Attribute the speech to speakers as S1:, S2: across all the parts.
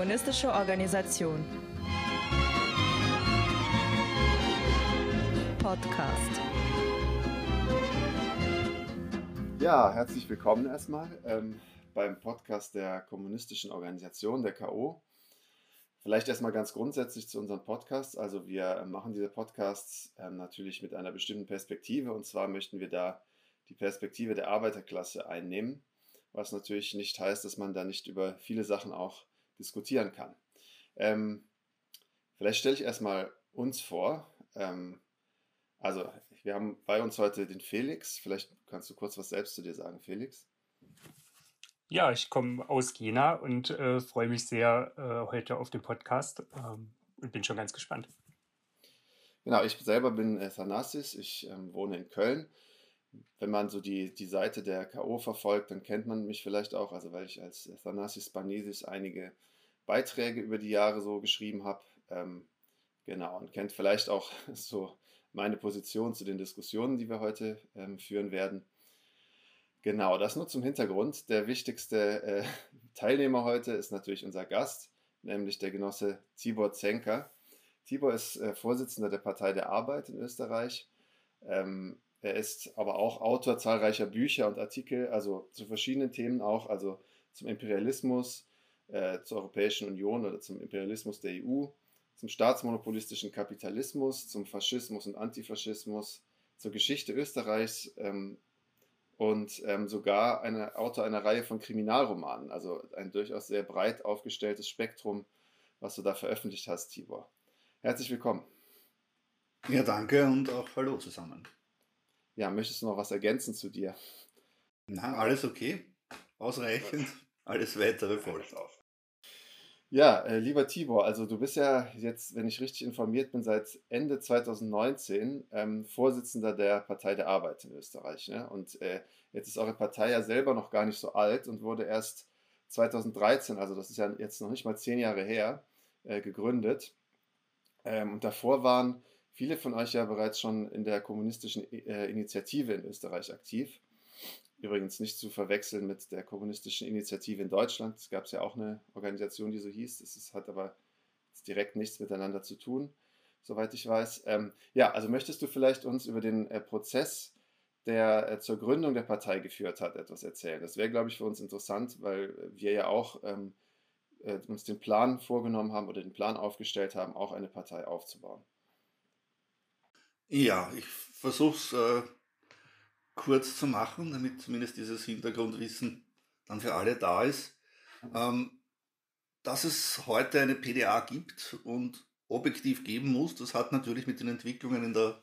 S1: kommunistische Organisation. Podcast.
S2: Ja, herzlich willkommen erstmal ähm, beim Podcast der kommunistischen Organisation, der KO. Vielleicht erstmal ganz grundsätzlich zu unserem Podcast. Also wir machen diese Podcasts ähm, natürlich mit einer bestimmten Perspektive und zwar möchten wir da die Perspektive der Arbeiterklasse einnehmen, was natürlich nicht heißt, dass man da nicht über viele Sachen auch diskutieren kann. Ähm, vielleicht stelle ich erstmal uns vor. Ähm, also wir haben bei uns heute den Felix. Vielleicht kannst du kurz was selbst zu dir sagen, Felix.
S3: Ja, ich komme aus Jena und äh, freue mich sehr äh, heute auf den Podcast ähm, und bin schon ganz gespannt.
S2: Genau, ich selber bin äh, Thanasis, ich ähm, wohne in Köln. Wenn man so die, die Seite der K.O. verfolgt, dann kennt man mich vielleicht auch, also weil ich als Thanasis Banesis einige Beiträge über die Jahre so geschrieben habe. Ähm, genau, und kennt vielleicht auch so meine Position zu den Diskussionen, die wir heute ähm, führen werden. Genau, das nur zum Hintergrund. Der wichtigste äh, Teilnehmer heute ist natürlich unser Gast, nämlich der Genosse Tibor Zenker. Tibor ist äh, Vorsitzender der Partei der Arbeit in Österreich. Ähm, er ist aber auch Autor zahlreicher Bücher und Artikel, also zu verschiedenen Themen auch, also zum Imperialismus, äh, zur Europäischen Union oder zum Imperialismus der EU, zum staatsmonopolistischen Kapitalismus, zum Faschismus und Antifaschismus, zur Geschichte Österreichs ähm, und ähm, sogar eine Autor einer Reihe von Kriminalromanen, also ein durchaus sehr breit aufgestelltes Spektrum, was du da veröffentlicht hast, Tibor. Herzlich willkommen.
S4: Ja, danke und auch hallo zusammen.
S2: Ja, möchtest du noch was ergänzen zu dir?
S4: Na, alles okay. Ausreichend. Alles weitere folgt.
S2: Ja, äh, lieber Tibor, also du bist ja jetzt, wenn ich richtig informiert bin, seit Ende 2019 ähm, Vorsitzender der Partei der Arbeit in Österreich. Ne? Und äh, jetzt ist eure Partei ja selber noch gar nicht so alt und wurde erst 2013, also das ist ja jetzt noch nicht mal zehn Jahre her, äh, gegründet. Ähm, und davor waren viele von euch ja bereits schon in der kommunistischen äh, Initiative in Österreich aktiv. Übrigens nicht zu verwechseln mit der kommunistischen Initiative in Deutschland. Es gab ja auch eine Organisation, die so hieß. Es hat aber direkt nichts miteinander zu tun, soweit ich weiß. Ähm, ja, also möchtest du vielleicht uns über den äh, Prozess, der äh, zur Gründung der Partei geführt hat, etwas erzählen? Das wäre, glaube ich, für uns interessant, weil wir ja auch ähm, äh, uns den Plan vorgenommen haben oder den Plan aufgestellt haben, auch eine Partei aufzubauen.
S4: Ja, ich versuche es äh, kurz zu machen, damit zumindest dieses Hintergrundwissen dann für alle da ist. Ähm, dass es heute eine PDA gibt und objektiv geben muss, das hat natürlich mit den Entwicklungen in der,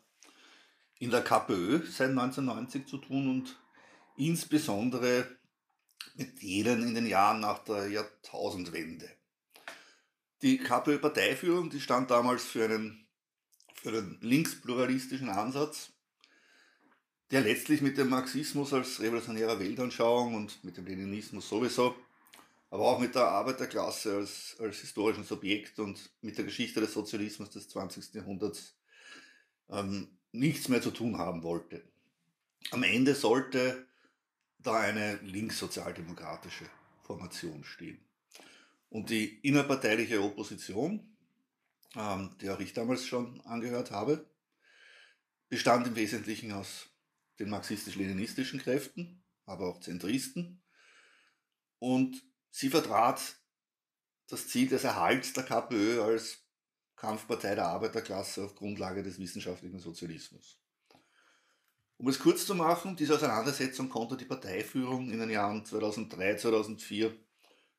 S4: in der KPÖ seit 1990 zu tun und insbesondere mit denen in den Jahren nach der Jahrtausendwende. Die KPÖ-Parteiführung, die stand damals für einen, für einen linkspluralistischen Ansatz der letztlich mit dem Marxismus als revolutionärer Weltanschauung und mit dem Leninismus sowieso, aber auch mit der Arbeiterklasse als, als historischen Subjekt und mit der Geschichte des Sozialismus des 20. Jahrhunderts ähm, nichts mehr zu tun haben wollte. Am Ende sollte da eine linkssozialdemokratische Formation stehen. Und die innerparteiliche Opposition, ähm, der auch ich damals schon angehört habe, bestand im Wesentlichen aus den marxistisch-leninistischen Kräften, aber auch Zentristen. Und sie vertrat das Ziel des Erhalts der KPÖ als Kampfpartei der Arbeiterklasse auf Grundlage des wissenschaftlichen Sozialismus. Um es kurz zu machen, diese Auseinandersetzung konnte die Parteiführung in den Jahren 2003, 2004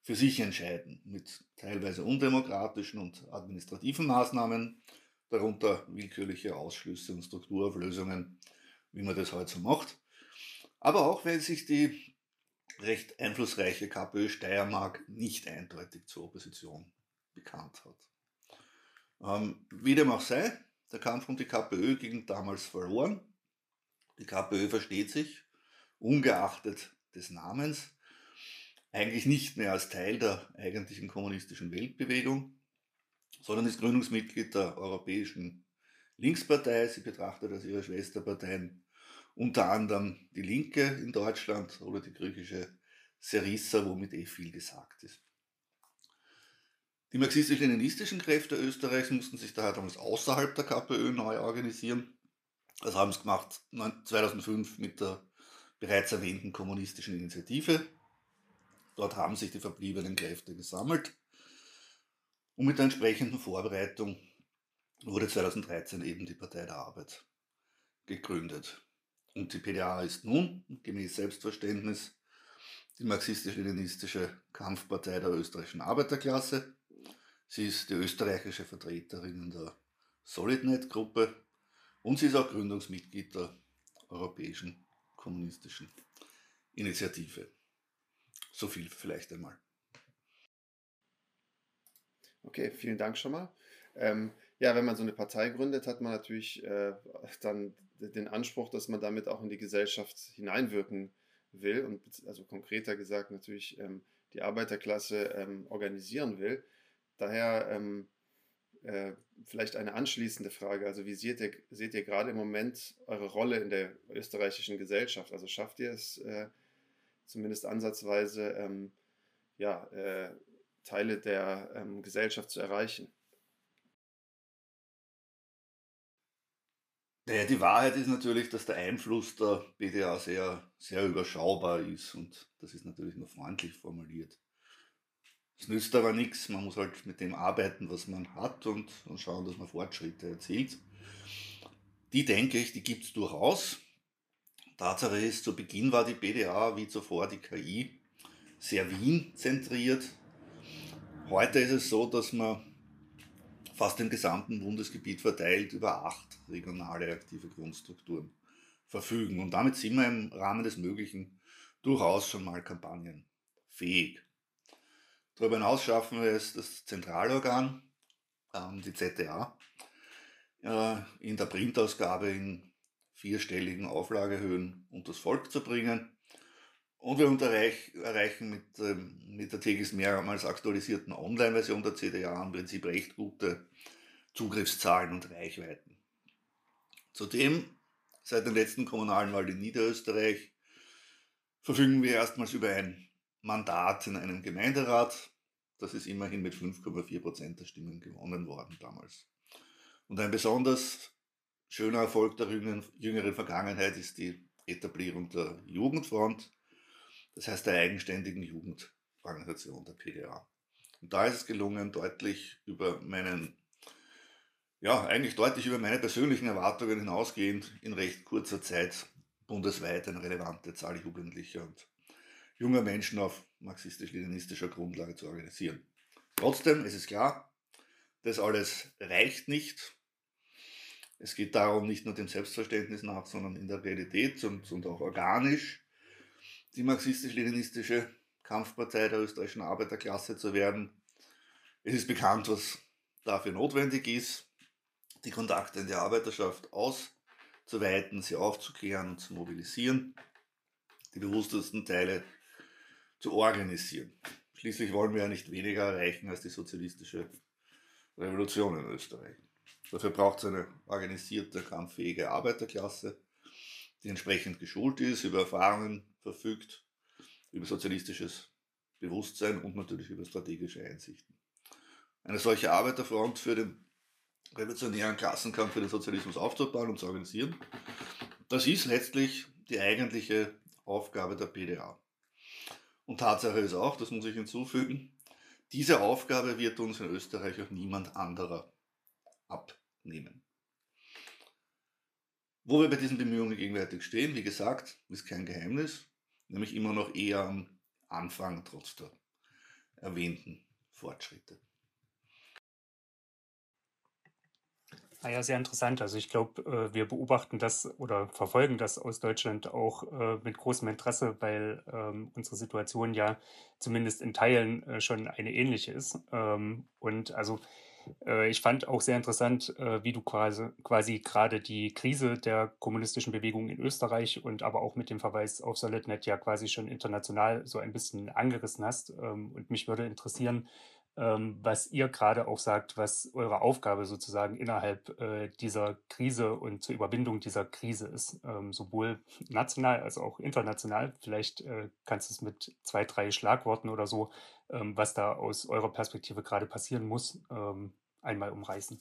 S4: für sich entscheiden, mit teilweise undemokratischen und administrativen Maßnahmen, darunter willkürliche Ausschlüsse und Strukturauflösungen wie man das heute so macht. Aber auch, weil sich die recht einflussreiche KPÖ Steiermark nicht eindeutig zur Opposition bekannt hat. Ähm, wie dem auch sei, der Kampf um die KPÖ ging damals verloren. Die KPÖ versteht sich, ungeachtet des Namens, eigentlich nicht mehr als Teil der eigentlichen kommunistischen Weltbewegung, sondern ist Gründungsmitglied der Europäischen Linkspartei. Sie betrachtet als ihre Schwesterparteien unter anderem die Linke in Deutschland oder die griechische Serissa, womit eh viel gesagt ist. Die marxistisch-leninistischen Kräfte Österreichs mussten sich daher damals außerhalb der KPÖ neu organisieren. Das haben sie gemacht 2005 mit der bereits erwähnten kommunistischen Initiative. Dort haben sich die verbliebenen Kräfte gesammelt. Und mit der entsprechenden Vorbereitung wurde 2013 eben die Partei der Arbeit gegründet. Und die PDA ist nun, gemäß Selbstverständnis, die marxistisch-leninistische Kampfpartei der österreichischen Arbeiterklasse. Sie ist die österreichische Vertreterin in der Solidnet-Gruppe und sie ist auch Gründungsmitglied der Europäischen Kommunistischen Initiative. So viel vielleicht einmal.
S2: Okay, vielen Dank schon mal. Ähm, ja, wenn man so eine Partei gründet, hat man natürlich äh, dann den Anspruch, dass man damit auch in die Gesellschaft hineinwirken will und also konkreter gesagt natürlich ähm, die Arbeiterklasse ähm, organisieren will. Daher ähm, äh, vielleicht eine anschließende Frage. Also wie seht ihr, seht ihr gerade im Moment eure Rolle in der österreichischen Gesellschaft? Also schafft ihr es äh, zumindest ansatzweise, ähm, ja, äh, Teile der ähm, Gesellschaft zu erreichen?
S4: Naja, die Wahrheit ist natürlich, dass der Einfluss der BDA sehr, sehr überschaubar ist und das ist natürlich nur freundlich formuliert. Es nützt aber nichts, man muss halt mit dem arbeiten, was man hat und, und schauen, dass man Fortschritte erzielt. Die denke ich, die gibt es durchaus. Tatsache ist, zu Beginn war die BDA wie zuvor die KI sehr Wien zentriert. Heute ist es so, dass man fast im gesamten Bundesgebiet verteilt über acht regionale aktive Grundstrukturen verfügen. Und damit sind wir im Rahmen des Möglichen durchaus schon mal kampagnenfähig. Darüber hinaus schaffen wir es, das Zentralorgan, ähm, die ZDA, äh, in der Printausgabe in vierstelligen Auflagehöhen das Volk zu bringen. Und wir erreichen mit, ähm, mit der täglich mehrmals aktualisierten Online-Version der CDA im Prinzip recht gute Zugriffszahlen und Reichweiten. Zudem, seit den letzten kommunalen Wahlen in Niederösterreich, verfügen wir erstmals über ein Mandat in einem Gemeinderat. Das ist immerhin mit 5,4 Prozent der Stimmen gewonnen worden damals. Und ein besonders schöner Erfolg der jüngeren Vergangenheit ist die Etablierung der Jugendfront, das heißt der eigenständigen Jugendorganisation der PDA. Und da ist es gelungen, deutlich über meinen, ja, eigentlich deutlich über meine persönlichen Erwartungen hinausgehend in recht kurzer Zeit bundesweit eine relevante Zahl jugendlicher und junger Menschen auf marxistisch-leninistischer Grundlage zu organisieren. Trotzdem, es ist klar, das alles reicht nicht. Es geht darum, nicht nur dem Selbstverständnis nach, sondern in der Realität und, und auch organisch die marxistisch-leninistische Kampfpartei der österreichischen Arbeiterklasse zu werden. Es ist bekannt, was dafür notwendig ist, die Kontakte in der Arbeiterschaft auszuweiten, sie aufzuklären und zu mobilisieren, die bewusstesten Teile zu organisieren. Schließlich wollen wir ja nicht weniger erreichen als die sozialistische Revolution in Österreich. Dafür braucht es eine organisierte, kampffähige Arbeiterklasse, die entsprechend geschult ist, über Erfahrungen verfügt, über sozialistisches Bewusstsein und natürlich über strategische Einsichten. Eine solche Arbeiterfront für den revolutionären Klassenkampf für den Sozialismus aufzubauen und zu organisieren, das ist letztlich die eigentliche Aufgabe der PDA. Und Tatsache ist auch, das muss ich hinzufügen, diese Aufgabe wird uns in Österreich auch niemand anderer abnehmen. Wo wir bei diesen Bemühungen gegenwärtig stehen, wie gesagt, ist kein Geheimnis, nämlich immer noch eher am Anfang trotz der erwähnten Fortschritte.
S3: Ah ja, sehr interessant. Also ich glaube, äh, wir beobachten das oder verfolgen das aus Deutschland auch äh, mit großem Interesse, weil ähm, unsere Situation ja zumindest in Teilen äh, schon eine ähnliche ist. Ähm, und also ich fand auch sehr interessant, wie du quasi, quasi gerade die Krise der kommunistischen Bewegung in Österreich und aber auch mit dem Verweis auf Solidnet ja quasi schon international so ein bisschen angerissen hast. Ähm, und mich würde interessieren, was ihr gerade auch sagt, was eure Aufgabe sozusagen innerhalb äh, dieser Krise und zur Überwindung dieser Krise ist, ähm, sowohl national als auch international. Vielleicht äh, kannst du es mit zwei, drei Schlagworten oder so, ähm, was da aus eurer Perspektive gerade passieren muss, ähm, einmal umreißen.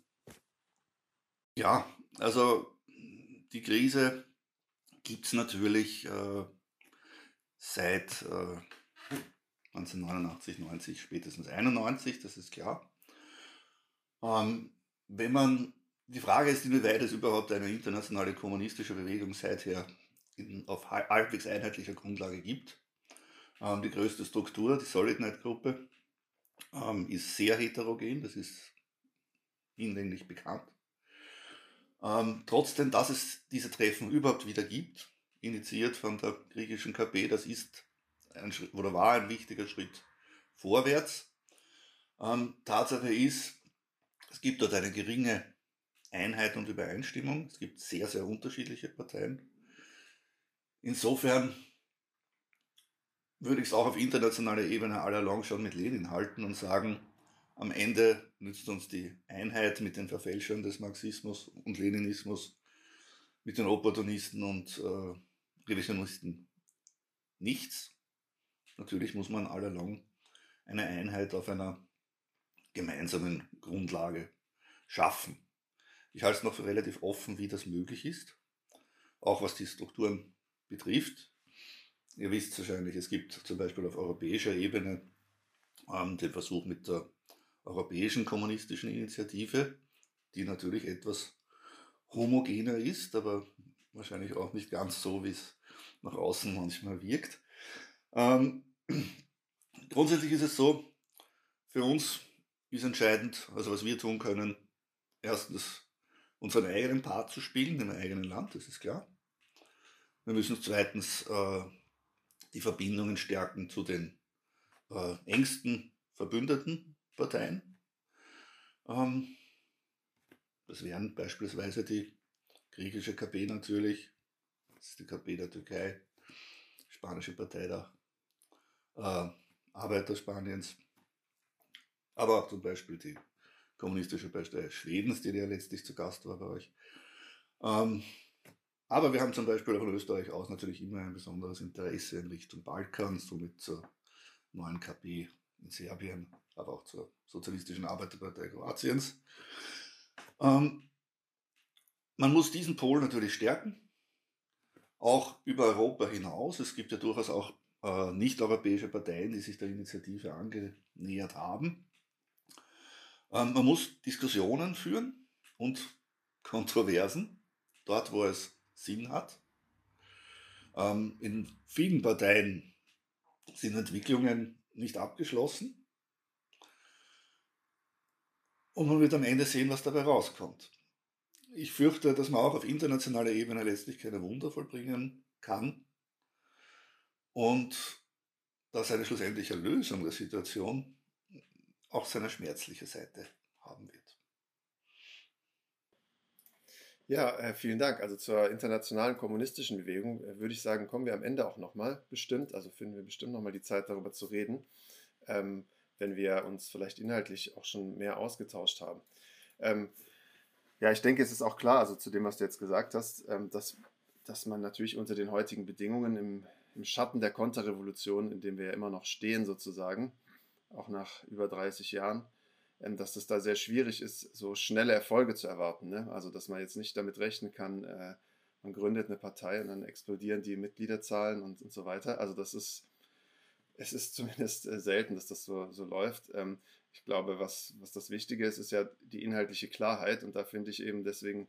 S4: Ja, also die Krise gibt es natürlich äh, seit äh, 1989, 90, spätestens 91, das ist klar. Ähm, wenn man, die Frage ist, inwieweit es überhaupt eine internationale kommunistische Bewegung seither in, auf halbwegs einheitlicher Grundlage gibt. Ähm, die größte Struktur, die Solid Night Gruppe, ähm, ist sehr heterogen, das ist hinlänglich bekannt. Ähm, trotzdem, dass es diese Treffen überhaupt wieder gibt, initiiert von der griechischen KP, das ist ein oder war ein wichtiger Schritt vorwärts. Ähm, Tatsache ist, es gibt dort eine geringe Einheit und Übereinstimmung. Es gibt sehr, sehr unterschiedliche Parteien. Insofern würde ich es auch auf internationaler Ebene allalong schon mit Lenin halten und sagen, am Ende nützt uns die Einheit mit den Verfälschern des Marxismus und Leninismus, mit den Opportunisten und äh, Revisionisten nichts. Natürlich muss man allalong eine Einheit auf einer gemeinsamen Grundlage schaffen. Ich halte es noch für relativ offen, wie das möglich ist, auch was die Strukturen betrifft. Ihr wisst wahrscheinlich, es gibt zum Beispiel auf europäischer Ebene ähm, den Versuch mit der Europäischen Kommunistischen Initiative, die natürlich etwas homogener ist, aber wahrscheinlich auch nicht ganz so, wie es nach außen manchmal wirkt. Ähm, grundsätzlich ist es so, für uns ist entscheidend, also was wir tun können, erstens unseren eigenen Part zu spielen im eigenen Land, das ist klar. Wir müssen zweitens äh, die Verbindungen stärken zu den äh, engsten verbündeten Parteien. Ähm, das wären beispielsweise die griechische KP natürlich, das ist die KP der Türkei, spanische Partei der äh, Arbeiter Spaniens, aber auch zum Beispiel die kommunistische Partei Schwedens, die ja letztlich zu Gast war bei euch. Ähm, aber wir haben zum Beispiel von Österreich aus natürlich immer ein besonderes Interesse in Richtung Balkan, somit zur neuen KP in Serbien, aber auch zur Sozialistischen Arbeiterpartei Kroatiens. Ähm, man muss diesen Pol natürlich stärken, auch über Europa hinaus. Es gibt ja durchaus auch äh, nicht-europäische Parteien, die sich der Initiative angenähert haben. Ähm, man muss Diskussionen führen und Kontroversen, dort wo es Sinn hat. Ähm, in vielen Parteien sind Entwicklungen nicht abgeschlossen. Und man wird am Ende sehen, was dabei rauskommt. Ich fürchte, dass man auch auf internationaler Ebene letztlich keine Wunder vollbringen kann und dass eine schlussendliche Lösung der Situation auch seine schmerzliche Seite haben wird.
S2: Ja, äh, vielen Dank. Also zur internationalen kommunistischen Bewegung äh, würde ich sagen, kommen wir am Ende auch nochmal bestimmt. Also finden wir bestimmt nochmal die Zeit, darüber zu reden, ähm, wenn wir uns vielleicht inhaltlich auch schon mehr ausgetauscht haben. Ähm, ja, ich denke, es ist auch klar, also zu dem, was du jetzt gesagt hast, ähm, dass, dass man natürlich unter den heutigen Bedingungen im, im Schatten der Konterrevolution, in dem wir ja immer noch stehen sozusagen, auch nach über 30 Jahren, ähm, dass es da sehr schwierig ist, so schnelle Erfolge zu erwarten. Ne? Also, dass man jetzt nicht damit rechnen kann, äh, man gründet eine Partei und dann explodieren die Mitgliederzahlen und, und so weiter. Also, das ist, es ist zumindest äh, selten, dass das so, so läuft. Ähm, ich glaube, was, was das Wichtige ist, ist ja die inhaltliche Klarheit und da finde ich eben deswegen,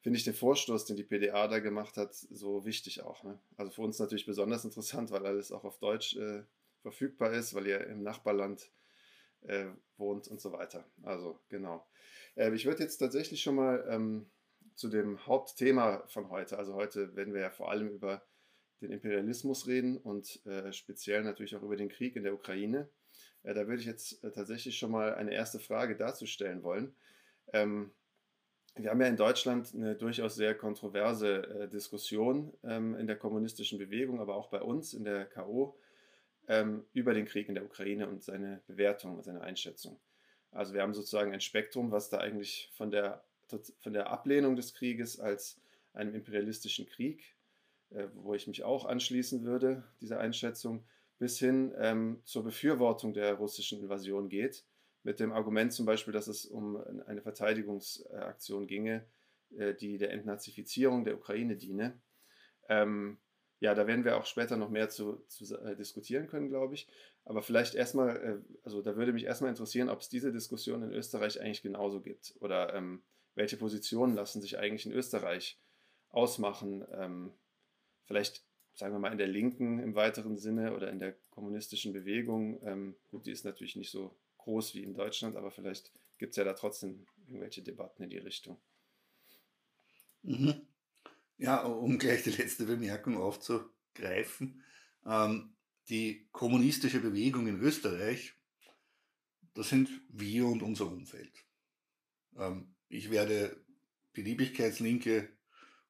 S2: finde ich den Vorstoß, den die PDA da gemacht hat, so wichtig auch. Ne? Also für uns natürlich besonders interessant, weil alles auch auf Deutsch äh, verfügbar ist, weil ihr im Nachbarland äh, wohnt und so weiter. Also genau. Äh, ich würde jetzt tatsächlich schon mal ähm, zu dem Hauptthema von heute. Also heute werden wir ja vor allem über den Imperialismus reden und äh, speziell natürlich auch über den Krieg in der Ukraine. Äh, da würde ich jetzt äh, tatsächlich schon mal eine erste Frage dazu stellen wollen. Ähm, wir haben ja in Deutschland eine durchaus sehr kontroverse äh, Diskussion ähm, in der kommunistischen Bewegung, aber auch bei uns in der KO ähm, über den Krieg in der Ukraine und seine Bewertung und seine Einschätzung. Also wir haben sozusagen ein Spektrum, was da eigentlich von der, von der Ablehnung des Krieges als einem imperialistischen Krieg, äh, wo ich mich auch anschließen würde, dieser Einschätzung, bis hin ähm, zur Befürwortung der russischen Invasion geht, mit dem Argument zum Beispiel, dass es um eine Verteidigungsaktion ginge, äh, die der Entnazifizierung der Ukraine diene. Ähm, ja, da werden wir auch später noch mehr zu, zu äh, diskutieren können, glaube ich. Aber vielleicht erstmal, äh, also da würde mich erstmal interessieren, ob es diese Diskussion in Österreich eigentlich genauso gibt. Oder ähm, welche Positionen lassen sich eigentlich in Österreich ausmachen. Ähm, vielleicht, sagen wir mal, in der Linken im weiteren Sinne oder in der kommunistischen Bewegung. Ähm, gut, die ist natürlich nicht so groß wie in Deutschland, aber vielleicht gibt es ja da trotzdem irgendwelche Debatten in die Richtung.
S4: Mhm. Ja, um gleich die letzte Bemerkung aufzugreifen. Ähm, die kommunistische Bewegung in Österreich, das sind wir und unser Umfeld. Ähm, ich werde Beliebigkeitslinke,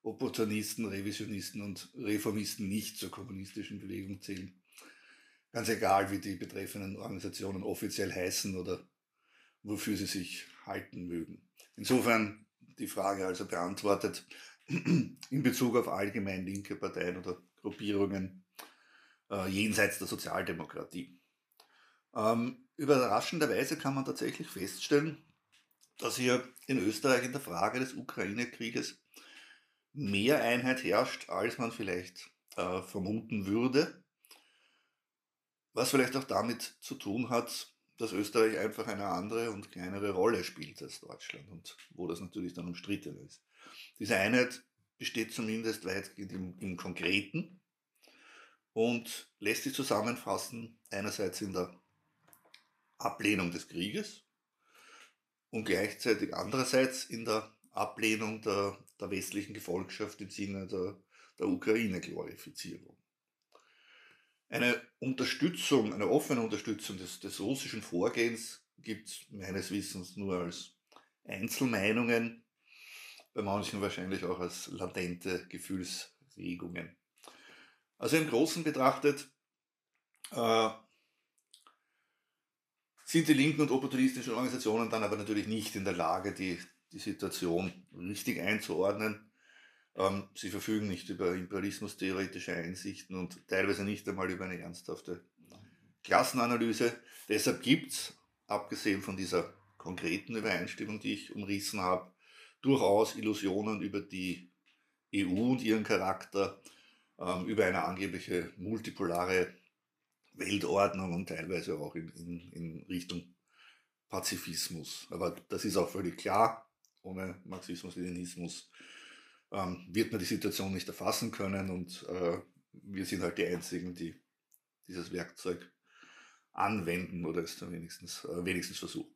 S4: Opportunisten, Revisionisten und Reformisten nicht zur kommunistischen Bewegung zählen. Ganz egal, wie die betreffenden Organisationen offiziell heißen oder wofür sie sich halten mögen. Insofern die Frage also beantwortet, in Bezug auf allgemein linke Parteien oder Gruppierungen äh, jenseits der Sozialdemokratie. Ähm, überraschenderweise kann man tatsächlich feststellen, dass hier in Österreich in der Frage des Ukraine-Krieges mehr Einheit herrscht, als man vielleicht äh, vermuten würde. Was vielleicht auch damit zu tun hat, dass Österreich einfach eine andere und kleinere Rolle spielt als Deutschland und wo das natürlich dann umstritten ist. Diese Einheit besteht zumindest weitgehend im, im Konkreten und lässt sich zusammenfassen einerseits in der Ablehnung des Krieges und gleichzeitig andererseits in der Ablehnung der, der westlichen Gefolgschaft im Sinne der, der Ukraine-Glorifizierung. Eine Unterstützung, eine offene Unterstützung des, des russischen Vorgehens gibt es meines Wissens nur als Einzelmeinungen bei manchen wahrscheinlich auch als latente Gefühlsregungen. Also im Großen betrachtet äh, sind die linken und opportunistischen Organisationen dann aber natürlich nicht in der Lage, die, die Situation richtig einzuordnen. Ähm, sie verfügen nicht über imperialismustheoretische Einsichten und teilweise nicht einmal über eine ernsthafte Klassenanalyse. Deshalb gibt es, abgesehen von dieser konkreten Übereinstimmung, die ich umrissen habe, durchaus Illusionen über die EU und ihren Charakter, ähm, über eine angebliche multipolare Weltordnung und teilweise auch in, in, in Richtung Pazifismus. Aber das ist auch völlig klar. Ohne Marxismus-Leninismus ähm, wird man die Situation nicht erfassen können und äh, wir sind halt die Einzigen, die dieses Werkzeug anwenden oder es wenigstens, äh, wenigstens versuchen.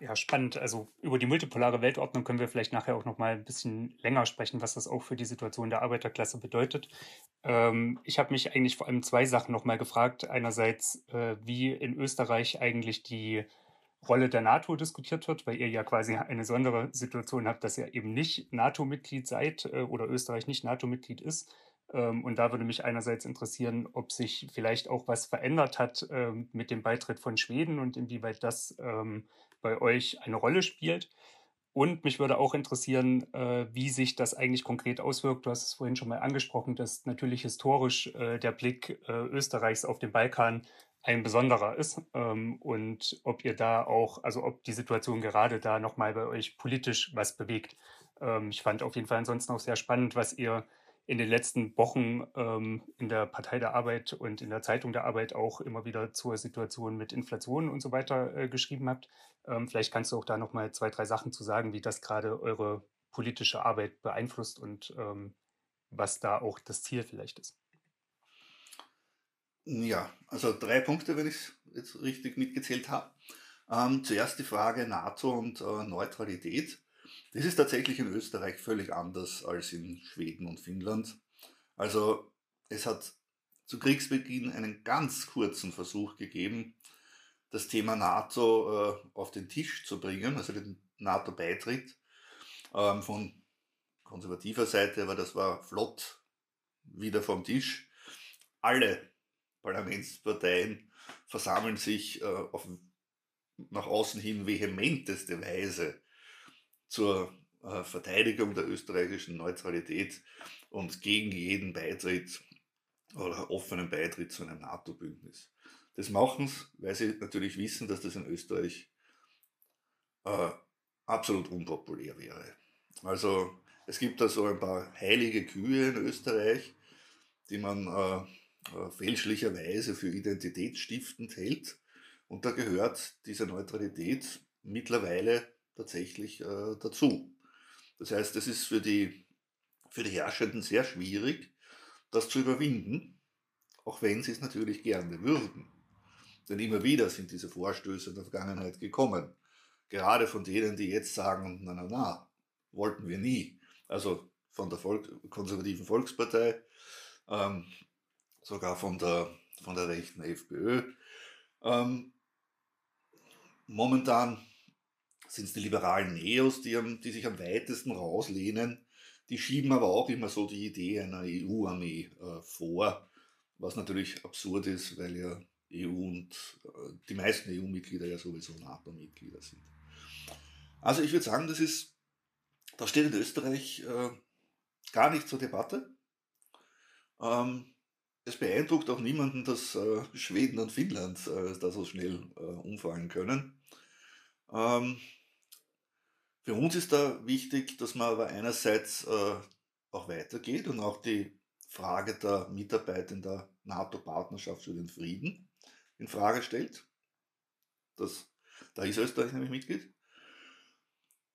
S3: Ja, spannend. Also über die multipolare Weltordnung können wir vielleicht nachher auch noch mal ein bisschen länger sprechen, was das auch für die Situation der Arbeiterklasse bedeutet. Ähm, ich habe mich eigentlich vor allem zwei Sachen noch mal gefragt. Einerseits, äh, wie in Österreich eigentlich die Rolle der NATO diskutiert wird, weil ihr ja quasi eine besondere Situation habt, dass ihr eben nicht NATO-Mitglied seid äh, oder Österreich nicht NATO-Mitglied ist. Ähm, und da würde mich einerseits interessieren, ob sich vielleicht auch was verändert hat ähm, mit dem Beitritt von Schweden und inwieweit das ähm, bei euch eine Rolle spielt. Und mich würde auch interessieren, äh, wie sich das eigentlich konkret auswirkt. Du hast es vorhin schon mal angesprochen, dass natürlich historisch äh, der Blick Österreichs auf den Balkan ein besonderer ist ähm, und ob ihr da auch, also ob die Situation gerade da nochmal bei euch politisch was bewegt. Ähm, ich fand auf jeden Fall ansonsten auch sehr spannend, was ihr in den letzten Wochen ähm, in der Partei der Arbeit und in der Zeitung der Arbeit auch immer wieder zur Situation mit Inflation und so weiter äh, geschrieben habt. Ähm, vielleicht kannst du auch da noch mal zwei, drei Sachen zu sagen, wie das gerade eure politische Arbeit beeinflusst und ähm, was da auch das Ziel vielleicht ist.
S4: Ja, also drei Punkte, wenn ich es jetzt richtig mitgezählt habe. Ähm, zuerst die Frage NATO und äh, Neutralität. Das ist tatsächlich in Österreich völlig anders als in Schweden und Finnland. Also es hat zu Kriegsbeginn einen ganz kurzen Versuch gegeben, das Thema NATO äh, auf den Tisch zu bringen, also den NATO-Beitritt ähm, von konservativer Seite, aber das war flott wieder vom Tisch. Alle Parlamentsparteien versammeln sich äh, auf nach außen hin vehementeste Weise zur äh, Verteidigung der österreichischen Neutralität und gegen jeden Beitritt oder offenen Beitritt zu einem NATO-Bündnis. Das machen sie, weil sie natürlich wissen, dass das in Österreich äh, absolut unpopulär wäre. Also es gibt da so ein paar heilige Kühe in Österreich, die man äh, äh, fälschlicherweise für identitätsstiftend hält. Und da gehört diese Neutralität mittlerweile tatsächlich äh, dazu. Das heißt, es ist für die, für die Herrschenden sehr schwierig, das zu überwinden, auch wenn sie es natürlich gerne würden. Denn immer wieder sind diese Vorstöße in der Vergangenheit gekommen. Gerade von denen, die jetzt sagen, na, na, na, wollten wir nie. Also von der Volk konservativen Volkspartei, ähm, sogar von der, von der rechten FPÖ. Ähm, momentan sind es die liberalen Neos, die, die sich am weitesten rauslehnen. Die schieben aber auch immer so die Idee einer EU-Armee äh, vor, was natürlich absurd ist, weil ja EU und äh, die meisten EU-Mitglieder ja sowieso NATO-Mitglieder sind. Also ich würde sagen, das ist, das steht in Österreich äh, gar nicht zur Debatte. Ähm, es beeindruckt auch niemanden, dass äh, Schweden und Finnland äh, da so schnell äh, umfallen können. Ähm, für uns ist da wichtig, dass man aber einerseits äh, auch weitergeht und auch die Frage der Mitarbeit in der NATO-Partnerschaft für den Frieden in Frage stellt. Das, da ist Österreich nämlich Mitglied.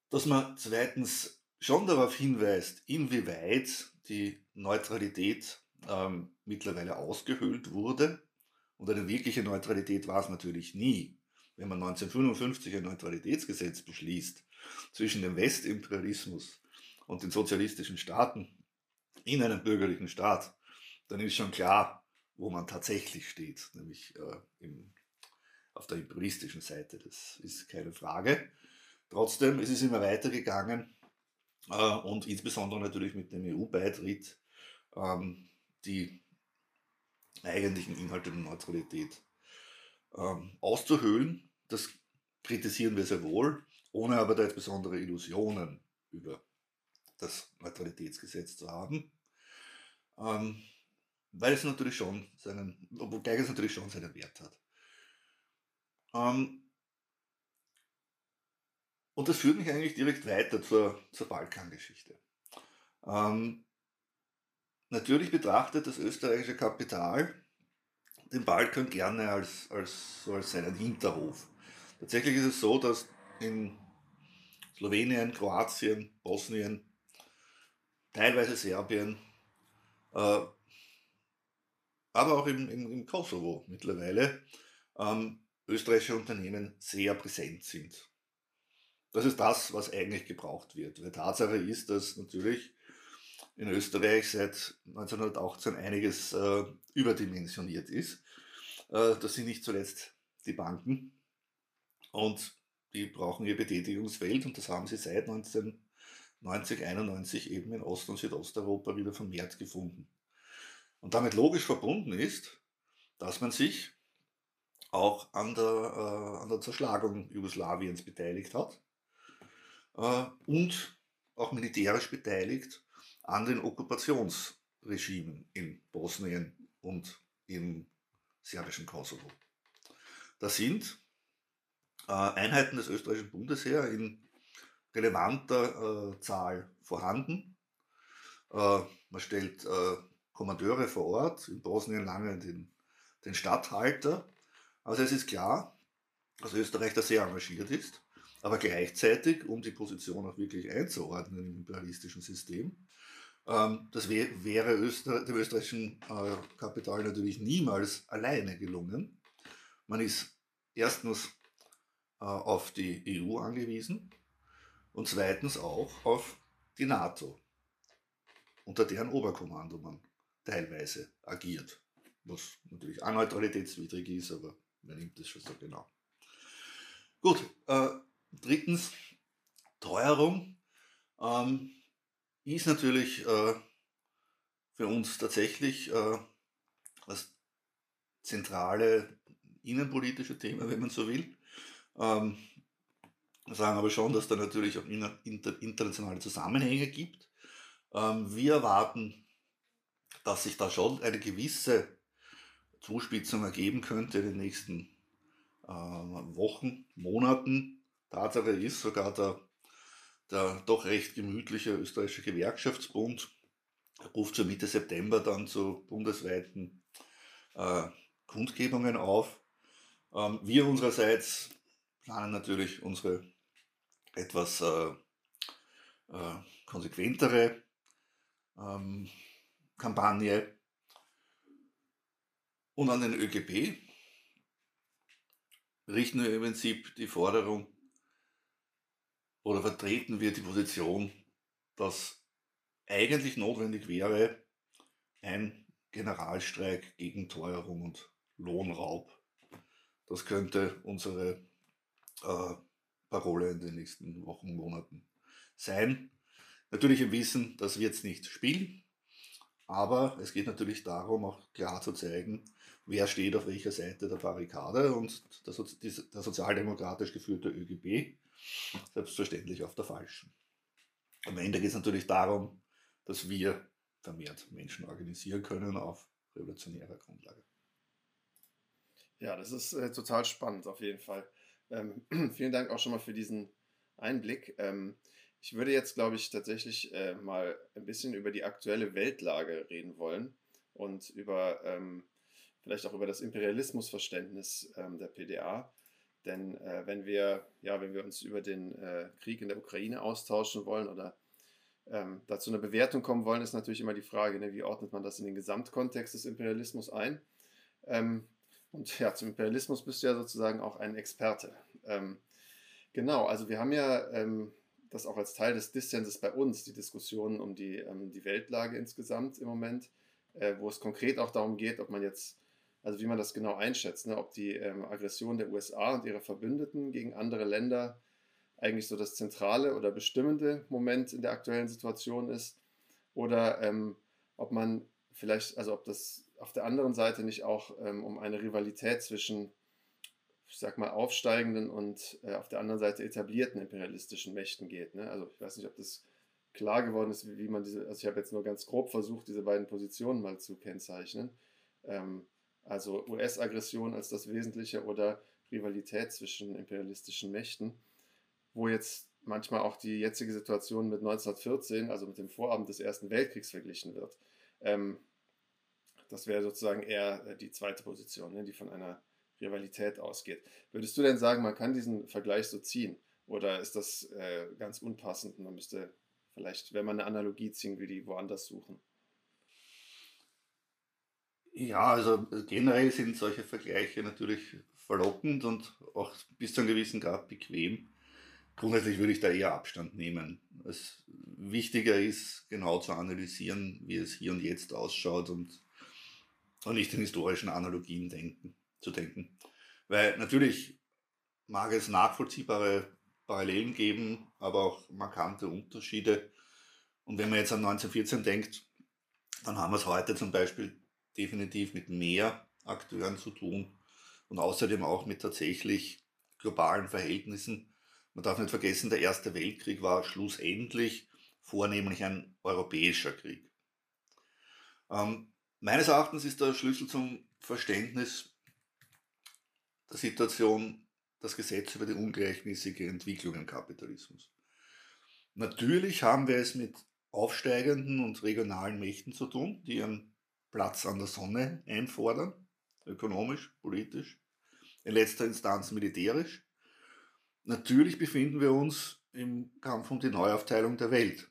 S4: Dass man zweitens schon darauf hinweist, inwieweit die Neutralität ähm, mittlerweile ausgehöhlt wurde. Und eine wirkliche Neutralität war es natürlich nie. Wenn man 1955 ein Neutralitätsgesetz beschließt zwischen dem Westimperialismus und den sozialistischen Staaten in einem bürgerlichen Staat, dann ist schon klar, wo man tatsächlich steht, nämlich äh, im, auf der imperialistischen Seite. Das ist keine Frage. Trotzdem ist es immer weitergegangen äh, und insbesondere natürlich mit dem EU-Beitritt ähm, die eigentlichen Inhalte der Neutralität ähm, auszuhöhlen. Das kritisieren wir sehr wohl, ohne aber da jetzt besondere Illusionen über das Neutralitätsgesetz zu haben. Ähm, weil es natürlich schon seinen, wobei es natürlich schon seinen Wert hat. Ähm, und das führt mich eigentlich direkt weiter zur, zur Balkangeschichte. Ähm, Natürlich betrachtet das österreichische Kapital den Balkan gerne als, als, als seinen Hinterhof. Tatsächlich ist es so, dass in Slowenien, Kroatien, Bosnien, teilweise Serbien, äh, aber auch im, im, im Kosovo mittlerweile ähm, österreichische Unternehmen sehr präsent sind. Das ist das, was eigentlich gebraucht wird. Weil Tatsache ist, dass natürlich in Österreich seit 1918 einiges äh, überdimensioniert ist. Äh, das sind nicht zuletzt die Banken und die brauchen ihr Betätigungsfeld und das haben sie seit 1990, 91 eben in Ost- und Südosteuropa wieder vermehrt gefunden. Und damit logisch verbunden ist, dass man sich auch an der, äh, an der Zerschlagung Jugoslawiens beteiligt hat äh, und auch militärisch beteiligt an den Okkupationsregimen in Bosnien und im serbischen Kosovo. Da sind äh, Einheiten des österreichischen Bundesheer in relevanter äh, Zahl vorhanden. Äh, man stellt Kommandeure vor Ort, in Bosnien lange den, den Statthalter. Also es ist klar, dass Österreich da sehr engagiert ist, aber gleichzeitig, um die Position auch wirklich einzuordnen im imperialistischen System, das wäre Öster dem österreichischen äh, Kapital natürlich niemals alleine gelungen. Man ist erstens äh, auf die EU angewiesen und zweitens auch auf die NATO, unter deren Oberkommando man teilweise agiert. Was natürlich auch neutralitätswidrig ist, aber wer nimmt das schon so genau? Gut, äh, drittens Teuerung. Ähm, ist natürlich äh, für uns tatsächlich äh, das zentrale innenpolitische Thema, wenn man so will. Ähm, wir sagen aber schon, dass da natürlich auch inter, internationale Zusammenhänge gibt. Ähm, wir erwarten, dass sich da schon eine gewisse Zuspitzung ergeben könnte in den nächsten äh, Wochen, Monaten. Tatsache ist sogar der, der doch recht gemütliche österreichische Gewerkschaftsbund ruft zur Mitte September dann zu bundesweiten äh, Kundgebungen auf. Ähm, wir unsererseits planen natürlich unsere etwas äh, äh, konsequentere ähm, Kampagne. Und an den ÖGB richten wir im Prinzip die Forderung oder vertreten wir die Position, dass eigentlich notwendig wäre ein Generalstreik gegen Teuerung und Lohnraub. Das könnte unsere äh, Parole in den nächsten Wochen, Monaten sein. Natürlich im Wissen, das wird es nicht spielen, aber es geht natürlich darum, auch klar zu zeigen, wer steht auf welcher Seite der Barrikade und der, so der sozialdemokratisch geführte ÖGB selbstverständlich auf der falschen. Am Ende geht es natürlich darum, dass wir vermehrt Menschen organisieren können auf revolutionärer Grundlage.
S2: Ja, das ist äh, total spannend auf jeden Fall. Ähm, vielen Dank auch schon mal für diesen Einblick. Ähm, ich würde jetzt, glaube ich, tatsächlich äh, mal ein bisschen über die aktuelle Weltlage reden wollen und über ähm, vielleicht auch über das Imperialismusverständnis ähm, der PDA. Denn äh, wenn wir, ja, wenn wir uns über den äh, Krieg in der Ukraine austauschen wollen oder ähm, dazu eine Bewertung kommen wollen, ist natürlich immer die Frage, ne, wie ordnet man das in den Gesamtkontext des Imperialismus ein? Ähm, und ja, zum Imperialismus bist du ja sozusagen auch ein Experte. Ähm, genau, also wir haben ja ähm, das auch als Teil des Dissenses bei uns, die Diskussion um die, ähm, die Weltlage insgesamt im Moment, äh, wo es konkret auch darum geht, ob man jetzt, also wie man das genau einschätzt, ne, ob die ähm, Aggression der USA und ihrer Verbündeten gegen andere Länder eigentlich so das zentrale oder bestimmende Moment in der aktuellen Situation ist oder ähm, ob man vielleicht, also ob das auf der anderen Seite nicht auch ähm, um eine Rivalität zwischen, ich sag mal, aufsteigenden und äh, auf der anderen Seite etablierten imperialistischen Mächten geht. Ne? Also ich weiß nicht, ob das klar geworden ist, wie, man diese, also ich habe jetzt nur ganz grob versucht, diese beiden Positionen mal zu kennzeichnen. Ähm, also US-Aggression als das Wesentliche oder Rivalität zwischen imperialistischen Mächten, wo jetzt manchmal auch die jetzige Situation mit 1914, also mit dem Vorabend des Ersten Weltkriegs verglichen wird. Ähm, das wäre sozusagen eher äh, die zweite Position, ne, die von einer Rivalität ausgeht. Würdest du denn sagen, man kann diesen Vergleich so ziehen? Oder ist das äh, ganz unpassend man müsste vielleicht, wenn man eine Analogie ziehen will, die woanders suchen?
S4: Ja, also generell sind solche Vergleiche natürlich verlockend und auch bis zu einem gewissen Grad bequem. Grundsätzlich würde ich da eher Abstand nehmen. Es wichtiger ist, genau zu analysieren, wie es hier und jetzt ausschaut und und nicht in historischen Analogien denken, zu denken. Weil natürlich mag es nachvollziehbare Parallelen geben, aber auch markante Unterschiede. Und wenn man jetzt an 1914 denkt, dann haben wir es heute zum Beispiel definitiv mit mehr Akteuren zu tun und außerdem auch mit tatsächlich globalen Verhältnissen. Man darf nicht vergessen, der Erste Weltkrieg war schlussendlich vornehmlich ein europäischer Krieg. Ähm, Meines Erachtens ist der Schlüssel zum Verständnis der Situation das Gesetz über die ungleichmäßige Entwicklung im Kapitalismus. Natürlich haben wir es mit aufsteigenden und regionalen Mächten zu tun, die ihren Platz an der Sonne einfordern, ökonomisch, politisch, in letzter Instanz militärisch. Natürlich befinden wir uns im Kampf um die Neuaufteilung der Welt.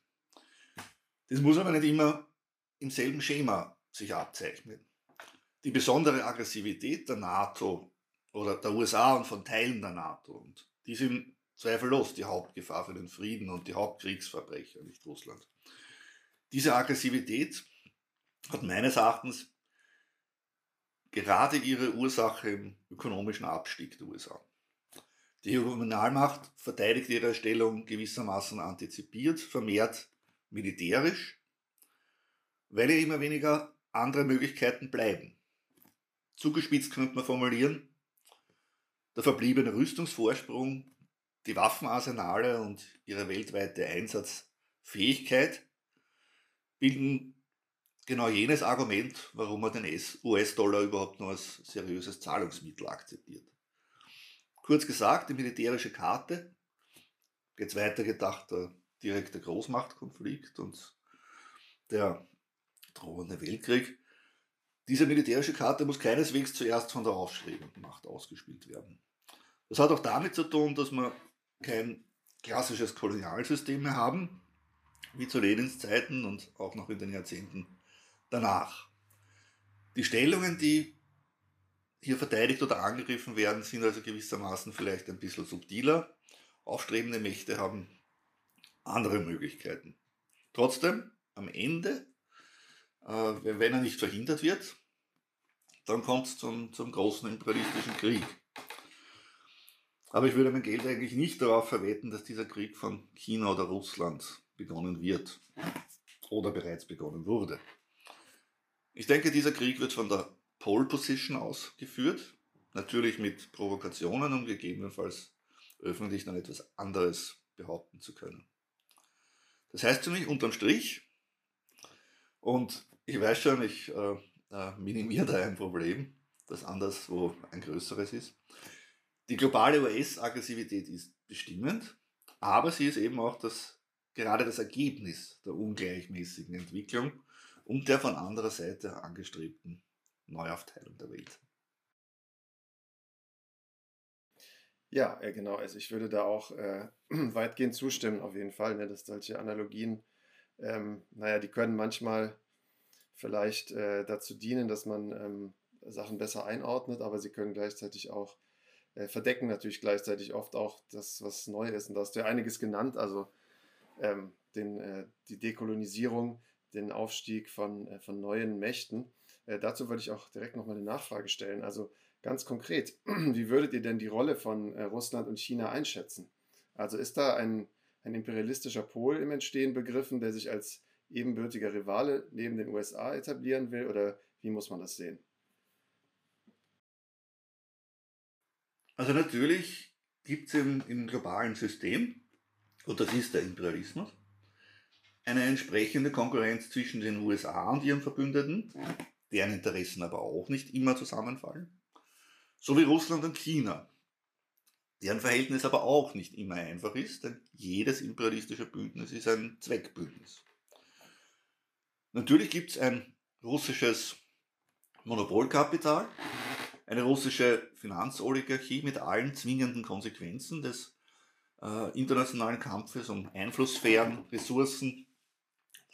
S4: Das muss aber nicht immer im selben Schema sich abzeichnen. Die besondere Aggressivität der NATO oder der USA und von Teilen der NATO, und die sind zweifellos die Hauptgefahr für den Frieden und die Hauptkriegsverbrecher, nicht Russland. Diese Aggressivität hat meines Erachtens gerade ihre Ursache im ökonomischen Abstieg der USA. Die Kolonialmacht verteidigt ihre Stellung gewissermaßen antizipiert, vermehrt militärisch, weil ja immer weniger andere Möglichkeiten bleiben. Zugespitzt könnte man formulieren, der verbliebene Rüstungsvorsprung, die Waffenarsenale und ihre weltweite Einsatzfähigkeit bilden genau jenes Argument, warum man den US-Dollar überhaupt nur als seriöses Zahlungsmittel akzeptiert. Kurz gesagt, die militärische Karte, jetzt weiter gedacht, der direkte Großmachtkonflikt und der drohende Weltkrieg. Diese militärische Karte muss keineswegs zuerst von der aufstrebenden Macht ausgespielt werden. Das hat auch damit zu tun, dass wir kein klassisches Kolonialsystem mehr haben, wie zu Lenins Zeiten und auch noch in den Jahrzehnten danach. Die Stellungen, die hier verteidigt oder angegriffen werden, sind also gewissermaßen vielleicht ein bisschen subtiler. Aufstrebende Mächte haben andere Möglichkeiten. Trotzdem, am Ende, äh, wenn er nicht verhindert wird, dann kommt es zum, zum großen imperialistischen Krieg. Aber ich würde mein Geld eigentlich nicht darauf verwetten, dass dieser Krieg von China oder Russland begonnen wird oder bereits begonnen wurde. Ich denke, dieser Krieg wird von der Pole Position aus geführt, natürlich mit Provokationen, um gegebenenfalls öffentlich dann etwas anderes behaupten zu können. Das heißt für mich unterm Strich, und ich weiß schon, ich äh, äh, minimiere da ein Problem, das anderswo ein größeres ist. Die globale US-Aggressivität ist bestimmend, aber sie ist eben auch das, gerade das Ergebnis der ungleichmäßigen Entwicklung und der von anderer Seite angestrebten Neuaufteilung der Welt.
S2: Ja, äh, genau. Also ich würde da auch äh, weitgehend zustimmen, auf jeden Fall, ne, dass solche Analogien, ähm, naja, die können manchmal vielleicht äh, dazu dienen, dass man ähm, Sachen besser einordnet, aber sie können gleichzeitig auch äh, verdecken natürlich gleichzeitig oft auch das, was neu ist. Und da hast du ja einiges genannt, also ähm, den, äh, die Dekolonisierung, den Aufstieg von, äh, von neuen Mächten. Äh, dazu würde ich auch direkt nochmal eine Nachfrage stellen. Also Ganz konkret, wie würdet ihr denn die Rolle von äh, Russland und China einschätzen? Also ist da ein, ein imperialistischer Pol im Entstehen begriffen, der sich als ebenbürtiger Rivale neben den USA etablieren will oder wie muss man das sehen?
S4: Also natürlich gibt es im, im globalen System, und das ist der Imperialismus, eine entsprechende Konkurrenz zwischen den USA und ihren Verbündeten, deren Interessen aber auch nicht immer zusammenfallen so wie Russland und China, deren Verhältnis aber auch nicht immer einfach ist, denn jedes imperialistische Bündnis ist ein Zweckbündnis. Natürlich gibt es ein russisches Monopolkapital, eine russische Finanzoligarchie mit allen zwingenden Konsequenzen des äh, internationalen Kampfes um Einflusssphären, Ressourcen,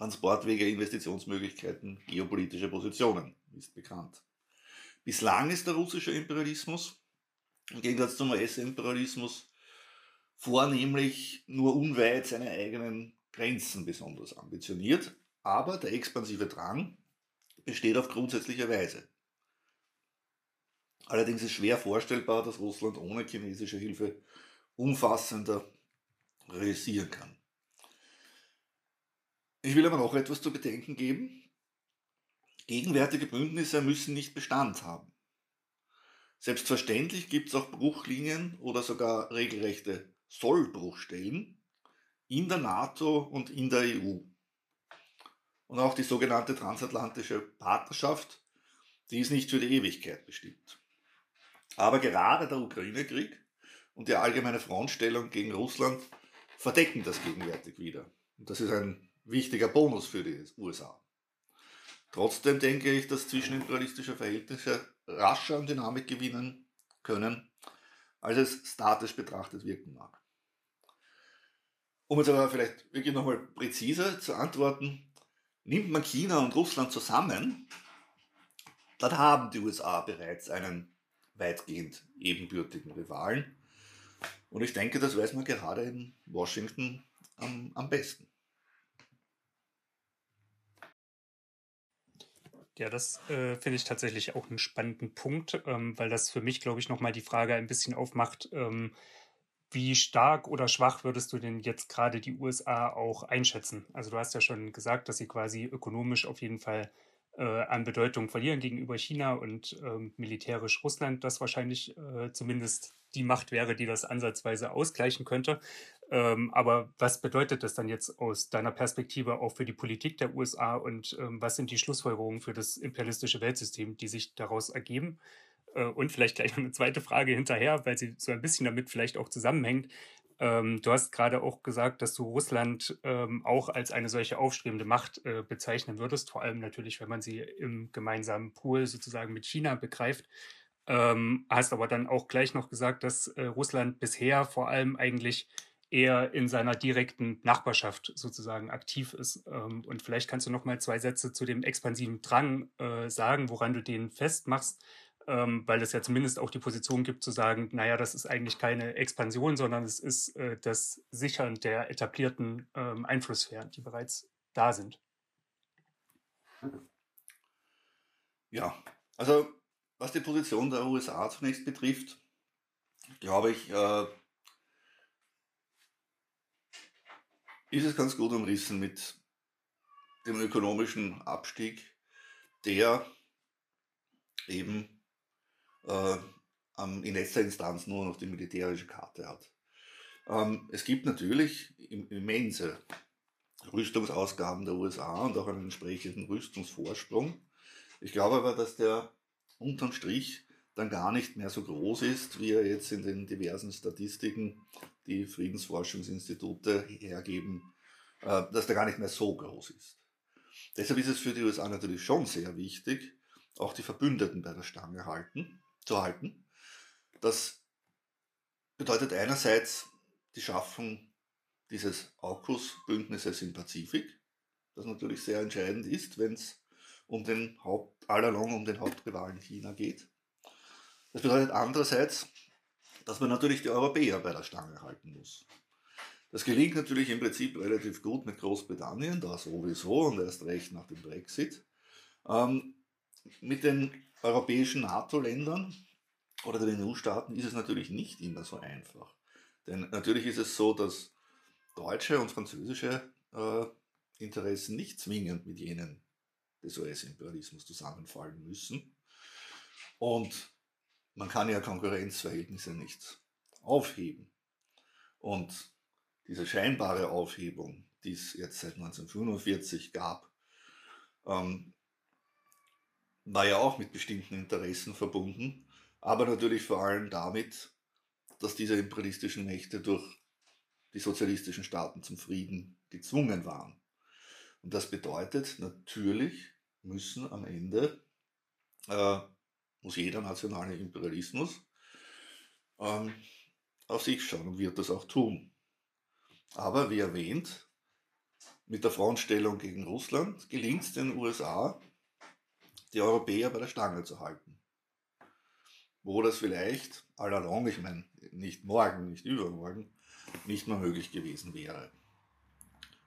S4: Transportwege, Investitionsmöglichkeiten, geopolitische Positionen, ist bekannt. Bislang ist der russische Imperialismus im Gegensatz zum US-Imperialismus vornehmlich nur unweit seine eigenen Grenzen besonders ambitioniert, aber der expansive Drang besteht auf grundsätzliche Weise. Allerdings ist schwer vorstellbar, dass Russland ohne chinesische Hilfe umfassender realisieren kann. Ich will aber noch etwas zu bedenken geben. Gegenwärtige Bündnisse müssen nicht Bestand haben. Selbstverständlich gibt es auch Bruchlinien oder sogar regelrechte Sollbruchstellen in der NATO und in der EU. Und auch die sogenannte transatlantische Partnerschaft, die ist nicht für die Ewigkeit bestimmt. Aber gerade der Ukraine-Krieg und die allgemeine Frontstellung gegen Russland verdecken das gegenwärtig wieder. Und das ist ein wichtiger Bonus für die USA. Trotzdem denke ich, dass zwischenimperialistische Verhältnisse rascher an Dynamik gewinnen können, als es statisch betrachtet wirken mag. Um jetzt aber vielleicht wirklich nochmal präziser zu antworten, nimmt man China und Russland zusammen, dann haben die USA bereits einen weitgehend ebenbürtigen Rivalen. Und ich denke, das weiß man gerade in Washington am, am besten.
S3: Ja, das äh, finde ich tatsächlich auch einen spannenden Punkt, ähm, weil das für mich, glaube ich, nochmal die Frage ein bisschen aufmacht, ähm, wie stark oder schwach würdest du denn jetzt gerade die USA auch einschätzen? Also du hast ja schon gesagt, dass sie quasi ökonomisch auf jeden Fall äh, an Bedeutung verlieren gegenüber China und ähm, militärisch Russland, das wahrscheinlich äh, zumindest die Macht wäre, die das ansatzweise ausgleichen könnte. Ähm, aber was bedeutet das dann jetzt aus deiner Perspektive auch für die Politik der USA und ähm, was sind die Schlussfolgerungen für das imperialistische Weltsystem, die sich daraus ergeben? Äh, und vielleicht gleich noch eine zweite Frage hinterher, weil sie so ein bisschen damit vielleicht auch zusammenhängt. Ähm, du hast gerade auch gesagt, dass du Russland auch als eine solche aufstrebende Macht äh, bezeichnen würdest, vor allem natürlich, wenn man sie im gemeinsamen Pool sozusagen mit China begreift. Hast aber dann auch gleich noch gesagt, dass äh, Russland bisher vor allem eigentlich eher in seiner direkten Nachbarschaft sozusagen aktiv ist. Ähm, und vielleicht kannst du noch mal zwei Sätze zu dem expansiven Drang äh, sagen, woran du den festmachst ähm, weil es ja zumindest auch die Position gibt zu sagen, naja, das ist eigentlich keine Expansion, sondern es ist äh, das Sichern der etablierten ähm, Einflusssphären, die bereits da sind.
S4: Ja, also was die Position der USA zunächst betrifft, glaube ich, ist es ganz gut umrissen mit dem ökonomischen Abstieg, der eben äh, in letzter Instanz nur noch die militärische Karte hat. Ähm, es gibt natürlich immense Rüstungsausgaben der USA und auch einen entsprechenden Rüstungsvorsprung. Ich glaube aber, dass der unterm Strich dann gar nicht mehr so groß ist, wie er jetzt in den diversen Statistiken, die Friedensforschungsinstitute hergeben, äh, dass der gar nicht mehr so groß ist. Deshalb ist es für die USA natürlich schon sehr wichtig, auch die Verbündeten bei der Stange halten zu halten. Das bedeutet einerseits die Schaffung dieses AUKUS-Bündnisses im Pazifik, das natürlich sehr entscheidend ist, wenn es um den Haupt, allalong um den Hauptrivalen China geht. Das bedeutet andererseits, dass man natürlich die Europäer bei der Stange halten muss. Das gelingt natürlich im Prinzip relativ gut mit Großbritannien, da sowieso und erst recht nach dem Brexit. Ähm, mit den europäischen NATO-Ländern oder den EU-Staaten ist es natürlich nicht immer so einfach. Denn natürlich ist es so, dass deutsche und französische äh, Interessen nicht zwingend mit jenen des US-Imperialismus zusammenfallen müssen. Und man kann ja Konkurrenzverhältnisse nicht aufheben. Und diese scheinbare Aufhebung, die es jetzt seit 1945 gab, ähm, war ja auch mit bestimmten Interessen verbunden, aber natürlich vor allem damit, dass diese imperialistischen Mächte durch die sozialistischen Staaten zum Frieden gezwungen waren. Und das bedeutet, natürlich müssen am Ende, äh, muss jeder nationale Imperialismus ähm, auf sich schauen und wird das auch tun. Aber wie erwähnt, mit der Frontstellung gegen Russland gelingt es den USA, die Europäer bei der Stange zu halten. Wo das vielleicht allalong, ich meine, nicht morgen, nicht übermorgen, nicht mehr möglich gewesen wäre.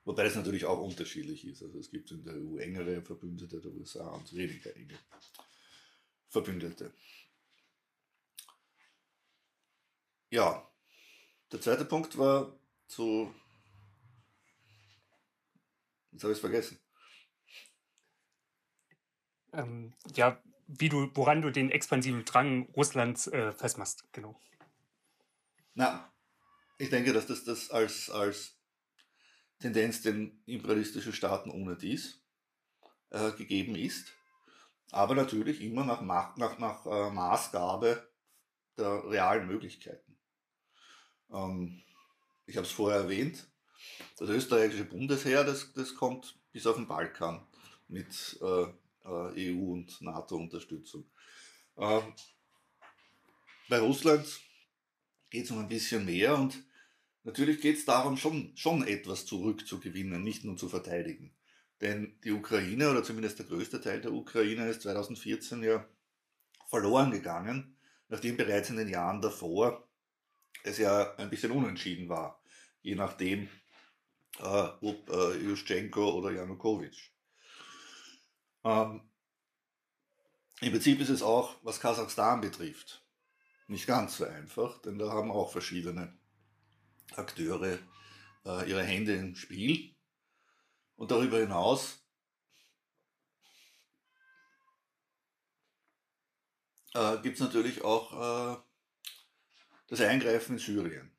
S4: Wobei das natürlich auch unterschiedlich ist. Also es gibt in der EU engere Verbündete der USA und weniger enge Verbündete. Ja, der zweite Punkt war zu. Jetzt habe ich es vergessen.
S3: Ähm, ja, wie du, woran du den expansiven Drang Russlands äh, festmachst, genau.
S4: Na, ich denke, dass das, das als, als Tendenz den imperialistischen Staaten ohne dies äh, gegeben ist, aber natürlich immer nach, nach, nach äh, Maßgabe der realen Möglichkeiten. Ähm, ich habe es vorher erwähnt, das österreichische Bundesheer, das, das kommt bis auf den Balkan mit äh, äh, EU- und NATO-Unterstützung. Ähm, bei Russland geht es um ein bisschen mehr und natürlich geht es darum, schon, schon etwas zurückzugewinnen, nicht nur zu verteidigen. Denn die Ukraine, oder zumindest der größte Teil der Ukraine, ist 2014 ja verloren gegangen, nachdem bereits in den Jahren davor es ja ein bisschen unentschieden war, je nachdem, äh, ob äh, Juschenko oder Janukowitsch. Ähm, Im Prinzip ist es auch, was Kasachstan betrifft, nicht ganz so einfach, denn da haben auch verschiedene Akteure äh, ihre Hände im Spiel. Und darüber hinaus äh, gibt es natürlich auch äh, das Eingreifen in Syrien,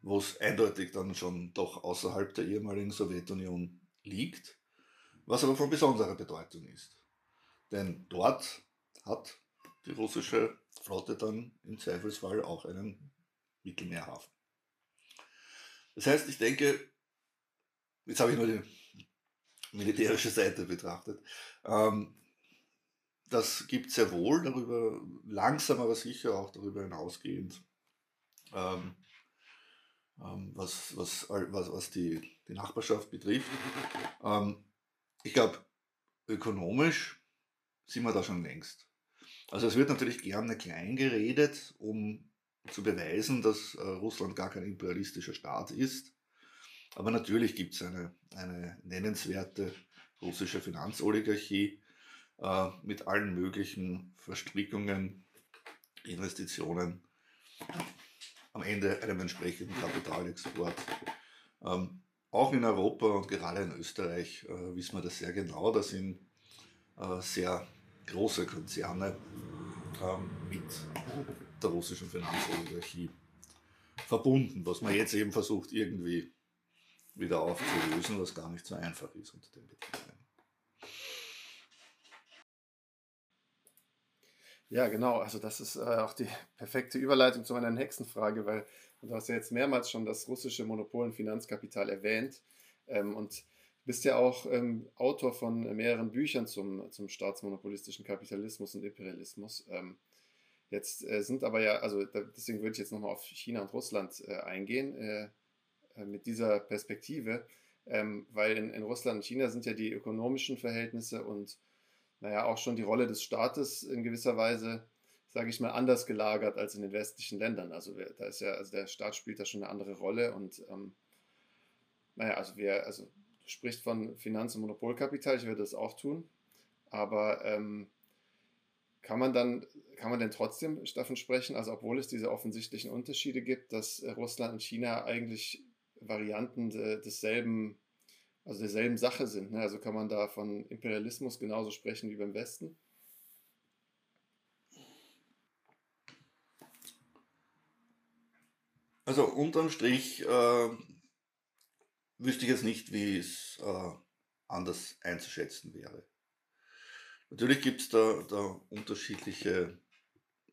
S4: wo es eindeutig dann schon doch außerhalb der ehemaligen Sowjetunion liegt, was aber von besonderer Bedeutung ist. Denn dort hat die russische Flotte dann im Zweifelsfall auch einen Mittelmeerhafen. Das heißt, ich denke, jetzt habe ich nur die militärische Seite betrachtet, ähm, das gibt sehr wohl darüber, langsam aber sicher auch darüber hinausgehend, ähm, ähm, was, was, was, was die, die Nachbarschaft betrifft. Ähm, ich glaube, ökonomisch sind wir da schon längst. Also es wird natürlich gerne klein geredet, um zu beweisen, dass äh, Russland gar kein imperialistischer Staat ist. Aber natürlich gibt es eine, eine nennenswerte russische Finanzoligarchie äh, mit allen möglichen Verstrickungen, Investitionen, am Ende einem entsprechenden Kapitalexport. Ähm, auch in Europa und gerade in Österreich äh, wissen wir das sehr genau. Da sind äh, sehr große Konzerne ähm, mit der russischen Finanzoligarchie verbunden, was man jetzt eben versucht irgendwie wieder aufzulösen, was gar nicht so einfach ist unter den Bedingungen.
S2: Ja, genau. Also das ist äh, auch die perfekte Überleitung zu meiner nächsten Frage, weil du hast ja jetzt mehrmals schon das russische Monopol und Finanzkapital erwähnt. Ähm, und bist ja auch ähm, Autor von mehreren Büchern zum, zum staatsmonopolistischen Kapitalismus und Imperialismus. Ähm, jetzt äh, sind aber ja, also da, deswegen würde ich jetzt nochmal auf China und Russland äh, eingehen äh, mit dieser Perspektive, ähm, weil in, in, Russland und China sind ja die ökonomischen Verhältnisse und naja auch schon die Rolle des Staates in gewisser Weise, sage ich mal, anders gelagert als in den westlichen Ländern. Also da ist ja, also der Staat spielt da schon eine andere Rolle und ähm, naja, also wir, also spricht von Finanz- und Monopolkapital, ich würde das auch tun. Aber ähm, kann man dann, kann man denn trotzdem davon sprechen, also obwohl es diese offensichtlichen Unterschiede gibt, dass äh, Russland und China eigentlich Varianten desselben, also derselben Sache sind? Ne? Also kann man da von Imperialismus genauso sprechen wie beim Westen?
S4: Also unterm Strich äh, wüsste ich jetzt nicht, wie es äh, anders einzuschätzen wäre. Natürlich gibt es da, da, unterschiedliche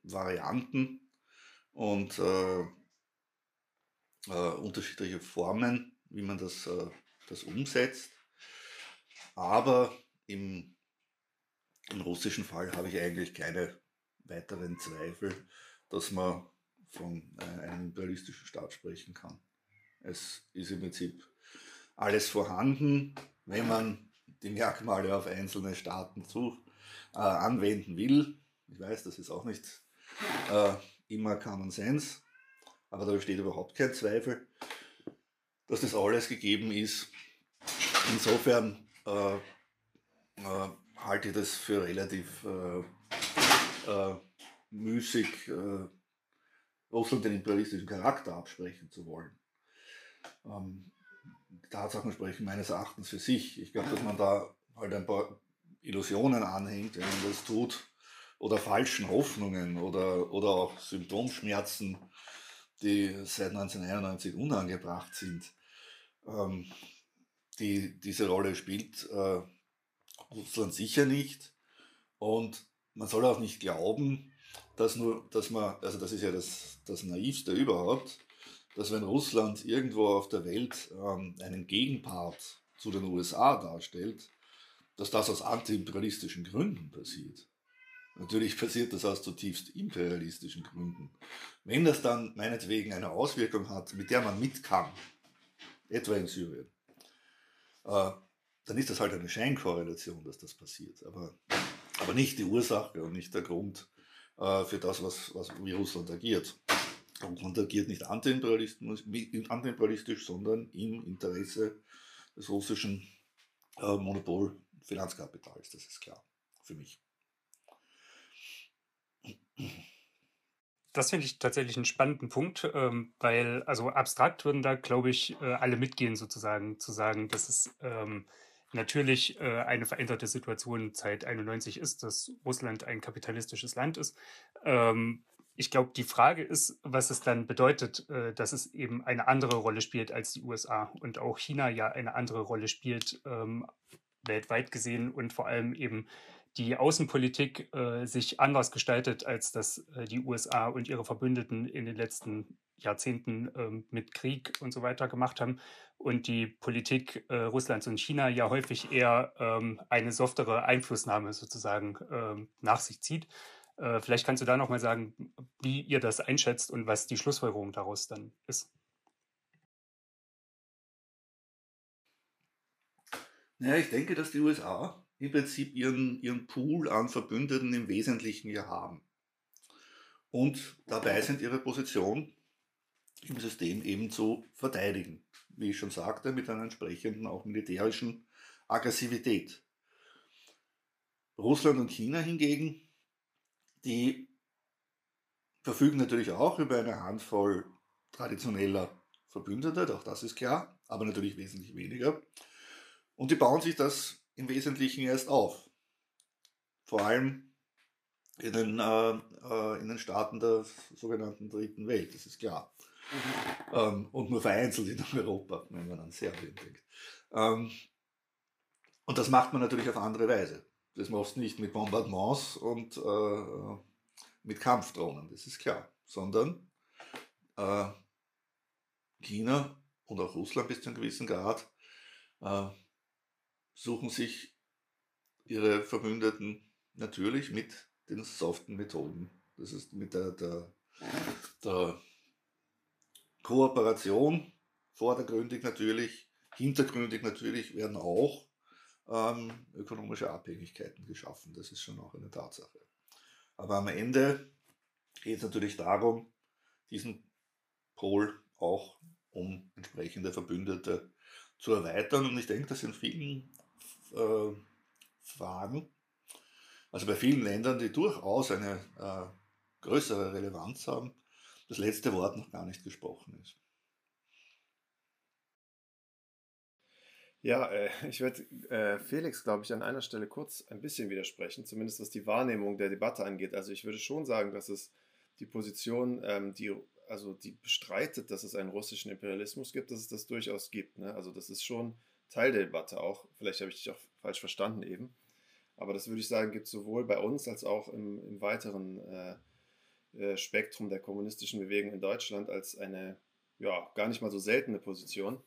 S4: Varianten und äh, äh, unterschiedliche Formen, wie man das, äh, das umsetzt. Aber im, im russischen Fall habe ich eigentlich keine weiteren Zweifel, dass man von äh, einem imperialistischen Staat sprechen kann. Es ist im Prinzip alles vorhanden, wenn man die Merkmale auf einzelne Staaten zu, äh, anwenden will. Ich weiß, das ist auch nicht äh, immer Common Sense, aber da besteht überhaupt kein Zweifel, dass das alles gegeben ist. Insofern äh, äh halte ich das für relativ äh, äh, müßig, Russland den imperialistischen Charakter absprechen zu wollen. Ähm, Tatsachen sprechen meines Erachtens für sich. Ich glaube, dass man da halt ein paar Illusionen anhängt, wenn man das tut, oder falschen Hoffnungen oder, oder auch Symptomschmerzen, die seit 1991 unangebracht sind. Ähm, die, diese Rolle spielt äh, Russland sicher nicht. Und man soll auch nicht glauben, dass nur, dass man, also das ist ja das, das Naivste überhaupt, dass wenn Russland irgendwo auf der Welt ähm, einen Gegenpart zu den USA darstellt, dass das aus antiimperialistischen Gründen passiert. Natürlich passiert das aus zutiefst imperialistischen Gründen. Wenn das dann meinetwegen eine Auswirkung hat, mit der man mit kann, etwa in Syrien, äh, dann ist das halt eine Scheinkorrelation, dass das passiert. Aber, aber nicht die Ursache und nicht der Grund äh, für das, was, was, wie Russland agiert. Russland agiert nicht antiimperialistisch, sondern im Interesse des russischen äh, Monopol-Finanzkapitals. Das ist klar für mich.
S3: Das finde ich tatsächlich einen spannenden Punkt, ähm, weil, also abstrakt würden da, glaube ich, äh, alle mitgehen, sozusagen, zu sagen, dass es ähm, natürlich äh, eine veränderte Situation seit 91 ist, dass Russland ein kapitalistisches Land ist. Ähm, ich glaube, die Frage ist, was es dann bedeutet, äh, dass es eben eine andere Rolle spielt als die USA und auch China ja eine andere Rolle spielt, ähm, weltweit gesehen und vor allem eben die Außenpolitik äh, sich anders gestaltet, als das äh, die USA und ihre Verbündeten in den letzten Jahrzehnten ähm, mit Krieg und so weiter gemacht haben und die Politik äh, Russlands und China ja häufig eher ähm, eine softere Einflussnahme sozusagen ähm, nach sich zieht. Äh, vielleicht kannst du da nochmal sagen, wie ihr das einschätzt und was die Schlussfolgerung daraus dann ist.
S4: Naja, ich denke, dass die USA im Prinzip ihren, ihren Pool an Verbündeten im Wesentlichen hier haben. Und dabei sind ihre Position im System eben zu verteidigen. Wie ich schon sagte, mit einer entsprechenden auch militärischen Aggressivität. Russland und China hingegen, die verfügen natürlich auch über eine Handvoll traditioneller Verbündeter, auch das ist klar, aber natürlich wesentlich weniger. Und die bauen sich das im Wesentlichen erst auf. Vor allem in den, äh, äh, in den Staaten der sogenannten Dritten Welt, das ist klar. Ähm, und nur vereinzelt in Europa, wenn man an Serbien denkt. Ähm, und das macht man natürlich auf andere Weise. Das machst du nicht mit Bombardements und äh, mit Kampfdrohnen, das ist klar, sondern äh, China und auch Russland bis zu einem gewissen Grad äh, suchen sich ihre Verbündeten natürlich mit den soften Methoden. Das ist mit der, der, der Kooperation, vordergründig natürlich, hintergründig natürlich werden auch ähm, ökonomische Abhängigkeiten geschaffen. Das ist schon auch eine Tatsache. Aber am Ende geht es natürlich darum, diesen Pol auch um entsprechende Verbündete zu erweitern. Und ich denke, dass in vielen äh, Fragen, also bei vielen Ländern, die durchaus eine äh, größere Relevanz haben, das letzte Wort noch gar nicht gesprochen ist.
S2: Ja, äh, ich werde äh, Felix, glaube ich, an einer Stelle kurz ein bisschen widersprechen, zumindest was die Wahrnehmung der Debatte angeht. Also ich würde schon sagen, dass es die Position, ähm, die also die bestreitet, dass es einen russischen Imperialismus gibt, dass es das durchaus gibt. Ne? Also das ist schon Teil der Debatte auch. Vielleicht habe ich dich auch falsch verstanden eben. Aber das würde ich sagen, gibt es sowohl bei uns als auch im, im weiteren äh, äh, Spektrum der kommunistischen Bewegung in Deutschland als eine ja, gar nicht mal so seltene Position.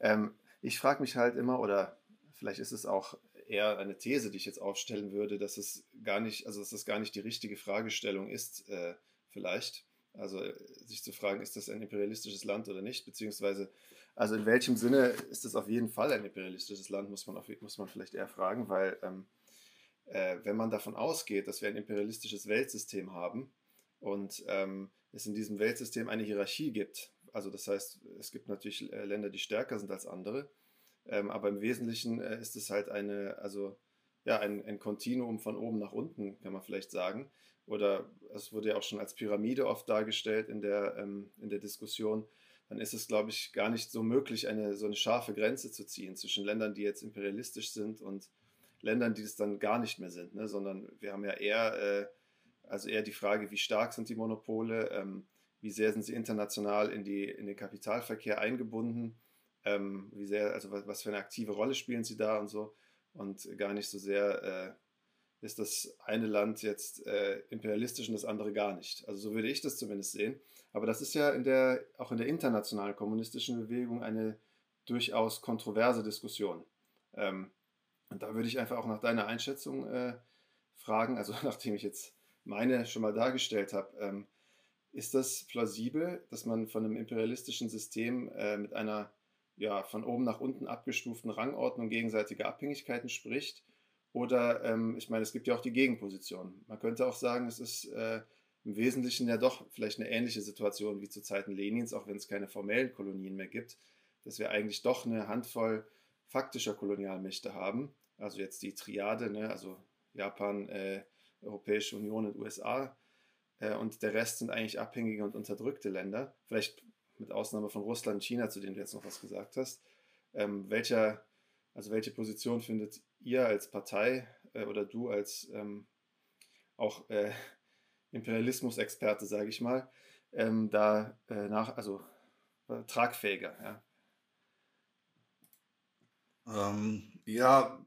S2: Ähm, ich frage mich halt immer, oder vielleicht ist es auch eher eine These, die ich jetzt aufstellen würde, dass es gar nicht, also dass das gar nicht die richtige Fragestellung ist, äh, vielleicht. Also sich zu fragen, ist das ein imperialistisches Land oder nicht, beziehungsweise also in welchem Sinne ist es auf jeden Fall ein imperialistisches Land, muss man, auf, muss man vielleicht eher fragen, weil ähm, äh, wenn man davon ausgeht, dass wir ein imperialistisches Weltsystem haben und ähm, es in diesem Weltsystem eine Hierarchie gibt, also das heißt, es gibt natürlich äh, Länder, die stärker sind als andere, ähm, aber im Wesentlichen äh, ist es halt eine, also ja, ein, Kontinuum von oben nach unten, kann man vielleicht sagen. Oder es wurde ja auch schon als Pyramide oft dargestellt in der, ähm, in der Diskussion dann ist es, glaube ich, gar nicht so möglich, eine so eine scharfe Grenze zu ziehen zwischen Ländern, die jetzt imperialistisch sind und Ländern, die es dann gar nicht mehr sind, ne? sondern wir haben ja eher, äh, also eher die Frage, wie stark sind die Monopole, ähm, wie sehr sind sie international in, die, in den Kapitalverkehr eingebunden, ähm, wie sehr, also was, was, für eine aktive Rolle spielen sie da und so und gar nicht so sehr äh, ist das eine Land jetzt äh, imperialistisch und das andere gar nicht. Also so würde ich das zumindest sehen. Aber das ist ja in der, auch in der internationalen kommunistischen Bewegung eine durchaus kontroverse Diskussion. Ähm, und da würde ich einfach auch nach deiner Einschätzung äh, fragen, also nachdem ich jetzt meine schon mal dargestellt habe, ähm, ist das plausibel, dass man von einem imperialistischen System äh, mit einer ja, von oben nach unten abgestuften Rangordnung gegenseitiger Abhängigkeiten spricht? Oder, ähm, ich meine, es gibt ja auch die Gegenposition. Man könnte auch sagen, es ist äh, im Wesentlichen ja doch vielleicht eine ähnliche Situation wie zu Zeiten Lenins, auch wenn es keine formellen Kolonien mehr gibt, dass wir eigentlich doch eine Handvoll faktischer Kolonialmächte haben. Also jetzt die Triade, ne, also Japan, äh, Europäische Union und USA, äh, und der Rest sind eigentlich abhängige und unterdrückte Länder. Vielleicht mit Ausnahme von Russland und China, zu denen du jetzt noch was gesagt hast. Ähm, welcher, also welche Position findet ihr als Partei äh, oder du als ähm, auch äh, Imperialismus-Experte, sage ich mal, ähm, da äh, nach, also äh, tragfähiger? Ja?
S4: Ähm, ja,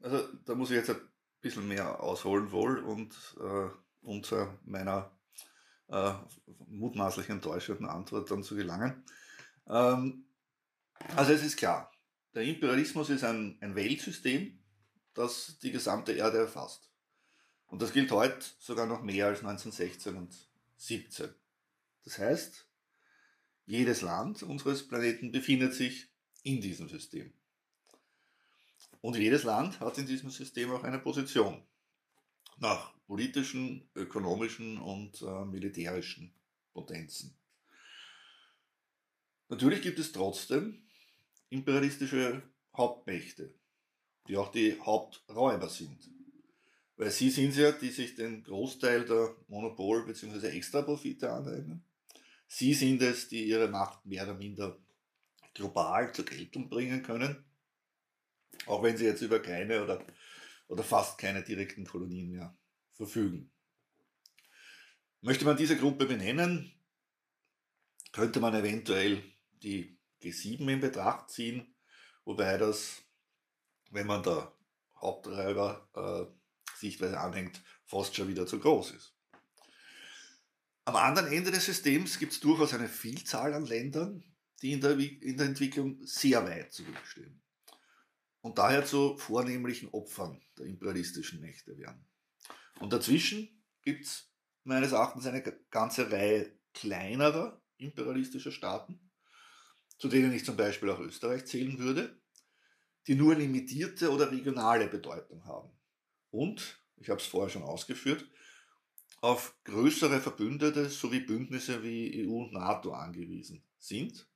S4: also da muss ich jetzt ein bisschen mehr ausholen wohl und äh, unter meiner äh, mutmaßlich enttäuschenden Antwort dann zu gelangen. Ähm, also es ist klar, der Imperialismus ist ein, ein Weltsystem, das die gesamte Erde erfasst. Und das gilt heute sogar noch mehr als 1916 und 17. Das heißt, jedes Land unseres Planeten befindet sich in diesem System. Und jedes Land hat in diesem System auch eine Position nach politischen, ökonomischen und äh, militärischen Potenzen. Natürlich gibt es trotzdem imperialistische Hauptmächte, die auch die Haupträuber sind. Weil sie sind es ja, die sich den Großteil der Monopol- bzw. Extraprofite aneignen. Sie sind es, die ihre Macht mehr oder minder global zur Geltung bringen können, auch wenn sie jetzt über keine oder, oder fast keine direkten Kolonien mehr verfügen. Möchte man diese Gruppe benennen, könnte man eventuell die G7 in Betracht ziehen, wobei das, wenn man der Haupträuber äh, Sichtweise anhängt, fast schon wieder zu groß ist. Am anderen Ende des Systems gibt es durchaus eine Vielzahl an Ländern, die in der, in der Entwicklung sehr weit zurückstehen und daher zu vornehmlichen Opfern der imperialistischen Mächte werden. Und dazwischen gibt es meines Erachtens eine ganze Reihe kleinerer imperialistischer Staaten, zu denen ich zum Beispiel auch Österreich zählen würde, die nur limitierte oder regionale Bedeutung haben. Und, ich habe es vorher schon ausgeführt, auf größere Verbündete sowie Bündnisse wie EU und NATO angewiesen sind,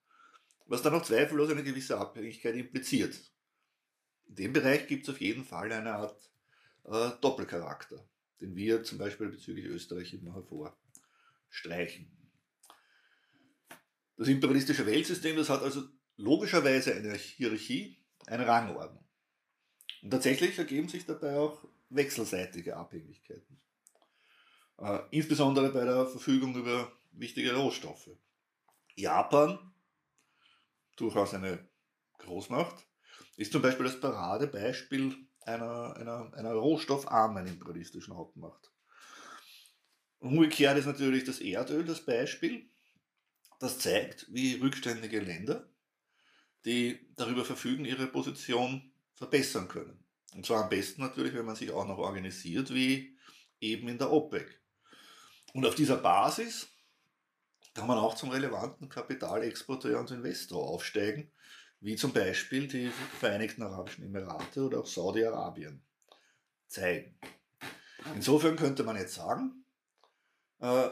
S4: was dann auch zweifellos eine gewisse Abhängigkeit impliziert. In dem Bereich gibt es auf jeden Fall eine Art äh, Doppelcharakter den wir zum Beispiel bezüglich Österreich immer hervorstreichen. Das imperialistische Weltsystem, das hat also logischerweise eine Hierarchie, eine Rangordnung. Und tatsächlich ergeben sich dabei auch wechselseitige Abhängigkeiten. Äh, insbesondere bei der Verfügung über wichtige Rohstoffe. Japan, durchaus eine Großmacht, ist zum Beispiel das Paradebeispiel einer, einer, einer rohstoffarmen imperialistischen Hauptmacht. Umgekehrt ist natürlich das Erdöl das Beispiel. Das zeigt, wie rückständige Länder, die darüber verfügen, ihre Position verbessern können. Und zwar am besten natürlich, wenn man sich auch noch organisiert, wie eben in der OPEC. Und auf dieser Basis kann man auch zum relevanten Kapitalexporteur und Investor aufsteigen wie zum Beispiel die Vereinigten Arabischen Emirate oder auch Saudi-Arabien zeigen. Insofern könnte man jetzt sagen, äh,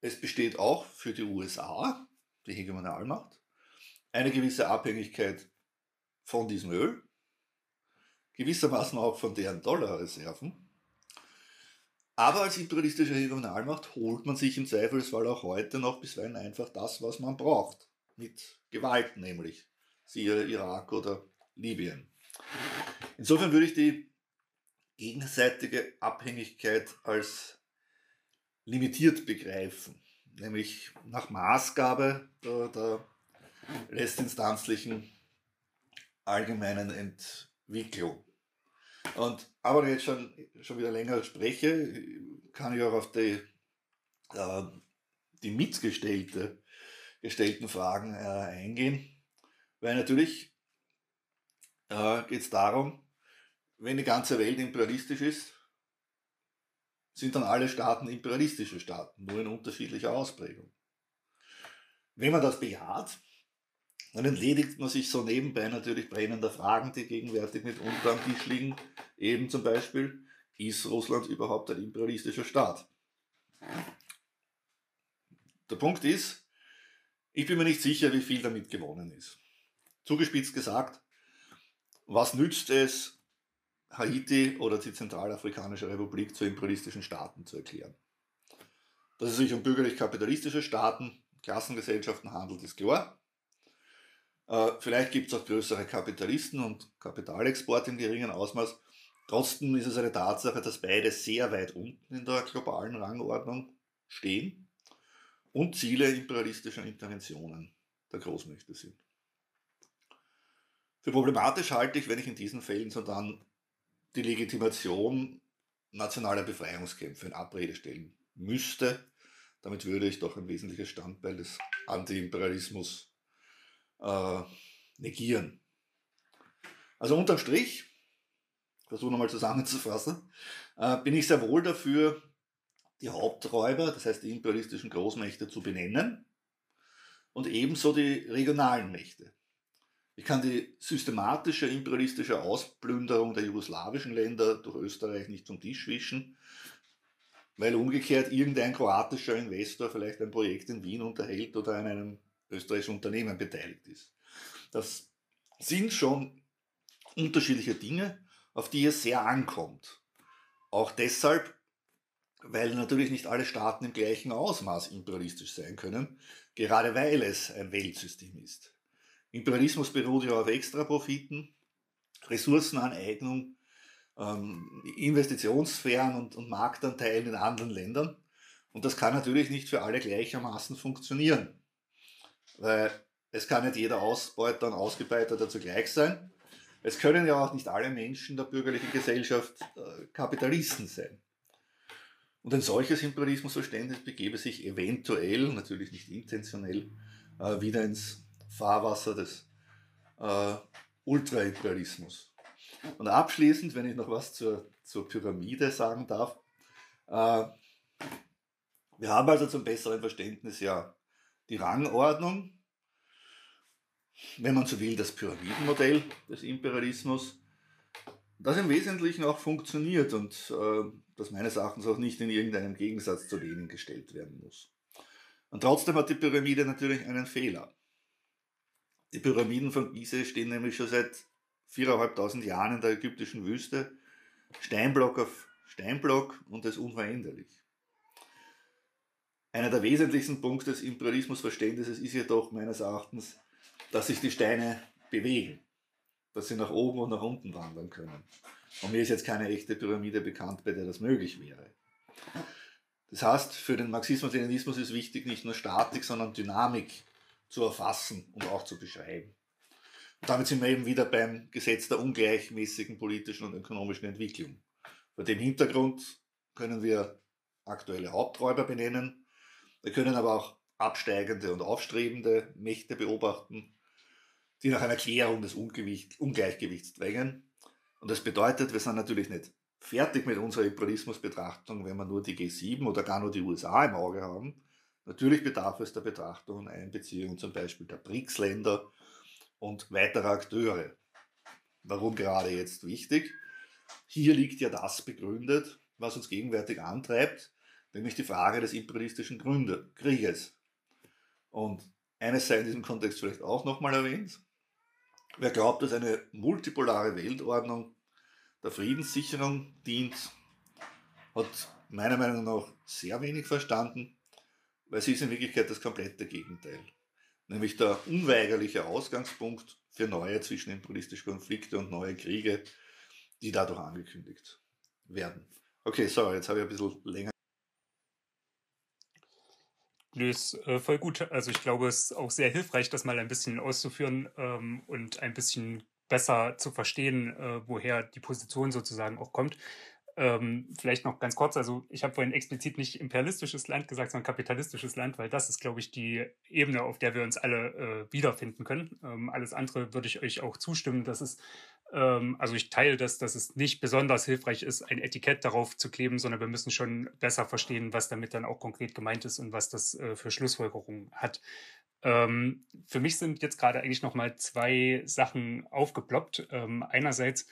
S4: es besteht auch für die USA, die Hegemonialmacht, eine gewisse Abhängigkeit von diesem Öl, gewissermaßen auch von deren Dollarreserven. Aber als imperialistische Hegemonialmacht holt man sich im Zweifelsfall auch heute noch bisweilen einfach das, was man braucht. Mit Gewalt nämlich siehe Irak oder Libyen. Insofern würde ich die gegenseitige Abhängigkeit als limitiert begreifen, nämlich nach Maßgabe der, der letztinstanzlichen allgemeinen Entwicklung. Und aber jetzt schon, schon wieder länger spreche, kann ich auch auf die, äh, die mitgestellte gestellten Fragen äh, eingehen. Weil natürlich äh, geht es darum, wenn die ganze Welt imperialistisch ist, sind dann alle Staaten imperialistische Staaten, nur in unterschiedlicher Ausprägung. Wenn man das bejaht, dann entledigt man sich so nebenbei natürlich brennender Fragen, die gegenwärtig mit unter am Tisch liegen. Eben zum Beispiel, ist Russland überhaupt ein imperialistischer Staat? Der Punkt ist, ich bin mir nicht sicher, wie viel damit gewonnen ist. Zugespitzt gesagt, was nützt es, Haiti oder die Zentralafrikanische Republik zu imperialistischen Staaten zu erklären? Dass es sich um bürgerlich-kapitalistische Staaten, Klassengesellschaften handelt, ist klar. Äh, vielleicht gibt es auch größere Kapitalisten und Kapitalexport im geringen Ausmaß. Trotzdem ist es eine Tatsache, dass beide sehr weit unten in der globalen Rangordnung stehen und Ziele imperialistischer Interventionen der Großmächte sind. Für problematisch halte ich, wenn ich in diesen Fällen so dann die Legitimation nationaler Befreiungskämpfe in Abrede stellen müsste. Damit würde ich doch ein wesentliches Standbein des Antiimperialismus äh, negieren. Also unterm Strich, versuche nochmal zusammenzufassen, äh, bin ich sehr wohl dafür, die Haupträuber, das heißt die imperialistischen Großmächte, zu benennen und ebenso die regionalen Mächte. Ich kann die systematische imperialistische Ausplünderung der jugoslawischen Länder durch Österreich nicht vom Tisch wischen, weil umgekehrt irgendein kroatischer Investor vielleicht ein Projekt in Wien unterhält oder an einem österreichischen Unternehmen beteiligt ist. Das sind schon unterschiedliche Dinge, auf die es sehr ankommt. Auch deshalb, weil natürlich nicht alle Staaten im gleichen Ausmaß imperialistisch sein können, gerade weil es ein Weltsystem ist. Imperialismus beruht ja auf Extraprofiten, Ressourcenaneignung, ähm, Investitionssphären und, und Marktanteilen in anderen Ländern. Und das kann natürlich nicht für alle gleichermaßen funktionieren. Weil es kann nicht jeder Ausbeuter und Ausgebeiteter zugleich sein. Es können ja auch nicht alle Menschen der bürgerlichen Gesellschaft äh, Kapitalisten sein. Und ein solches Imperialismusverständnis begebe sich eventuell, natürlich nicht intentionell, äh, wieder ins Fahrwasser des äh, Ultraimperialismus. Und abschließend, wenn ich noch was zur, zur Pyramide sagen darf, äh, wir haben also zum besseren Verständnis ja die Rangordnung, wenn man so will, das Pyramidenmodell des Imperialismus, das im Wesentlichen auch funktioniert und äh, das meines Erachtens auch nicht in irgendeinem Gegensatz zu denen gestellt werden muss. Und trotzdem hat die Pyramide natürlich einen Fehler. Die Pyramiden von Gizeh stehen nämlich schon seit 4.500 Jahren in der ägyptischen Wüste, Steinblock auf Steinblock und ist unveränderlich. Einer der wesentlichsten Punkte des Imperialismusverständnisses ist jedoch meines Erachtens, dass sich die Steine bewegen, dass sie nach oben und nach unten wandern können. Und mir ist jetzt keine echte Pyramide bekannt, bei der das möglich wäre. Das heißt, für den Marxismus-Leninismus ist wichtig, nicht nur Statik, sondern Dynamik zu erfassen und auch zu beschreiben. Und damit sind wir eben wieder beim Gesetz der ungleichmäßigen politischen und ökonomischen Entwicklung. Vor dem Hintergrund können wir aktuelle Haupträuber benennen, wir können aber auch absteigende und aufstrebende Mächte beobachten, die nach einer Klärung des Ungleichgewichts drängen. Und das bedeutet, wir sind natürlich nicht fertig mit unserer Imperialismusbetrachtung, wenn wir nur die G7 oder gar nur die USA im Auge haben. Natürlich bedarf es der Betrachtung und Einbeziehung zum Beispiel der BRICS-Länder und weiterer Akteure. Warum gerade jetzt wichtig? Hier liegt ja das begründet, was uns gegenwärtig antreibt, nämlich die Frage des imperialistischen Gründe, Krieges. Und eines sei in diesem Kontext vielleicht auch nochmal erwähnt. Wer glaubt, dass eine multipolare Weltordnung der Friedenssicherung dient, hat meiner Meinung nach sehr wenig verstanden, weil sie ist in Wirklichkeit das komplette Gegenteil. Nämlich der unweigerliche Ausgangspunkt für neue zwischenimperialistische Konflikte und neue Kriege, die dadurch angekündigt werden. Okay, sorry, jetzt habe ich ein bisschen länger
S3: Nö, ist äh, voll gut. Also ich glaube, es ist auch sehr hilfreich, das mal ein bisschen auszuführen ähm, und ein bisschen besser zu verstehen, äh, woher die Position sozusagen auch kommt. Ähm, vielleicht noch ganz kurz, also ich habe vorhin explizit nicht imperialistisches Land gesagt, sondern kapitalistisches Land, weil das ist, glaube ich, die Ebene, auf der wir uns alle äh, wiederfinden können. Ähm, alles andere würde ich euch auch zustimmen, dass es, ähm, also ich teile das, dass es nicht besonders hilfreich ist, ein Etikett darauf zu kleben, sondern wir müssen schon besser verstehen, was damit dann auch konkret gemeint ist und was das äh, für Schlussfolgerungen hat. Ähm, für mich sind jetzt gerade eigentlich nochmal zwei Sachen aufgeploppt. Ähm, einerseits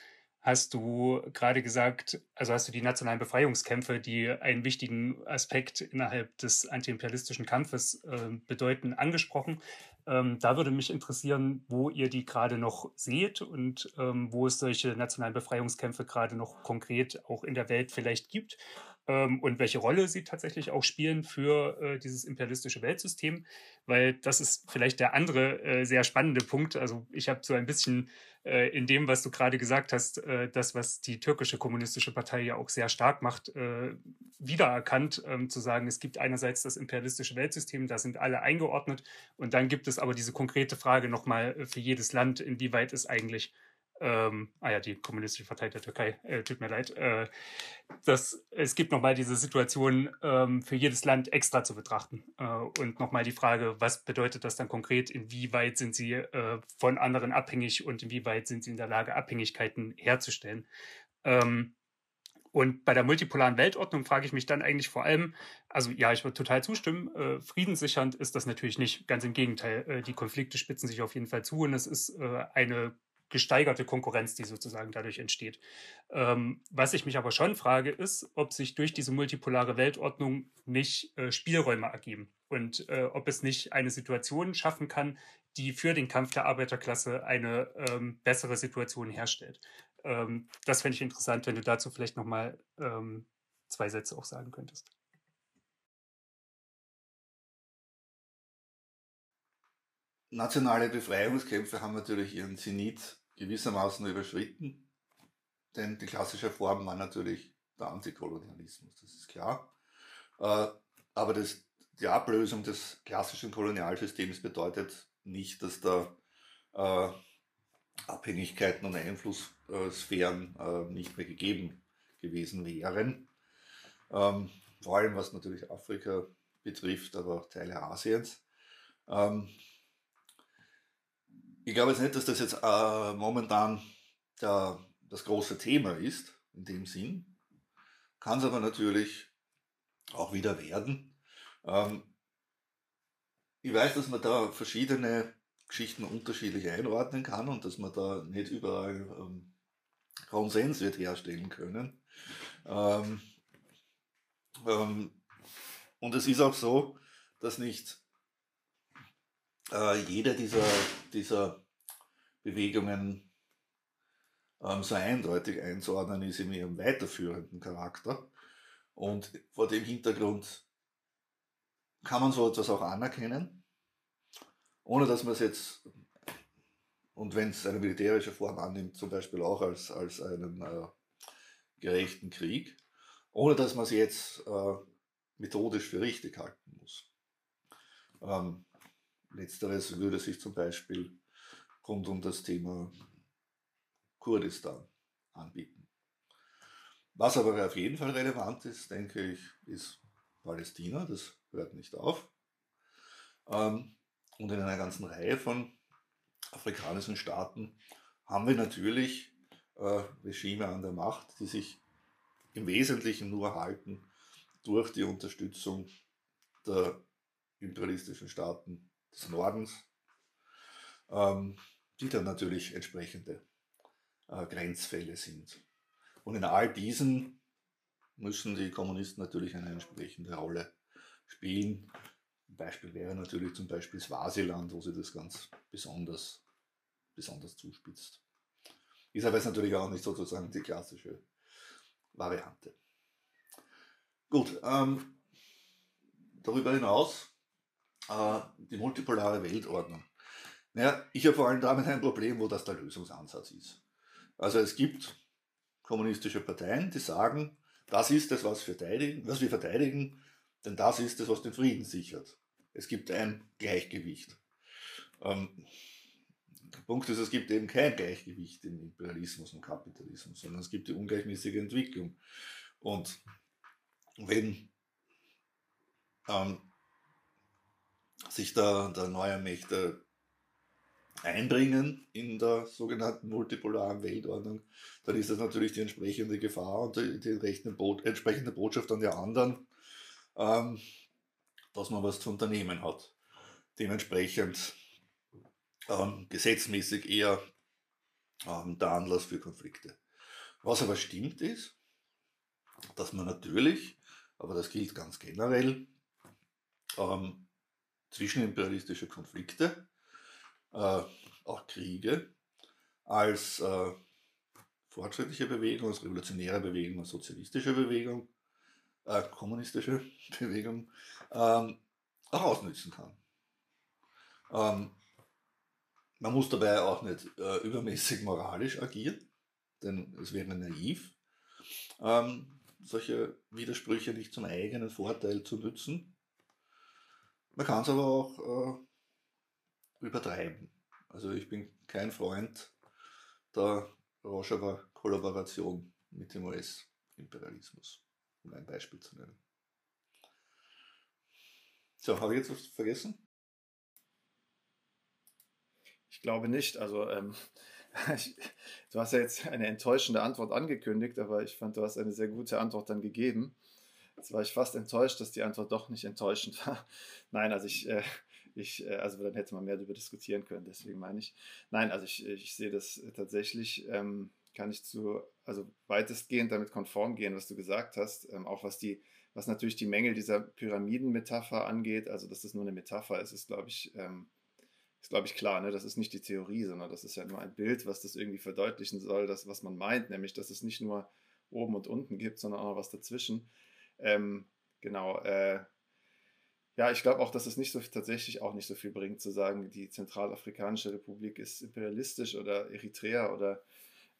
S3: hast du gerade gesagt, also hast du die nationalen Befreiungskämpfe, die einen wichtigen Aspekt innerhalb des antiimperialistischen Kampfes äh, bedeuten, angesprochen. Ähm, da würde mich interessieren, wo ihr die gerade noch seht und ähm, wo es solche nationalen Befreiungskämpfe gerade noch konkret auch in der Welt vielleicht gibt und welche Rolle sie tatsächlich auch spielen für äh, dieses imperialistische Weltsystem, weil das ist vielleicht der andere äh, sehr spannende Punkt. Also ich habe so ein bisschen äh, in dem, was du gerade gesagt hast, äh, das, was die türkische kommunistische Partei ja auch sehr stark macht, äh, wiedererkannt, ähm, zu sagen, es gibt einerseits das imperialistische Weltsystem, da sind alle eingeordnet und dann gibt es aber diese konkrete Frage nochmal äh, für jedes Land, inwieweit ist eigentlich ähm, ah ja, die kommunistische Partei der Türkei, äh, tut mir leid, äh, dass es gibt nochmal diese Situation ähm, für jedes Land extra zu betrachten äh, und nochmal die Frage, was bedeutet das dann konkret, inwieweit sind sie äh, von anderen abhängig und inwieweit sind sie in der Lage, Abhängigkeiten herzustellen. Ähm, und bei der multipolaren Weltordnung frage ich mich dann eigentlich vor allem, also ja, ich würde total zustimmen, äh, friedenssichernd ist das natürlich nicht, ganz im Gegenteil. Äh, die Konflikte spitzen sich auf jeden Fall zu und es ist äh, eine gesteigerte Konkurrenz, die sozusagen dadurch entsteht. Ähm, was ich mich aber schon frage, ist, ob sich durch diese multipolare Weltordnung nicht äh, Spielräume ergeben und äh, ob es nicht eine Situation schaffen kann, die für den Kampf der Arbeiterklasse eine ähm, bessere Situation herstellt. Ähm, das fände ich interessant, wenn du dazu vielleicht nochmal ähm, zwei Sätze auch sagen könntest.
S4: Nationale Befreiungskämpfe haben natürlich ihren Zenit gewissermaßen überschritten, denn die klassische Form war natürlich der Antikolonialismus, das ist klar. Äh, aber das, die Ablösung des klassischen Kolonialsystems bedeutet nicht, dass da äh, Abhängigkeiten und Einflusssphären äh, nicht mehr gegeben gewesen wären. Ähm, vor allem was natürlich Afrika betrifft, aber auch Teile Asiens. Ähm, ich glaube jetzt nicht, dass das jetzt äh, momentan der, das große Thema ist, in dem Sinn. Kann es aber natürlich auch wieder werden. Ähm, ich weiß, dass man da verschiedene Geschichten unterschiedlich einordnen kann und dass man da nicht überall ähm, Konsens wird herstellen können. Ähm, ähm, und es ist auch so, dass nicht äh, jede dieser, dieser Bewegungen ähm, so eindeutig einzuordnen ist in ihrem weiterführenden Charakter. Und vor dem Hintergrund kann man so etwas auch anerkennen, ohne dass man es jetzt, und wenn es eine militärische Form annimmt, zum Beispiel auch als, als einen äh, gerechten Krieg, ohne dass man es jetzt äh, methodisch für richtig halten muss. Ähm, Letzteres würde sich zum Beispiel rund um das Thema Kurdistan anbieten. Was aber auf jeden Fall relevant ist, denke ich, ist Palästina. Das hört nicht auf. Ähm, und in einer ganzen Reihe von afrikanischen Staaten haben wir natürlich äh, Regime an der Macht, die sich im Wesentlichen nur halten durch die Unterstützung der imperialistischen Staaten des Nordens, ähm, die dann natürlich entsprechende äh, Grenzfälle sind. Und in all diesen müssen die Kommunisten natürlich eine entsprechende Rolle spielen. Ein Beispiel wäre natürlich zum Beispiel Swasiland, wo sie das ganz besonders, besonders zuspitzt. Ist aber jetzt natürlich auch nicht sozusagen die klassische Variante. Gut, ähm, darüber hinaus äh, die multipolare Weltordnung. Naja, ich habe vor allem damit ein Problem, wo das der Lösungsansatz ist. Also es gibt kommunistische Parteien, die sagen, das ist es, was, was wir verteidigen, denn das ist es, was den Frieden sichert. Es gibt ein Gleichgewicht. Ähm, der Punkt ist, es gibt eben kein Gleichgewicht im Imperialismus und Kapitalismus, sondern es gibt die ungleichmäßige Entwicklung. Und wenn ähm, sich da, da neue Mächte einbringen in der sogenannten multipolaren Weltordnung, dann ist das natürlich die entsprechende Gefahr und die, die Bo entsprechende Botschaft an die anderen, ähm, dass man was zu unternehmen hat. Dementsprechend ähm, gesetzmäßig eher ähm, der Anlass für Konflikte. Was aber stimmt ist, dass man natürlich, aber das gilt ganz generell, ähm, zwischenimperialistische Konflikte äh, auch Kriege als äh, fortschrittliche Bewegung, als revolutionäre Bewegung, als sozialistische Bewegung, äh, kommunistische Bewegung ähm, auch ausnützen kann. Ähm, man muss dabei auch nicht äh, übermäßig moralisch agieren, denn es wäre naiv, ähm, solche Widersprüche nicht zum eigenen Vorteil zu nutzen. Man kann es aber auch äh, übertreiben. Also ich bin kein Freund der Rojava Kollaboration mit dem US-Imperialismus, um ein Beispiel zu nennen. So, habe ich jetzt was vergessen?
S2: Ich glaube nicht. Also, ähm, ich, du hast ja jetzt eine enttäuschende Antwort angekündigt, aber ich fand, du hast eine sehr gute Antwort dann gegeben. Jetzt war ich fast enttäuscht, dass die Antwort doch nicht enttäuschend war. Nein, also ich, äh, ich, äh, also dann hätte man mehr darüber diskutieren können, deswegen meine ich. Nein, also ich, ich sehe das tatsächlich, ähm, kann ich zu, also weitestgehend damit konform gehen, was du gesagt hast, ähm, auch was die, was natürlich die Mängel dieser Pyramidenmetapher angeht, also dass das nur eine Metapher ist, ist glaube ich, ähm, ist glaube ich klar, ne? das ist nicht die Theorie, sondern das ist ja nur ein Bild, was das irgendwie verdeutlichen soll, das, was man meint, nämlich, dass es nicht nur oben und unten gibt, sondern auch noch was dazwischen. Ähm, genau, äh, ja, ich glaube auch, dass es nicht so tatsächlich auch nicht so viel bringt, zu sagen, die Zentralafrikanische Republik ist imperialistisch oder Eritrea oder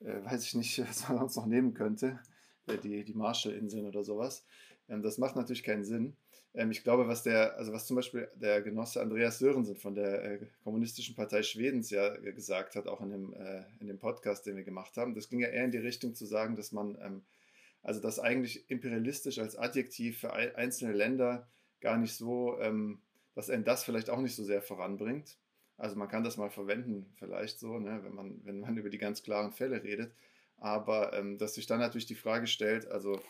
S2: äh, weiß ich nicht, was man uns noch nehmen könnte, äh, die, die Marshallinseln oder sowas. Ähm, das macht natürlich keinen Sinn. Ähm, ich glaube, was der, also was zum Beispiel der Genosse Andreas Sörensen von der äh, Kommunistischen Partei Schwedens ja äh, gesagt hat, auch in dem, äh, in dem Podcast, den wir gemacht haben, das ging ja eher in die Richtung zu sagen, dass man, ähm, also dass eigentlich imperialistisch als Adjektiv für einzelne Länder gar nicht so, ähm, dass einen das vielleicht auch nicht so sehr voranbringt. Also man kann das mal verwenden, vielleicht so, ne, wenn, man, wenn man über die ganz klaren Fälle redet. Aber ähm, dass sich dann natürlich die Frage stellt, also,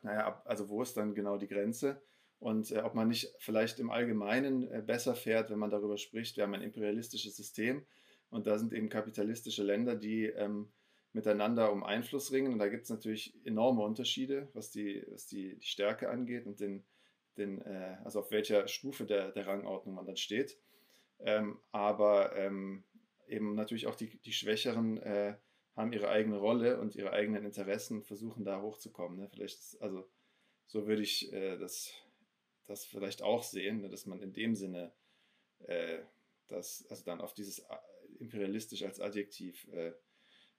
S2: naja, also wo ist dann genau die Grenze? Und äh, ob man nicht vielleicht im Allgemeinen äh, besser fährt, wenn man darüber spricht, wir haben ein imperialistisches System und da sind eben kapitalistische Länder, die ähm, miteinander um Einfluss ringen. Und da gibt es natürlich enorme Unterschiede, was die, was die, die Stärke angeht und den, den, äh, also auf welcher Stufe der, der Rangordnung man dann steht. Ähm, aber ähm, eben natürlich auch die, die Schwächeren äh, haben ihre eigene Rolle und ihre eigenen Interessen und versuchen da hochzukommen. Ne? Vielleicht, ist, also so würde ich äh, das, das vielleicht auch sehen, ne? dass man in dem Sinne äh, das, also dann auf dieses äh, imperialistisch als Adjektiv äh,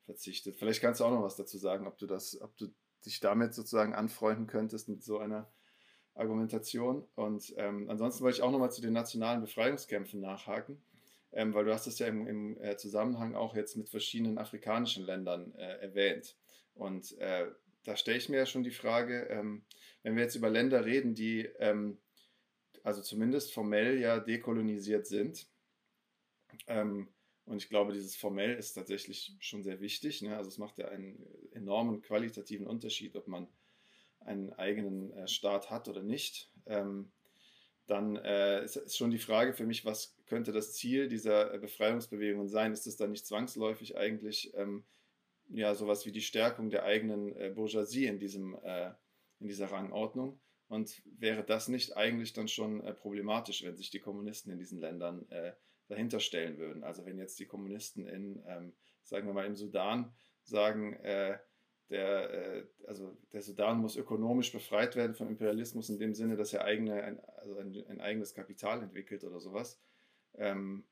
S2: verzichtet. Vielleicht kannst du auch noch was dazu sagen, ob du das, ob du dich damit sozusagen anfreunden könntest mit so einer Argumentation. Und ähm, ansonsten wollte ich auch nochmal zu den nationalen Befreiungskämpfen nachhaken, ähm, weil du hast es ja im, im äh, Zusammenhang auch jetzt mit verschiedenen afrikanischen Ländern äh, erwähnt. Und äh, da stelle ich mir ja schon die Frage, ähm, wenn wir jetzt über Länder reden, die ähm, also zumindest formell ja dekolonisiert sind, ähm, und ich glaube, dieses formell ist tatsächlich schon sehr wichtig. Ne? Also es macht ja einen enormen qualitativen Unterschied, ob man einen eigenen äh, Staat hat oder nicht, ähm, dann äh, ist, ist, schon die Frage für mich, was könnte das Ziel dieser äh, Befreiungsbewegungen sein? Ist es dann nicht zwangsläufig eigentlich ähm, ja sowas wie die Stärkung der eigenen äh, Bourgeoisie in, diesem, äh, in dieser Rangordnung? Und wäre das nicht eigentlich dann schon äh, problematisch, wenn sich die Kommunisten in diesen Ländern dahinter stellen würden? Also wenn jetzt die Kommunisten in, ähm, sagen wir mal, im Sudan sagen, der, äh, also der Sudan muss ökonomisch befreit werden vom Imperialismus in dem Sinne, dass er eigene, ein, also ein, ein eigenes Kapital entwickelt oder sowas. Ähm,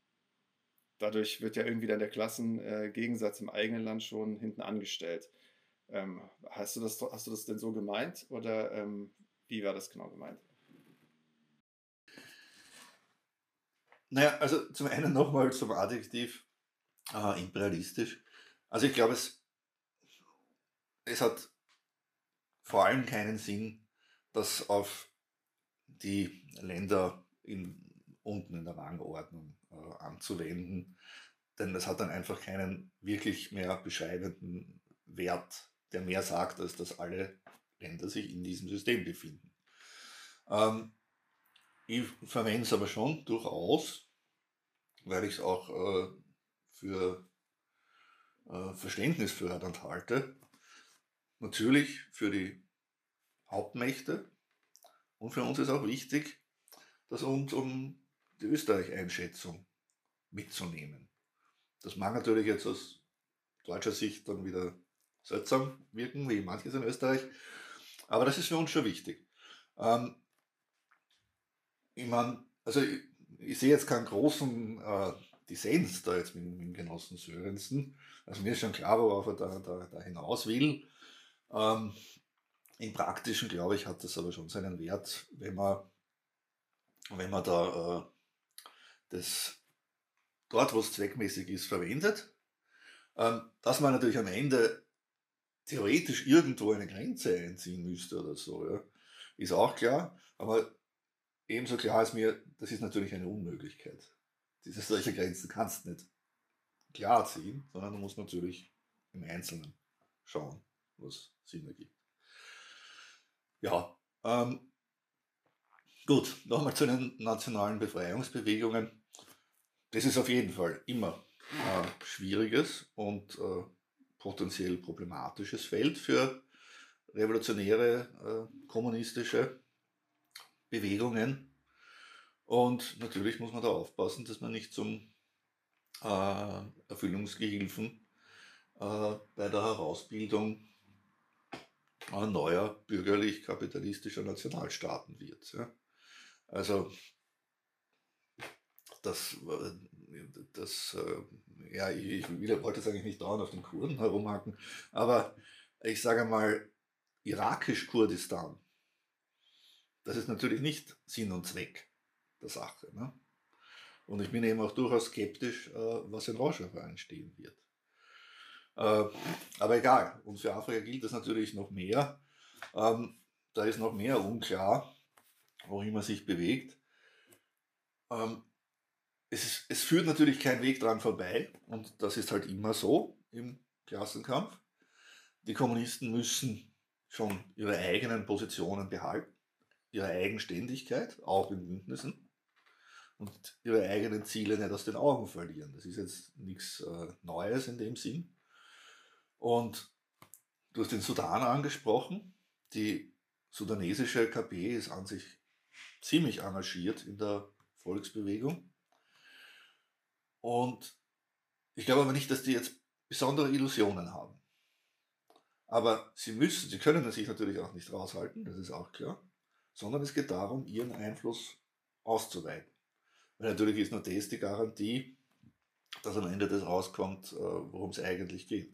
S2: dadurch wird ja irgendwie dann der Klassengegensatz im eigenen Land schon hinten angestellt. Ähm, hast, du das, hast du das denn so gemeint oder ähm, wie war das genau gemeint?
S4: Naja, also zum einen nochmal zum Adjektiv äh, imperialistisch. Also ich glaube, es es hat vor allem keinen Sinn, das auf die Länder in, unten in der Rangordnung äh, anzuwenden, denn das hat dann einfach keinen wirklich mehr beschreibenden Wert, der mehr sagt, als dass alle Länder sich in diesem System befinden. Ähm, ich verwende es aber schon durchaus, weil ich es auch äh, für äh, verständnisfördernd halte, natürlich für die Hauptmächte und für uns ist auch wichtig, dass uns um die Österreich-Einschätzung mitzunehmen. Das mag natürlich jetzt aus deutscher Sicht dann wieder seltsam wirken, wie manches in Österreich, aber das ist für uns schon wichtig. Ähm, ich meine, also ich, ich, sehe jetzt keinen großen äh, Dissens da jetzt mit, mit dem Genossen Sörensen. Also mir ist schon klar, worauf er da, da, da hinaus will. Ähm, Im Praktischen, glaube ich, hat das aber schon seinen Wert, wenn man, wenn man da äh, das dort, wo es zweckmäßig ist, verwendet. Ähm, dass man natürlich am Ende theoretisch irgendwo eine Grenze einziehen müsste oder so, ja, ist auch klar. Aber ebenso klar ist mir, das ist natürlich eine Unmöglichkeit. Diese solche Grenzen kannst du nicht klar ziehen, sondern du musst natürlich im Einzelnen schauen, was Sinn ergibt. Ja, ähm, gut, nochmal zu den nationalen Befreiungsbewegungen. Das ist auf jeden Fall immer ein schwieriges und äh, potenziell problematisches Feld für revolutionäre äh, kommunistische Bewegungen. Und natürlich muss man da aufpassen, dass man nicht zum äh, Erfüllungsgehilfen äh, bei der Herausbildung neuer bürgerlich-kapitalistischer Nationalstaaten wird. Ja. Also das, das äh, ja, ich, ich wollte jetzt eigentlich nicht dauernd auf den Kurden herumhaken, aber ich sage mal, irakisch-Kurdistan, das ist natürlich nicht Sinn und Zweck der Sache. Ne? Und ich bin eben auch durchaus skeptisch, äh, was in Rojava entstehen wird. Äh, aber egal, und für Afrika gilt das natürlich noch mehr. Ähm, da ist noch mehr unklar, wohin man sich bewegt. Ähm, es, ist, es führt natürlich kein Weg dran vorbei, und das ist halt immer so im Klassenkampf. Die Kommunisten müssen schon ihre eigenen Positionen behalten, ihre Eigenständigkeit, auch in Bündnissen, und ihre eigenen Ziele nicht aus den Augen verlieren. Das ist jetzt nichts äh, Neues in dem Sinn. Und du hast den Sudan angesprochen. Die sudanesische KP ist an sich ziemlich engagiert in der Volksbewegung. Und ich glaube aber nicht, dass die jetzt besondere Illusionen haben. Aber sie müssen, sie können sich natürlich auch nicht raushalten, das ist auch klar, sondern es geht darum, ihren Einfluss auszuweiten. Weil natürlich ist nur das die Garantie, dass am Ende das rauskommt, äh, worum es eigentlich geht.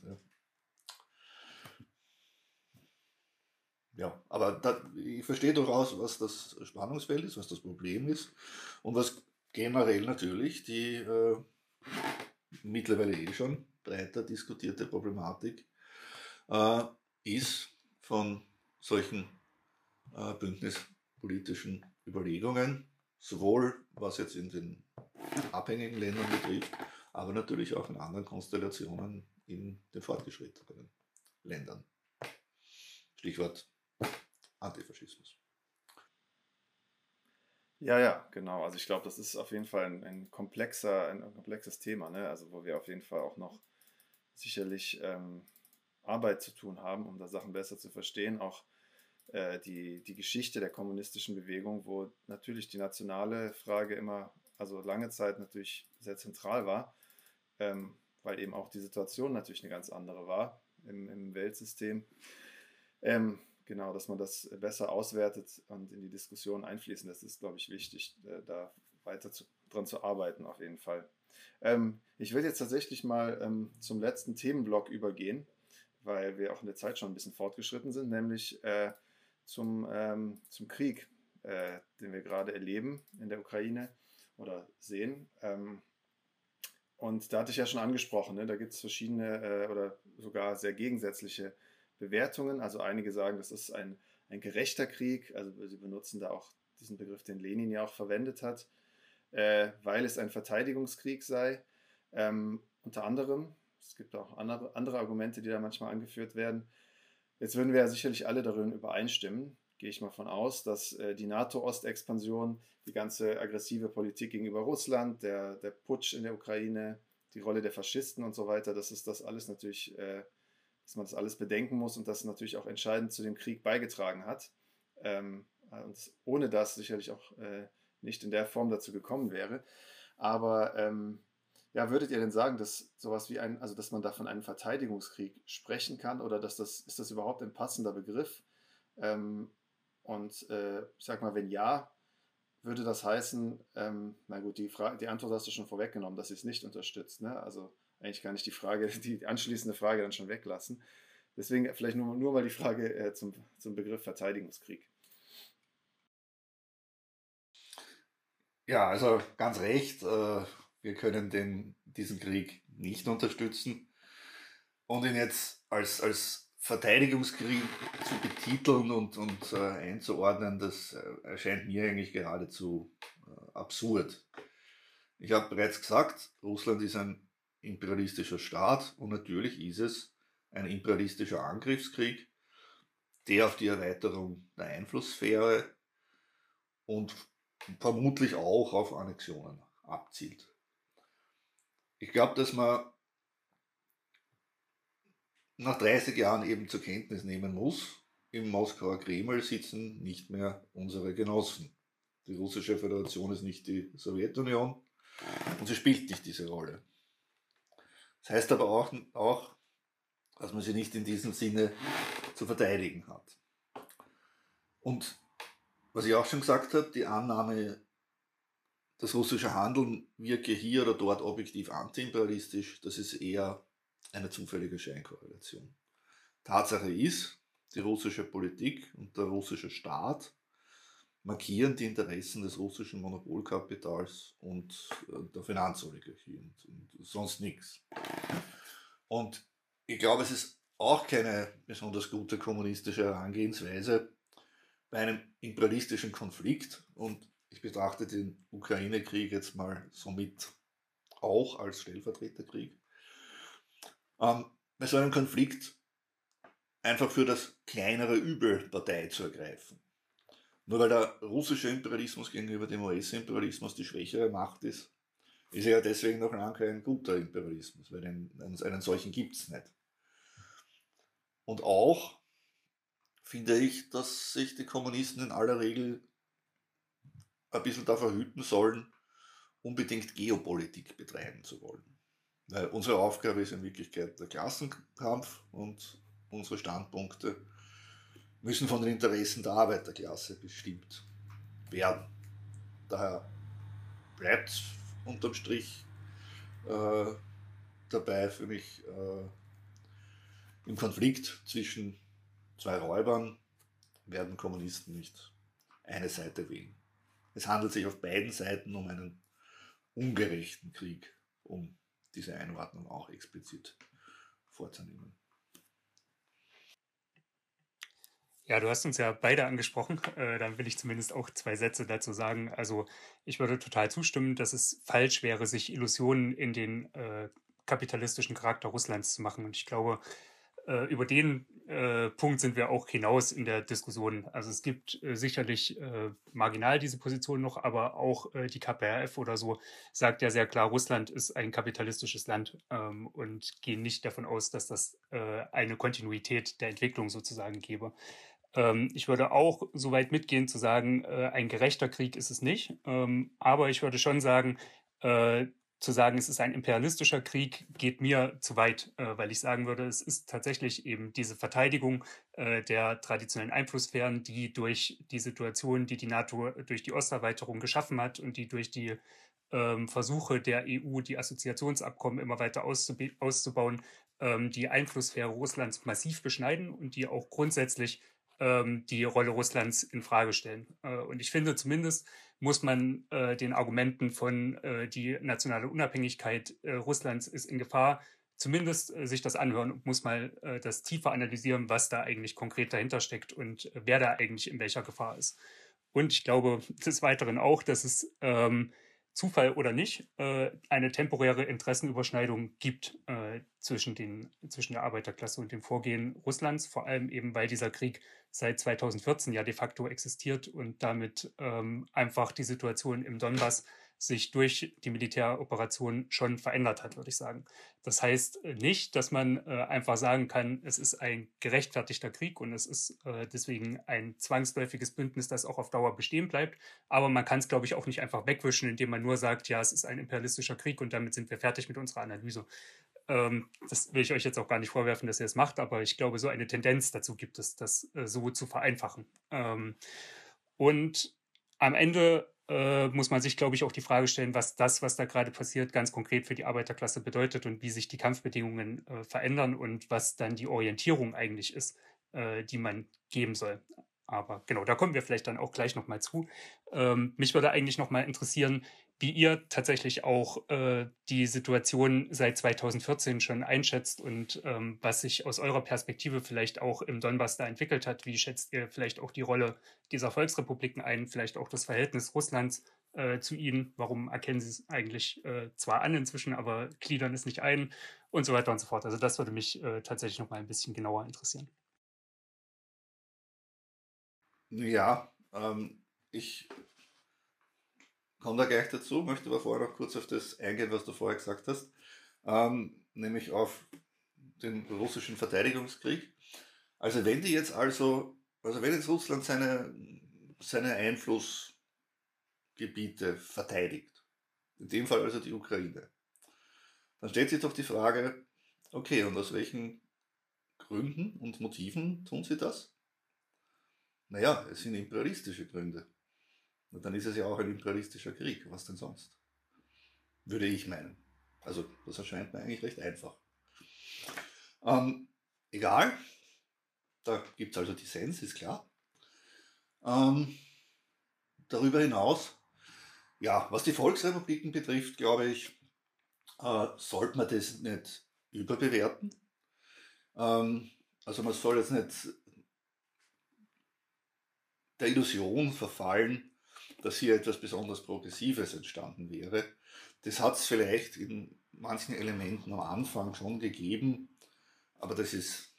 S4: Ja, aber da, ich verstehe durchaus, was das Spannungsfeld ist, was das Problem ist und was generell natürlich die äh, mittlerweile eh schon breiter diskutierte Problematik äh, ist von solchen äh, bündnispolitischen Überlegungen, sowohl was jetzt in den abhängigen Ländern betrifft, aber natürlich auch in anderen Konstellationen in den fortgeschrittenen Ländern. Stichwort Antifaschismus.
S2: Ja, ja, genau. Also ich glaube, das ist auf jeden Fall ein, ein komplexer, ein, ein, komplexes Thema, ne? Also wo wir auf jeden Fall auch noch sicherlich ähm, Arbeit zu tun haben, um da Sachen besser zu verstehen. Auch äh, die, die Geschichte der kommunistischen Bewegung, wo natürlich die nationale Frage immer, also lange Zeit natürlich sehr zentral war, ähm, weil eben auch die Situation natürlich eine ganz andere war im, im Weltsystem. Ähm, Genau, dass man das besser auswertet und in die Diskussion einfließen. Das ist, glaube ich, wichtig, äh, da weiter zu, dran zu arbeiten, auf jeden Fall. Ähm, ich will jetzt tatsächlich mal ähm, zum letzten Themenblock übergehen, weil wir auch in der Zeit schon ein bisschen fortgeschritten sind, nämlich äh, zum, ähm, zum Krieg, äh, den wir gerade erleben in der Ukraine oder sehen. Ähm, und da hatte ich ja schon angesprochen, ne, da gibt es verschiedene äh, oder sogar sehr gegensätzliche Bewertungen. Also einige sagen, das ist ein, ein gerechter Krieg. Also sie benutzen da auch diesen Begriff, den Lenin ja auch verwendet hat, äh, weil es ein Verteidigungskrieg sei. Ähm, unter anderem, es gibt auch andere, andere Argumente, die da manchmal angeführt werden. Jetzt würden wir ja sicherlich alle darin übereinstimmen, gehe ich mal von aus, dass äh, die NATO-Ostexpansion, die ganze aggressive Politik gegenüber Russland, der, der Putsch in der Ukraine, die Rolle der Faschisten und so weiter, dass es das alles natürlich äh, dass man das alles bedenken muss und das natürlich auch entscheidend zu dem Krieg beigetragen hat. Ähm, und ohne das sicherlich auch äh, nicht in der Form dazu gekommen wäre. Aber ähm, ja, würdet ihr denn sagen, dass sowas wie ein, also dass man da von einem Verteidigungskrieg sprechen kann oder dass das, ist das überhaupt ein passender Begriff? Ähm, und äh, ich sag mal, wenn ja, würde das heißen, ähm, na gut, die, Frage, die Antwort hast du schon vorweggenommen, dass sie es nicht unterstützt. Ne? Also eigentlich kann ich die Frage, die anschließende Frage dann schon weglassen. Deswegen vielleicht nur, nur mal die Frage äh, zum, zum Begriff Verteidigungskrieg.
S4: Ja, also ganz recht, äh, wir können den, diesen Krieg nicht unterstützen. Und ihn jetzt als, als Verteidigungskrieg zu betiteln und, und äh, einzuordnen, das äh, erscheint mir eigentlich geradezu äh, absurd. Ich habe bereits gesagt, Russland ist ein imperialistischer Staat und natürlich ist es ein imperialistischer Angriffskrieg, der auf die Erweiterung der Einflusssphäre und vermutlich auch auf Annexionen abzielt. Ich glaube, dass man nach 30 Jahren eben zur Kenntnis nehmen muss, im Moskauer Kreml sitzen nicht mehr unsere Genossen. Die russische Föderation ist nicht die Sowjetunion und sie spielt nicht diese Rolle. Das heißt aber auch, auch dass man sie nicht in diesem Sinne zu verteidigen hat. Und was ich auch schon gesagt habe, die Annahme, das russische Handeln wirke hier oder dort objektiv antiimperialistisch, das ist eher eine zufällige Scheinkorrelation. Tatsache ist, die russische Politik und der russische Staat markieren die Interessen des russischen Monopolkapitals und äh, der Finanzoligarchie und, und sonst nichts. Und ich glaube, es ist auch keine besonders gute kommunistische Herangehensweise bei einem imperialistischen Konflikt und ich betrachte den Ukraine-Krieg jetzt mal somit auch als Stellvertreterkrieg, ähm, bei so einem Konflikt einfach für das kleinere Übel Partei zu ergreifen. Nur weil der russische Imperialismus gegenüber dem US-Imperialismus die schwächere Macht ist, ist er ja deswegen noch lange kein guter Imperialismus, weil einen, einen solchen gibt es nicht. Und auch finde ich, dass sich die Kommunisten in aller Regel ein bisschen davor hüten sollen, unbedingt Geopolitik betreiben zu wollen. Weil unsere Aufgabe ist in Wirklichkeit der Klassenkampf und unsere Standpunkte müssen von den Interessen der Arbeiterklasse bestimmt werden. Daher bleibt unterm Strich äh, dabei für mich äh, im Konflikt zwischen zwei Räubern werden Kommunisten nicht eine Seite wählen. Es handelt sich auf beiden Seiten um einen ungerechten Krieg, um diese Einordnung auch explizit vorzunehmen.
S3: Ja, du hast uns ja beide angesprochen. Äh, dann will ich zumindest auch zwei Sätze dazu sagen. Also ich würde total zustimmen, dass es falsch wäre, sich Illusionen in den äh, kapitalistischen Charakter Russlands zu machen. Und ich glaube, äh, über den äh, Punkt sind wir auch hinaus in der Diskussion. Also es gibt äh, sicherlich äh, marginal diese Position noch, aber auch äh, die KPRF oder so sagt ja sehr klar, Russland ist ein kapitalistisches Land ähm, und gehen nicht davon aus, dass das äh, eine Kontinuität der Entwicklung sozusagen gäbe. Ähm, ich würde auch so weit mitgehen zu sagen, ein gerechter Krieg ist es nicht, ähm, aber ich würde schon sagen, zu sagen, es ist ein imperialistischer Krieg, geht mir zu weit, äh, weil ich sagen würde, es ist tatsächlich eben diese Verteidigung äh, der traditionellen Einflusssphären, die durch die Situation, die die NATO durch die Osterweiterung geschaffen hat und die durch die ähm, Versuche der EU, die Assoziationsabkommen immer weiter auszubauen, ähm, die Einflusssphäre Russlands massiv beschneiden und die auch grundsätzlich ähm, die Rolle Russlands in Frage stellen. Äh, und ich finde zumindest, muss man äh, den Argumenten von äh, die nationale Unabhängigkeit äh, Russlands ist in Gefahr, zumindest äh, sich das anhören und muss mal äh, das tiefer analysieren, was da eigentlich konkret dahinter steckt und äh, wer da eigentlich in welcher Gefahr ist. Und ich glaube des Weiteren auch, dass es ähm, Zufall oder nicht, äh, eine temporäre Interessenüberschneidung gibt äh, zwischen, den, zwischen der Arbeiterklasse und dem Vorgehen Russlands, vor allem eben, weil dieser Krieg seit 2014 ja de facto existiert und damit ähm, einfach die Situation im Donbass sich durch die Militäroperation schon verändert hat, würde ich sagen. Das heißt äh, nicht, dass man äh, einfach sagen kann, es ist ein gerechtfertigter Krieg und es ist äh, deswegen ein zwangsläufiges Bündnis, das auch auf Dauer bestehen bleibt. Aber man kann es, glaube ich, auch nicht einfach wegwischen, indem man nur sagt, ja, es ist ein imperialistischer Krieg und damit sind wir fertig mit unserer Analyse. Ähm, das will ich euch jetzt auch gar nicht vorwerfen, dass ihr es macht, aber ich glaube, so eine Tendenz dazu gibt es, das so zu vereinfachen. Ähm, und am Ende äh, muss man sich, glaube ich, auch die Frage stellen, was das, was da gerade passiert, ganz konkret für die Arbeiterklasse bedeutet und wie sich die Kampfbedingungen äh, verändern und was dann die Orientierung eigentlich ist, äh, die man geben soll. Aber genau, da kommen wir vielleicht dann auch gleich nochmal zu. Ähm, mich würde eigentlich nochmal interessieren, wie ihr tatsächlich auch äh, die Situation seit 2014 schon einschätzt und ähm, was sich aus eurer Perspektive vielleicht auch im Donbass da entwickelt hat. Wie schätzt ihr vielleicht auch die Rolle dieser Volksrepubliken ein, vielleicht auch das Verhältnis Russlands äh, zu ihnen? Warum erkennen sie es eigentlich äh, zwar an inzwischen, aber gliedern es nicht ein und so weiter und so fort. Also das würde mich äh, tatsächlich noch mal ein bisschen genauer interessieren.
S4: Ja, ähm, ich komme da gleich dazu, möchte aber vorher noch kurz auf das eingehen, was du vorher gesagt hast, ähm, nämlich auf den russischen Verteidigungskrieg. Also wenn die jetzt also, also wenn jetzt Russland seine, seine Einflussgebiete verteidigt, in dem Fall also die Ukraine, dann stellt sich doch die Frage, okay, und aus welchen Gründen und Motiven tun sie das? Naja, es sind imperialistische Gründe. Und dann ist es ja auch ein imperialistischer Krieg. Was denn sonst? Würde ich meinen. Also, das erscheint mir eigentlich recht einfach. Ähm, egal. Da gibt es also Dissens, ist klar. Ähm, darüber hinaus, ja, was die Volksrepubliken betrifft, glaube ich, äh, sollte man das nicht überbewerten. Ähm, also man soll jetzt nicht der Illusion verfallen, dass hier etwas besonders Progressives entstanden wäre. Das hat es vielleicht in manchen Elementen am Anfang schon gegeben, aber das ist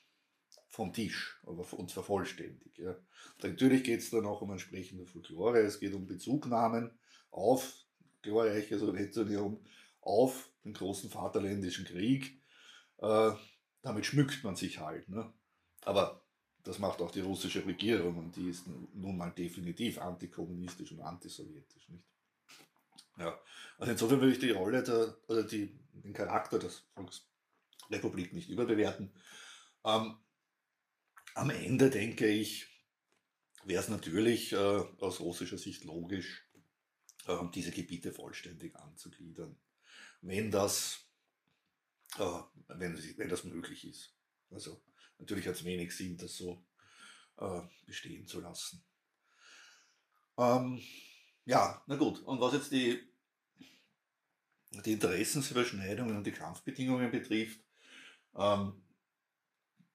S4: vom Tisch aber und vervollständigt. Ja. Natürlich geht es dann auch um entsprechende Folklore, es geht um Bezugnahmen auf glorreiche Sowjetunion, auf den großen Vaterländischen Krieg. Äh, damit schmückt man sich halt. Ne? Aber das macht auch die russische Regierung und die ist nun mal definitiv antikommunistisch und antisowjetisch, nicht? Ja, also insofern würde ich die Rolle der, oder die, den Charakter der Volksrepublik nicht überbewerten. Ähm, am Ende denke ich, wäre es natürlich äh, aus russischer Sicht logisch, äh, diese Gebiete vollständig anzugliedern, wenn das, äh, wenn, wenn das möglich ist. Also Natürlich hat es wenig Sinn, das so äh, bestehen zu lassen. Ähm, ja, na gut. Und was jetzt die, die Interessensüberschneidungen und die Kampfbedingungen betrifft, ähm,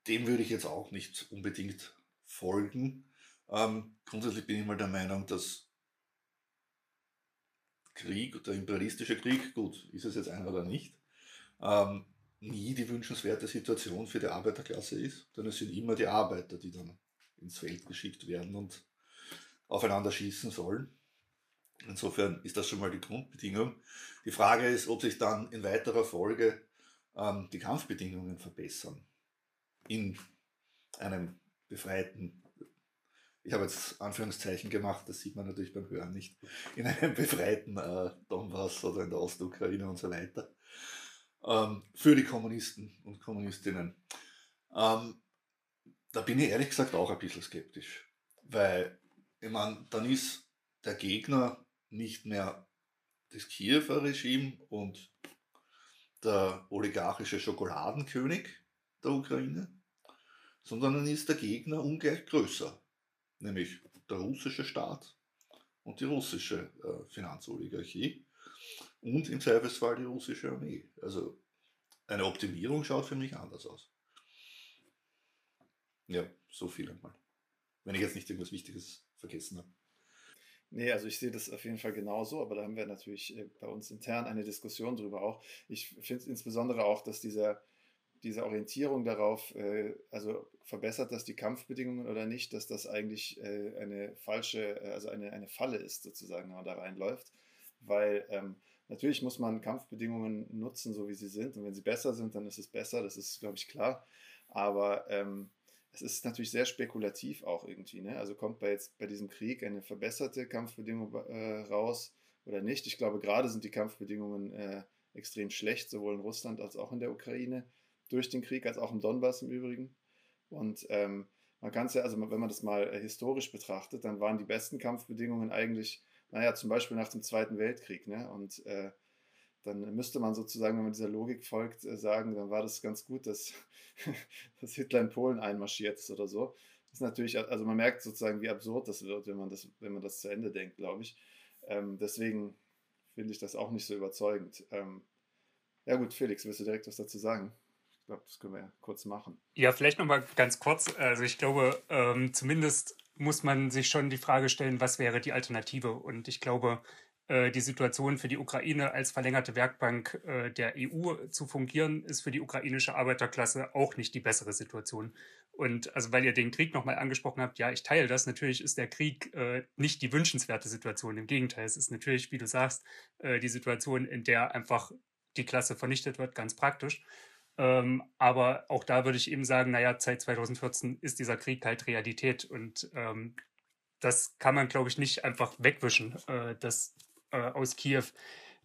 S4: dem würde ich jetzt auch nicht unbedingt folgen. Ähm, grundsätzlich bin ich mal der Meinung, dass Krieg, der imperialistische Krieg, gut, ist es jetzt einer oder nicht, ähm, nie die wünschenswerte Situation für die Arbeiterklasse ist, denn es sind immer die Arbeiter, die dann ins Feld geschickt werden und aufeinander schießen sollen. Insofern ist das schon mal die Grundbedingung. Die Frage ist, ob sich dann in weiterer Folge ähm, die Kampfbedingungen verbessern in einem befreiten, ich habe jetzt Anführungszeichen gemacht, das sieht man natürlich beim Hören nicht, in einem befreiten äh, Donbass oder in der Ostukraine und so weiter ähm, für die Kommunisten und Kommunistinnen. Ähm, da bin ich ehrlich gesagt auch ein bisschen skeptisch, weil ich meine, dann ist der Gegner nicht mehr das Kiewer Regime und der oligarchische Schokoladenkönig der Ukraine, sondern dann ist der Gegner ungleich größer, nämlich der russische Staat und die russische äh, Finanzoligarchie und im Zweifelsfall die russische Armee. Also eine Optimierung schaut für mich anders aus. Ja, so viel einmal. Wenn ich jetzt nicht irgendwas Wichtiges vergessen habe.
S2: Nee, also ich sehe das auf jeden Fall genauso, aber da haben wir natürlich äh, bei uns intern eine Diskussion drüber auch. Ich finde insbesondere auch, dass dieser, diese Orientierung darauf, äh, also verbessert das die Kampfbedingungen oder nicht, dass das eigentlich äh, eine falsche, also eine, eine Falle ist sozusagen, wenn man da reinläuft weil ähm, natürlich muss man Kampfbedingungen nutzen, so wie sie sind. Und wenn sie besser sind, dann ist es besser, das ist, glaube ich, klar. Aber ähm, es ist natürlich sehr spekulativ auch irgendwie. Ne? Also kommt bei jetzt bei diesem Krieg eine verbesserte Kampfbedingung äh, raus oder nicht? Ich glaube, gerade sind die Kampfbedingungen äh, extrem schlecht, sowohl in Russland als auch in der Ukraine, durch den Krieg, als auch im Donbass im Übrigen. Und ähm, man kann es ja, also wenn man das mal äh, historisch betrachtet, dann waren die besten Kampfbedingungen eigentlich, naja, zum Beispiel nach dem Zweiten Weltkrieg. Ne? Und äh, dann müsste man sozusagen, wenn man dieser Logik folgt, äh, sagen, dann war das ganz gut, dass, dass Hitler in Polen einmarschiert ist oder so. Das ist natürlich, also man merkt sozusagen, wie absurd das wird, wenn man das, wenn man das zu Ende denkt, glaube ich. Ähm, deswegen finde ich das auch nicht so überzeugend. Ähm, ja gut, Felix, willst du direkt was dazu sagen? Ich glaube, das können wir ja kurz machen.
S3: Ja, vielleicht nochmal ganz kurz. Also ich glaube, ähm, zumindest muss man sich schon die Frage stellen, was wäre die Alternative? Und ich glaube, äh, die Situation für die Ukraine als verlängerte Werkbank äh, der EU zu fungieren, ist für die ukrainische Arbeiterklasse auch nicht die bessere Situation. Und also weil ihr den Krieg nochmal angesprochen habt, ja, ich teile das. Natürlich ist der Krieg äh, nicht die wünschenswerte Situation. Im Gegenteil, es ist natürlich, wie du sagst, die Situation, in der einfach die Klasse vernichtet wird, ganz praktisch. Ähm, aber auch da würde ich eben sagen, naja, seit 2014 ist dieser Krieg halt Realität und ähm, das kann man, glaube ich, nicht einfach wegwischen, äh, dass äh, aus Kiew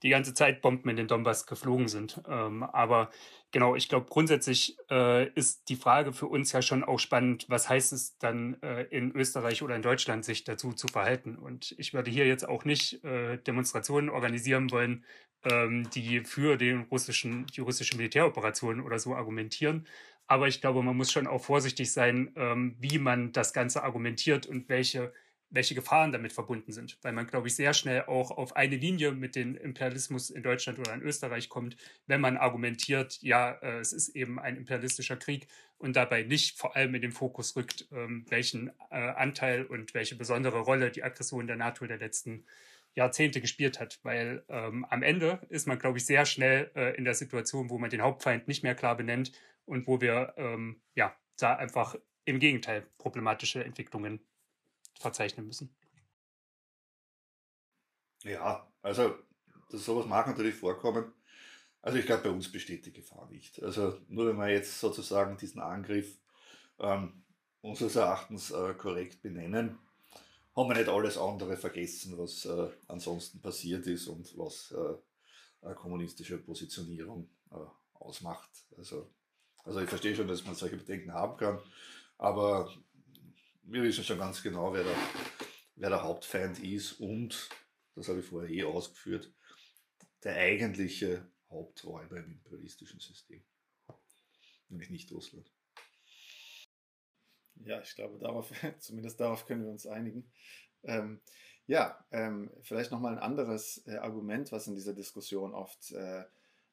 S3: die ganze Zeit Bomben in den Donbass geflogen sind. Ähm, aber genau, ich glaube, grundsätzlich äh, ist die Frage für uns ja schon auch spannend, was heißt es dann äh, in Österreich oder in Deutschland, sich dazu zu verhalten. Und ich würde hier jetzt auch nicht äh, Demonstrationen organisieren wollen, ähm, die für den russischen, die russische Militäroperation oder so argumentieren. Aber ich glaube, man muss schon auch vorsichtig sein, ähm, wie man das Ganze argumentiert und welche welche Gefahren damit verbunden sind, weil man, glaube ich, sehr schnell auch auf eine Linie mit dem Imperialismus in Deutschland oder in Österreich kommt, wenn man argumentiert, ja, äh, es ist eben ein imperialistischer Krieg und dabei nicht vor allem in den Fokus rückt, ähm, welchen äh, Anteil und welche besondere Rolle die Aggression der NATO der letzten Jahrzehnte gespielt hat, weil ähm, am Ende ist man, glaube ich, sehr schnell äh, in der Situation, wo man den Hauptfeind nicht mehr klar benennt und wo wir ähm, ja da einfach im Gegenteil problematische Entwicklungen verzeichnen müssen.
S4: Ja, also das, sowas mag natürlich vorkommen. Also ich glaube, bei uns besteht die Gefahr nicht. Also nur wenn wir jetzt sozusagen diesen Angriff ähm, unseres Erachtens äh, korrekt benennen, haben wir nicht alles andere vergessen, was äh, ansonsten passiert ist und was äh, kommunistische Positionierung äh, ausmacht. Also, also ich verstehe schon, dass man solche Bedenken haben kann, aber wir wissen schon ganz genau, wer der, wer der Hauptfeind ist und, das habe ich vorher eh ausgeführt, der eigentliche Haupträuber im imperialistischen System, nämlich nicht Russland.
S2: Ja, ich glaube, darauf, zumindest darauf können wir uns einigen. Ähm, ja, ähm, vielleicht nochmal ein anderes äh, Argument, was in dieser Diskussion oft äh,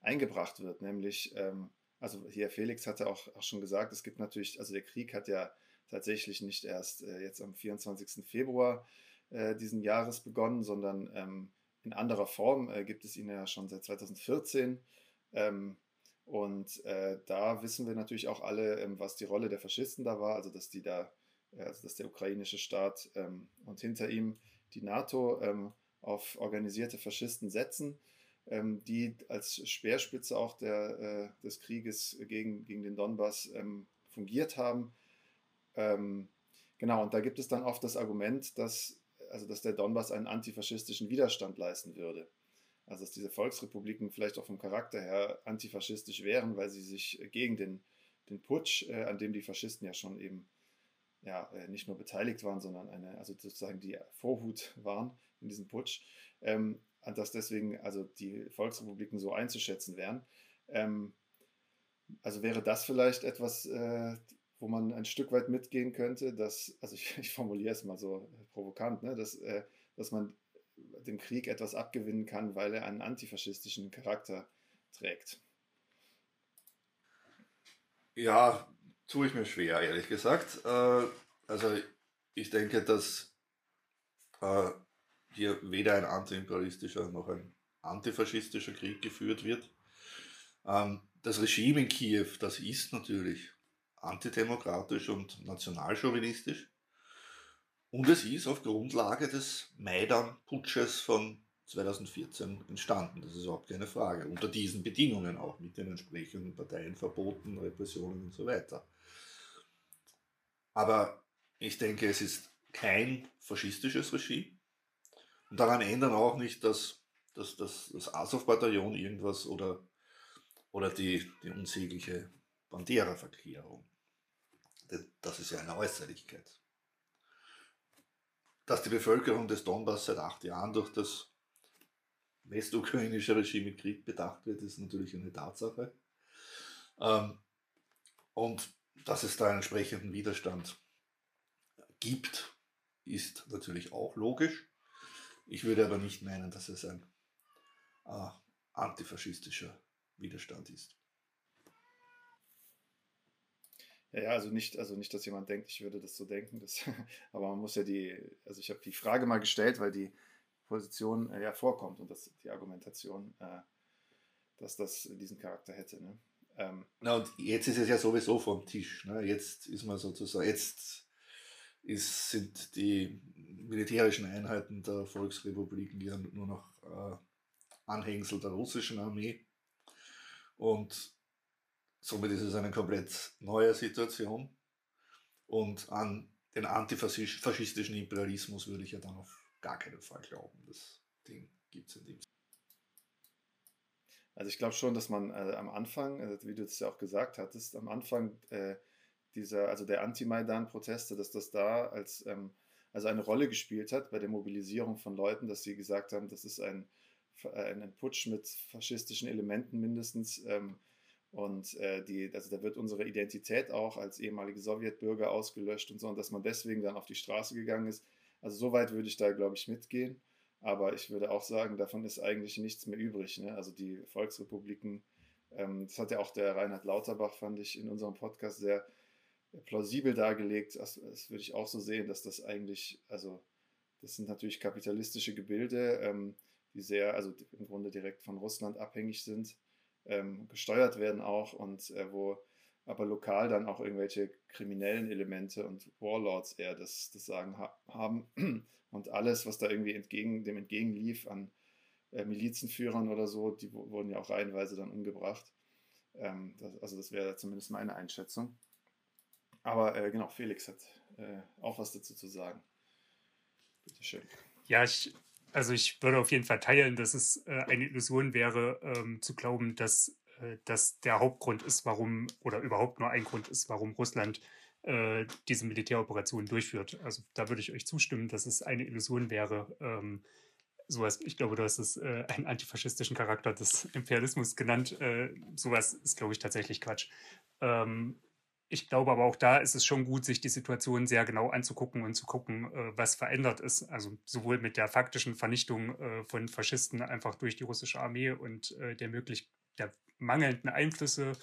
S2: eingebracht wird, nämlich, ähm, also hier Felix hatte auch, auch schon gesagt, es gibt natürlich, also der Krieg hat ja tatsächlich nicht erst äh, jetzt am 24. Februar äh, diesen Jahres begonnen, sondern ähm, in anderer Form äh, gibt es ihn ja schon seit 2014. Ähm, und äh, da wissen wir natürlich auch alle, ähm, was die Rolle der Faschisten da war, also dass die da, äh, also dass der ukrainische Staat ähm, und hinter ihm die NATO ähm, auf organisierte Faschisten setzen, ähm, die als Speerspitze auch der, äh, des Krieges gegen, gegen den Donbass fungiert haben ähm, genau, und da gibt es dann oft das Argument, dass, also dass der Donbass einen antifaschistischen Widerstand leisten würde. Also dass diese Volksrepubliken vielleicht auch vom Charakter her antifaschistisch wären, weil sie sich gegen den, den Putsch, äh, an dem die Faschisten ja schon eben ja, äh, nicht nur beteiligt waren, sondern eine, also sozusagen die Vorhut waren in diesem Putsch, ähm, dass deswegen also die Volksrepubliken so einzuschätzen wären. Ähm, also wäre das vielleicht etwas, äh, wo man ein Stück weit mitgehen könnte, dass, also ich, ich formuliere es mal so provokant, ne, dass, äh, dass man dem Krieg etwas abgewinnen kann, weil er einen antifaschistischen Charakter trägt.
S4: Ja, tue ich mir schwer, ehrlich gesagt. Äh, also ich denke, dass äh, hier weder ein antiimperialistischer noch ein antifaschistischer Krieg geführt wird. Ähm, das Regime in Kiew, das ist natürlich antidemokratisch und nationalchauvinistisch. Und es ist auf Grundlage des Maidan-Putsches von 2014 entstanden. Das ist überhaupt keine Frage. Unter diesen Bedingungen auch mit den entsprechenden Parteienverboten, Repressionen und so weiter. Aber ich denke, es ist kein faschistisches Regime. Und daran ändern auch nicht, dass, dass, dass das Azov-Bataillon irgendwas oder, oder die, die unsägliche Bandera-Verklärung. Das ist ja eine Äußerlichkeit. Dass die Bevölkerung des Donbass seit acht Jahren durch das westukrainische Regime mit Krieg bedacht wird, ist natürlich eine Tatsache. Ähm, und dass es da einen entsprechenden Widerstand gibt, ist natürlich auch logisch. Ich würde aber nicht meinen, dass es ein äh, antifaschistischer Widerstand ist.
S2: Ja, also nicht, also nicht, dass jemand denkt, ich würde das so denken, das, aber man muss ja die, also ich habe die Frage mal gestellt, weil die Position äh, ja vorkommt und das, die Argumentation, äh, dass das diesen Charakter hätte. Ne?
S4: Ähm, Na und jetzt ist es ja sowieso vom Tisch. Ne? Jetzt ist man sozusagen, jetzt ist, sind die militärischen Einheiten der Volksrepubliken ja nur noch äh, Anhängsel der russischen Armee. Und somit ist es eine komplett neue Situation. Und an den antifaschistischen Imperialismus würde ich ja dann auf gar keinen Fall glauben. Das Ding gibt es in dem
S2: Also ich glaube schon, dass man äh, am Anfang, also wie du es ja auch gesagt hattest, am Anfang äh, dieser, also der Anti-Maidan-Proteste, dass das da als ähm, also eine Rolle gespielt hat bei der Mobilisierung von Leuten, dass sie gesagt haben, das ist ein, ein Putsch mit faschistischen Elementen mindestens. Ähm, und äh, die, also da wird unsere Identität auch als ehemalige Sowjetbürger ausgelöscht und so, und dass man deswegen dann auf die Straße gegangen ist. Also so weit würde ich da, glaube ich, mitgehen. Aber ich würde auch sagen, davon ist eigentlich nichts mehr übrig. Ne? Also die Volksrepubliken, ähm, das hat ja auch der Reinhard Lauterbach, fand ich, in unserem Podcast sehr plausibel dargelegt. Das, das würde ich auch so sehen, dass das eigentlich, also das sind natürlich kapitalistische Gebilde, ähm, die sehr, also im Grunde direkt von Russland abhängig sind, ähm, gesteuert werden auch und äh, wo aber lokal dann auch irgendwelche kriminellen Elemente und Warlords eher das, das Sagen ha haben. Und alles, was da irgendwie entgegen, dem entgegenlief an äh, Milizenführern oder so, die wurden ja auch reihenweise dann umgebracht. Ähm, das, also das wäre zumindest meine Einschätzung. Aber äh, genau, Felix hat äh, auch was dazu zu sagen.
S3: Bitte schön. Ja, ich, also ich würde auf jeden Fall teilen, dass es äh, eine Illusion wäre, ähm, zu glauben, dass äh, das der Hauptgrund ist, warum, oder überhaupt nur ein Grund ist, warum Russland äh, diese Militäroperationen durchführt. Also da würde ich euch zustimmen, dass es eine Illusion wäre, ähm, sowas, ich glaube, du hast es äh, einen antifaschistischen Charakter des Imperialismus genannt. Äh, sowas ist, glaube ich, tatsächlich Quatsch. Ähm, ich glaube aber auch da ist es schon gut, sich die Situation sehr genau anzugucken und zu gucken, äh, was verändert ist. Also sowohl mit der faktischen Vernichtung äh, von Faschisten einfach durch die russische Armee und äh, der, möglich der mangelnden Einflüsse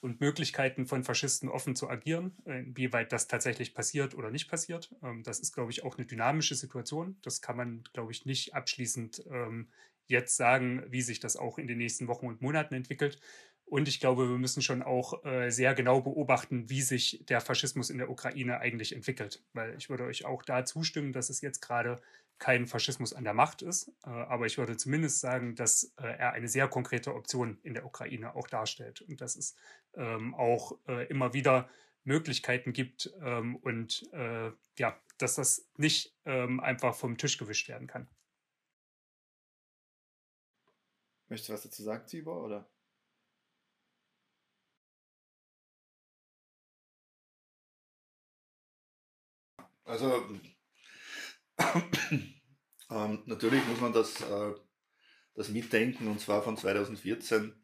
S3: und Möglichkeiten von Faschisten offen zu agieren, inwieweit das tatsächlich passiert oder nicht passiert. Ähm, das ist, glaube ich, auch eine dynamische Situation. Das kann man, glaube ich, nicht abschließend ähm, jetzt sagen, wie sich das auch in den nächsten Wochen und Monaten entwickelt. Und ich glaube, wir müssen schon auch äh, sehr genau beobachten, wie sich der Faschismus in der Ukraine eigentlich entwickelt. Weil ich würde euch auch da zustimmen, dass es jetzt gerade kein Faschismus an der Macht ist. Äh, aber ich würde zumindest sagen, dass äh, er eine sehr konkrete Option in der Ukraine auch darstellt. Und dass es ähm, auch äh, immer wieder Möglichkeiten gibt ähm, und äh, ja, dass das nicht ähm, einfach vom Tisch gewischt werden kann.
S2: Möchtest du was dazu sagen, Tibor? Oder?
S4: Also ähm, natürlich muss man das, äh, das mitdenken und zwar von 2014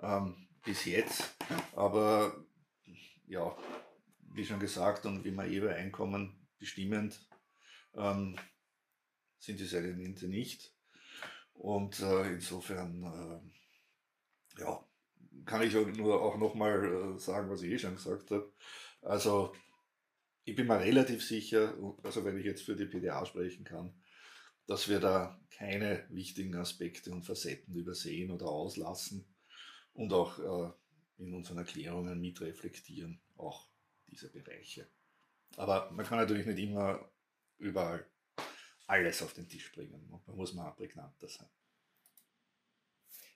S4: ähm, bis jetzt. Aber ja, wie schon gesagt und wie man eben Einkommen bestimmend ähm, sind diese Elemente nicht. Und äh, insofern äh, ja, kann ich auch nur auch nochmal äh, sagen, was ich eh schon gesagt habe. Also ich bin mir relativ sicher, also wenn ich jetzt für die PDA sprechen kann, dass wir da keine wichtigen Aspekte und Facetten übersehen oder auslassen und auch äh, in unseren Erklärungen mitreflektieren, auch diese Bereiche. Aber man kann natürlich nicht immer überall alles auf den Tisch bringen. Man muss mal prägnanter sein.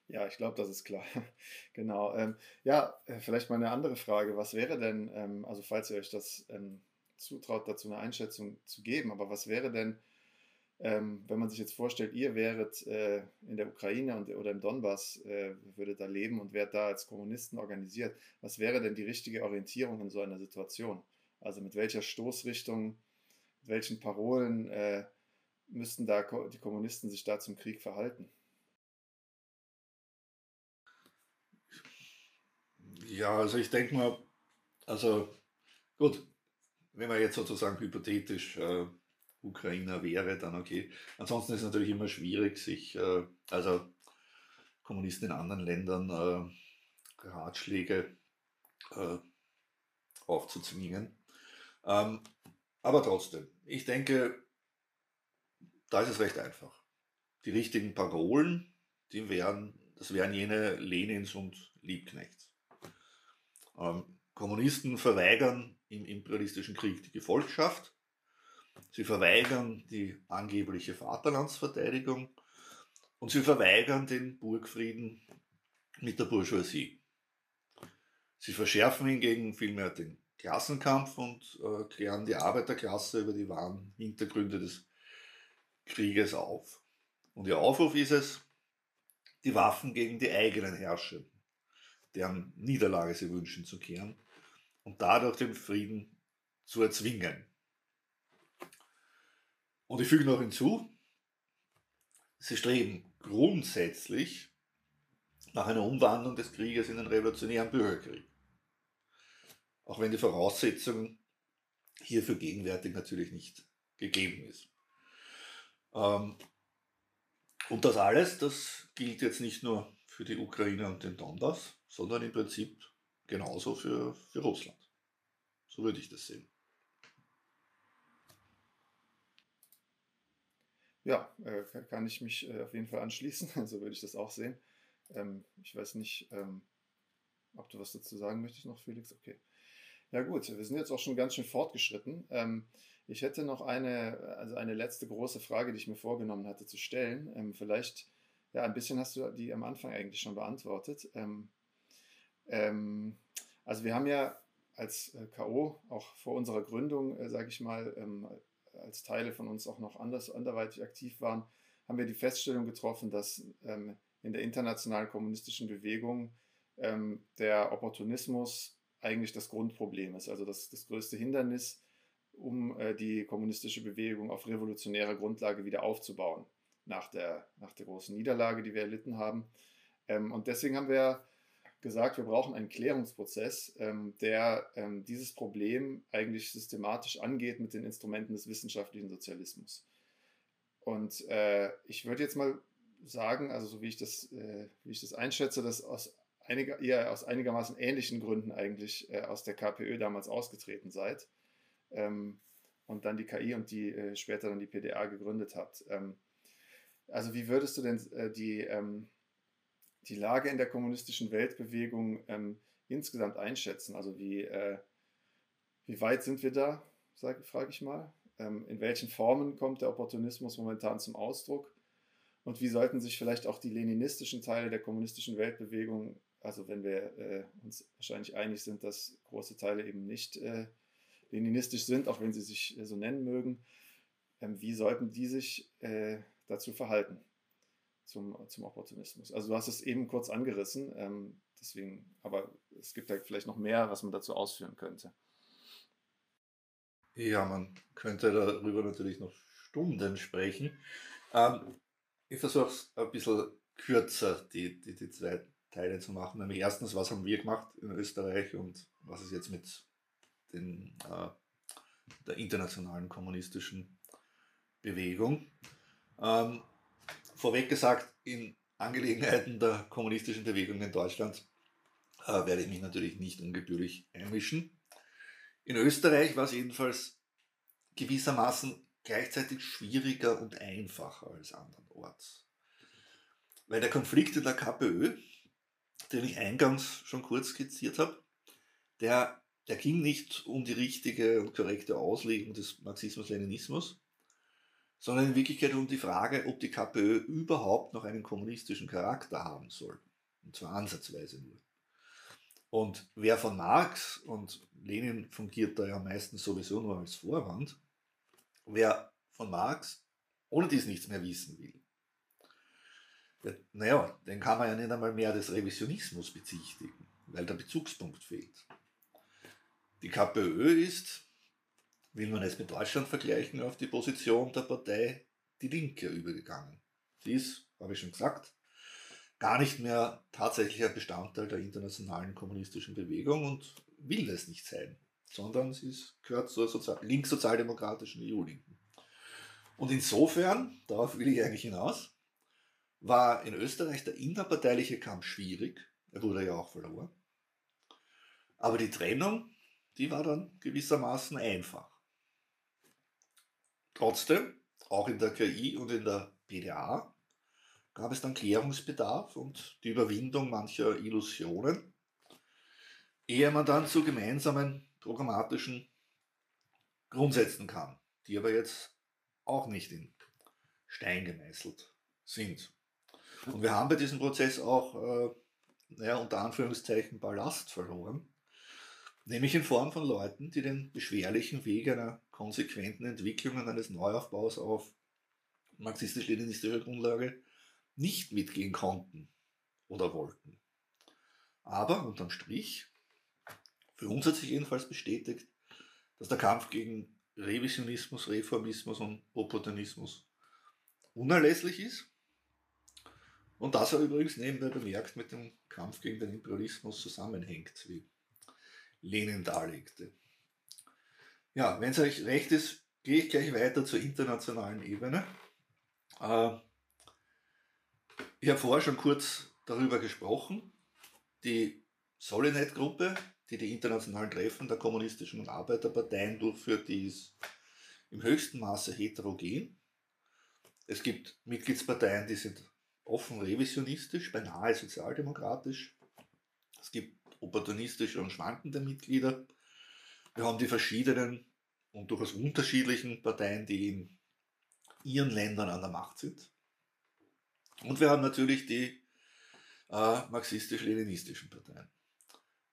S2: Ja, ich glaube, das ist klar. genau. Ähm, ja, äh, vielleicht mal eine andere Frage. Was wäre denn, ähm, also falls ihr euch das ähm, zutraut, dazu eine Einschätzung zu geben, aber was wäre denn, ähm, wenn man sich jetzt vorstellt, ihr wäret äh, in der Ukraine und, oder im Donbass, äh, würdet da leben und wärt da als Kommunisten organisiert, was wäre denn die richtige Orientierung in so einer Situation? Also mit welcher Stoßrichtung, mit welchen Parolen äh, müssten da die Kommunisten sich da zum Krieg verhalten?
S4: Ja, also ich denke mal, also gut, wenn man jetzt sozusagen hypothetisch äh, Ukrainer wäre, dann okay. Ansonsten ist es natürlich immer schwierig, sich, äh, also Kommunisten in anderen Ländern äh, Ratschläge äh, aufzuzwingen. Ähm, aber trotzdem, ich denke, da ist es recht einfach. Die richtigen Parolen, die wären, das wären jene Lenins und Liebknechts. Ähm, Kommunisten verweigern im imperialistischen Krieg die Gefolgschaft, sie verweigern die angebliche Vaterlandsverteidigung und sie verweigern den Burgfrieden mit der Bourgeoisie. Sie verschärfen hingegen vielmehr den Klassenkampf und äh, klären die Arbeiterklasse über die wahren Hintergründe des Krieges auf. Und ihr Aufruf ist es, die Waffen gegen die eigenen Herrscher, deren Niederlage sie wünschen zu kehren und dadurch den Frieden zu erzwingen. Und ich füge noch hinzu, sie streben grundsätzlich nach einer Umwandlung des Krieges in einen revolutionären Bürgerkrieg. Auch wenn die Voraussetzung hierfür gegenwärtig natürlich nicht gegeben ist. Ähm, und das alles, das gilt jetzt nicht nur für die Ukraine und den Donbass, sondern im Prinzip genauso für, für Russland. So würde ich das sehen.
S2: Ja, äh, kann ich mich äh, auf jeden Fall anschließen. So würde ich das auch sehen. Ähm, ich weiß nicht, ähm, ob du was dazu sagen möchtest noch, Felix. Okay. Ja gut, wir sind jetzt auch schon ganz schön fortgeschritten. Ähm, ich hätte noch eine, also eine letzte große Frage, die ich mir vorgenommen hatte zu stellen. Ähm, vielleicht, ja, ein bisschen hast du die am Anfang eigentlich schon beantwortet. Ähm, also wir haben ja als äh, KO auch vor unserer Gründung, äh, sage ich mal, ähm, als Teile von uns auch noch anders, anderweitig aktiv waren, haben wir die Feststellung getroffen, dass ähm, in der internationalen kommunistischen Bewegung ähm, der Opportunismus eigentlich das Grundproblem ist, also das, das größte Hindernis, um äh, die kommunistische Bewegung auf revolutionärer Grundlage wieder aufzubauen, nach der, nach der großen Niederlage, die wir erlitten haben. Ähm, und deswegen haben wir gesagt, wir brauchen einen Klärungsprozess, ähm, der ähm, dieses Problem eigentlich systematisch angeht mit den Instrumenten des wissenschaftlichen Sozialismus. Und äh, ich würde jetzt mal sagen, also so wie ich das, äh, wie ich das einschätze, dass aus einiger, ihr aus einigermaßen ähnlichen Gründen eigentlich äh, aus der KPÖ damals ausgetreten seid ähm, und dann die KI und die äh, später dann die PDA gegründet habt. Ähm, also wie würdest du denn äh, die, ähm, die Lage in der kommunistischen Weltbewegung ähm, insgesamt einschätzen? Also wie, äh, wie weit sind wir da, frage ich mal? Ähm, in welchen Formen kommt der Opportunismus momentan zum Ausdruck? Und wie sollten sich vielleicht auch die leninistischen Teile der kommunistischen Weltbewegung, also wenn wir äh, uns wahrscheinlich einig sind, dass große Teile eben nicht äh, leninistisch sind, auch wenn sie sich äh, so nennen mögen, ähm, wie sollten die sich äh, dazu verhalten zum, zum Opportunismus? Also du hast es eben kurz angerissen, ähm, deswegen, aber es gibt da vielleicht noch mehr, was man dazu ausführen könnte.
S4: Ja, man könnte darüber natürlich noch Stunden sprechen. Ähm, ich versuche es ein bisschen kürzer, die, die, die zwei Teile zu machen. Nämlich erstens, was haben wir gemacht in Österreich und was ist jetzt mit den, äh, der internationalen kommunistischen Bewegung. Ähm, vorweg gesagt, in Angelegenheiten der kommunistischen Bewegung in Deutschland äh, werde ich mich natürlich nicht ungebührlich einmischen. In Österreich war es jedenfalls gewissermaßen gleichzeitig schwieriger und einfacher als andernorts. Weil der Konflikt in der KPÖ, den ich eingangs schon kurz skizziert habe, der der ging nicht um die richtige und korrekte Auslegung des Marxismus-Leninismus, sondern in Wirklichkeit um die Frage, ob die KPÖ überhaupt noch einen kommunistischen Charakter haben soll. Und zwar ansatzweise nur. Und wer von Marx und Lenin fungiert da ja meistens sowieso nur als Vorwand, wer von Marx ohne dies nichts mehr wissen will, naja, den kann man ja nicht einmal mehr des Revisionismus bezichtigen, weil der Bezugspunkt fehlt. Die KPÖ ist, will man es mit Deutschland vergleichen, auf die Position der Partei Die Linke übergegangen. Sie ist, habe ich schon gesagt, gar nicht mehr tatsächlicher Bestandteil der internationalen kommunistischen Bewegung und will es nicht sein, sondern sie ist, gehört zur Sozial linkssozialdemokratischen EU-Linken. Und insofern, darauf will ich eigentlich hinaus, war in Österreich der innerparteiliche Kampf schwierig. Er wurde ja auch verloren. Aber die Trennung, die war dann gewissermaßen einfach. Trotzdem, auch in der KI und in der PDA gab es dann Klärungsbedarf und die Überwindung mancher Illusionen, ehe man dann zu gemeinsamen programmatischen Grundsätzen kam, die aber jetzt auch nicht in Stein gemeißelt sind. Und wir haben bei diesem Prozess auch, äh, naja, unter Anführungszeichen Ballast verloren, nämlich in Form von Leuten, die den beschwerlichen Weg einer konsequenten Entwicklung und eines Neuaufbaus auf marxistisch-leninistischer Grundlage nicht mitgehen konnten oder wollten. Aber unterm Strich, für uns hat sich jedenfalls bestätigt, dass der Kampf gegen Revisionismus, Reformismus und Opportunismus unerlässlich ist. Und das er übrigens nebenbei bemerkt mit dem Kampf gegen den Imperialismus zusammenhängt, wie Lenin darlegte. Ja, wenn es euch recht ist, gehe ich gleich weiter zur internationalen Ebene. Äh, ich habe vorher schon kurz darüber gesprochen. Die Solinet-Gruppe, die die internationalen Treffen der kommunistischen und Arbeiterparteien durchführt, die ist im höchsten Maße heterogen. Es gibt Mitgliedsparteien, die sind offen revisionistisch, beinahe sozialdemokratisch. Es gibt opportunistische und schwankende Mitglieder. Wir haben die verschiedenen und durchaus unterschiedlichen Parteien, die in ihren Ländern an der Macht sind. Und wir haben natürlich die äh, marxistisch-leninistischen Parteien.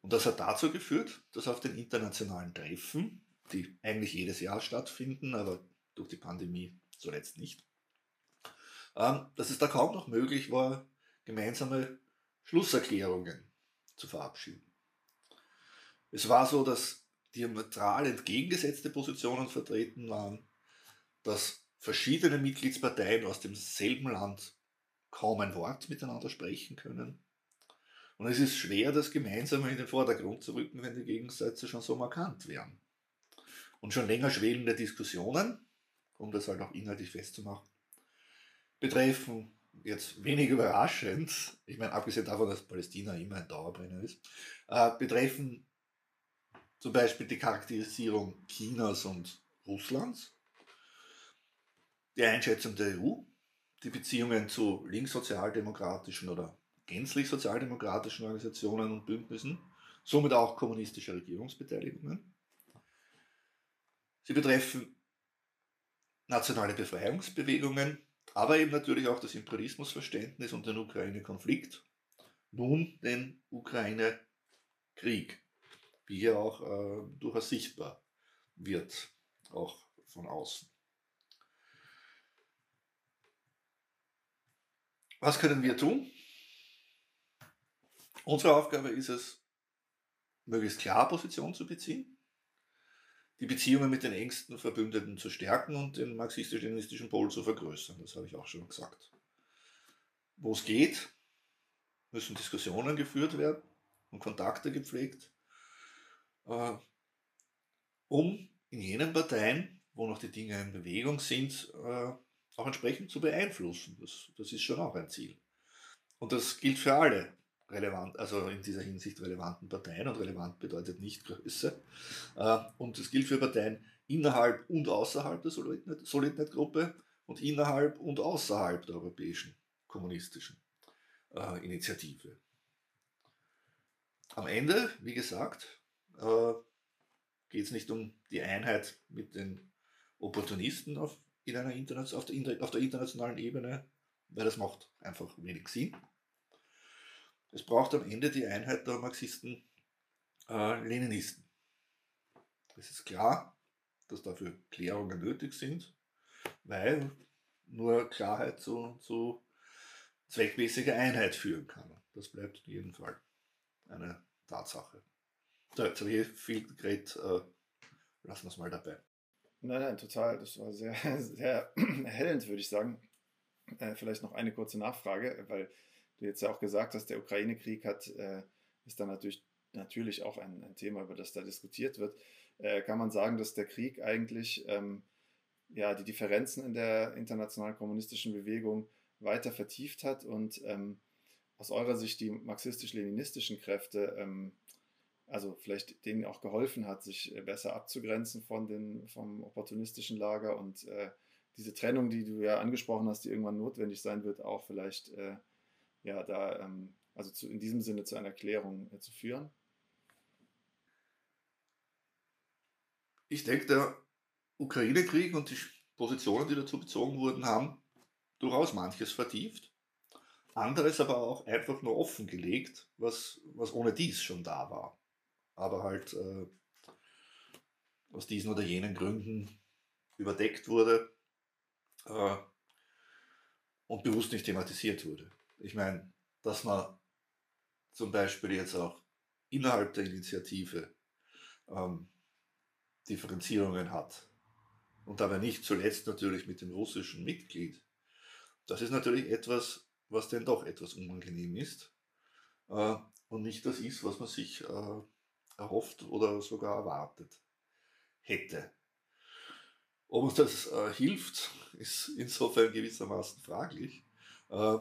S4: Und das hat dazu geführt, dass auf den internationalen Treffen, die eigentlich jedes Jahr stattfinden, aber durch die Pandemie zuletzt nicht, ähm, dass es da kaum noch möglich war, gemeinsame Schlusserklärungen zu verabschieden. Es war so, dass diametral entgegengesetzte Positionen vertreten waren, dass verschiedene Mitgliedsparteien aus demselben Land kaum ein Wort miteinander sprechen können. Und es ist schwer, das Gemeinsame in den Vordergrund zu rücken, wenn die Gegensätze schon so markant wären. Und schon länger schwelende Diskussionen, um das halt auch inhaltlich festzumachen, betreffen jetzt wenig überraschend, ich meine, abgesehen davon, dass Palästina immer ein Dauerbrenner ist, äh, betreffen zum Beispiel die Charakterisierung Chinas und Russlands, die Einschätzung der EU, die Beziehungen zu linkssozialdemokratischen oder gänzlich sozialdemokratischen Organisationen und Bündnissen, somit auch kommunistische Regierungsbeteiligungen. Sie betreffen nationale Befreiungsbewegungen, aber eben natürlich auch das Imperialismusverständnis und den Ukraine-Konflikt, nun den Ukraine-Krieg, wie hier auch äh, durchaus sichtbar wird, auch von außen. Was können wir tun? Unsere Aufgabe ist es, möglichst klar Position zu beziehen, die Beziehungen mit den engsten Verbündeten zu stärken und den marxistisch-leninistischen Pol zu vergrößern. Das habe ich auch schon gesagt. Wo es geht, müssen Diskussionen geführt werden und Kontakte gepflegt, äh, um in jenen Parteien, wo noch die Dinge in Bewegung sind, äh, auch entsprechend zu beeinflussen. Das, das ist schon auch ein Ziel. Und das gilt für alle relevant, also in dieser Hinsicht relevanten Parteien und relevant bedeutet nicht Größe. Äh, und das gilt für Parteien innerhalb und außerhalb der Solidnet-Gruppe und innerhalb und außerhalb der europäischen kommunistischen äh, Initiative. Am Ende, wie gesagt, äh, geht es nicht um die Einheit mit den Opportunisten auf in einer Internet auf, der, auf der internationalen Ebene, weil das macht einfach wenig Sinn. Es braucht am Ende die Einheit der Marxisten, äh, Leninisten. Es ist klar, dass dafür Klärungen nötig sind, weil nur Klarheit zu, zu zweckmäßiger Einheit führen kann. Das bleibt in jedem Fall eine Tatsache. So, jetzt habe ich viel geredet, äh, lassen wir es mal dabei.
S2: Nein, nein, total. Das war sehr, sehr erhellend, würde ich sagen. Äh, vielleicht noch eine kurze Nachfrage, weil du jetzt ja auch gesagt hast, der Ukraine-Krieg hat, äh, ist dann natürlich, natürlich auch ein, ein, Thema, über das da diskutiert wird. Äh, kann man sagen, dass der Krieg eigentlich ähm, ja, die Differenzen in der internationalen kommunistischen Bewegung weiter vertieft hat und ähm, aus eurer Sicht die marxistisch-leninistischen Kräfte ähm, also vielleicht denen auch geholfen hat, sich äh, besser abzugrenzen von den, vom opportunistischen Lager und äh, diese Trennung, die du ja angesprochen hast, die irgendwann notwendig sein wird, auch vielleicht äh, ja da ähm, also zu, in diesem Sinne zu einer Klärung äh, zu führen?
S4: Ich denke, der Ukraine-Krieg und die Positionen, die dazu bezogen wurden, haben durchaus manches vertieft. Anderes aber auch einfach nur offengelegt, was, was ohne dies schon da war aber halt äh, aus diesen oder jenen Gründen überdeckt wurde äh, und bewusst nicht thematisiert wurde. Ich meine, dass man zum Beispiel jetzt auch innerhalb der Initiative ähm, Differenzierungen hat und dabei nicht zuletzt natürlich mit dem russischen Mitglied, das ist natürlich etwas, was denn doch etwas unangenehm ist äh, und nicht das ist, was man sich äh, erhofft oder sogar erwartet hätte. Ob uns das äh, hilft, ist insofern gewissermaßen fraglich. Äh,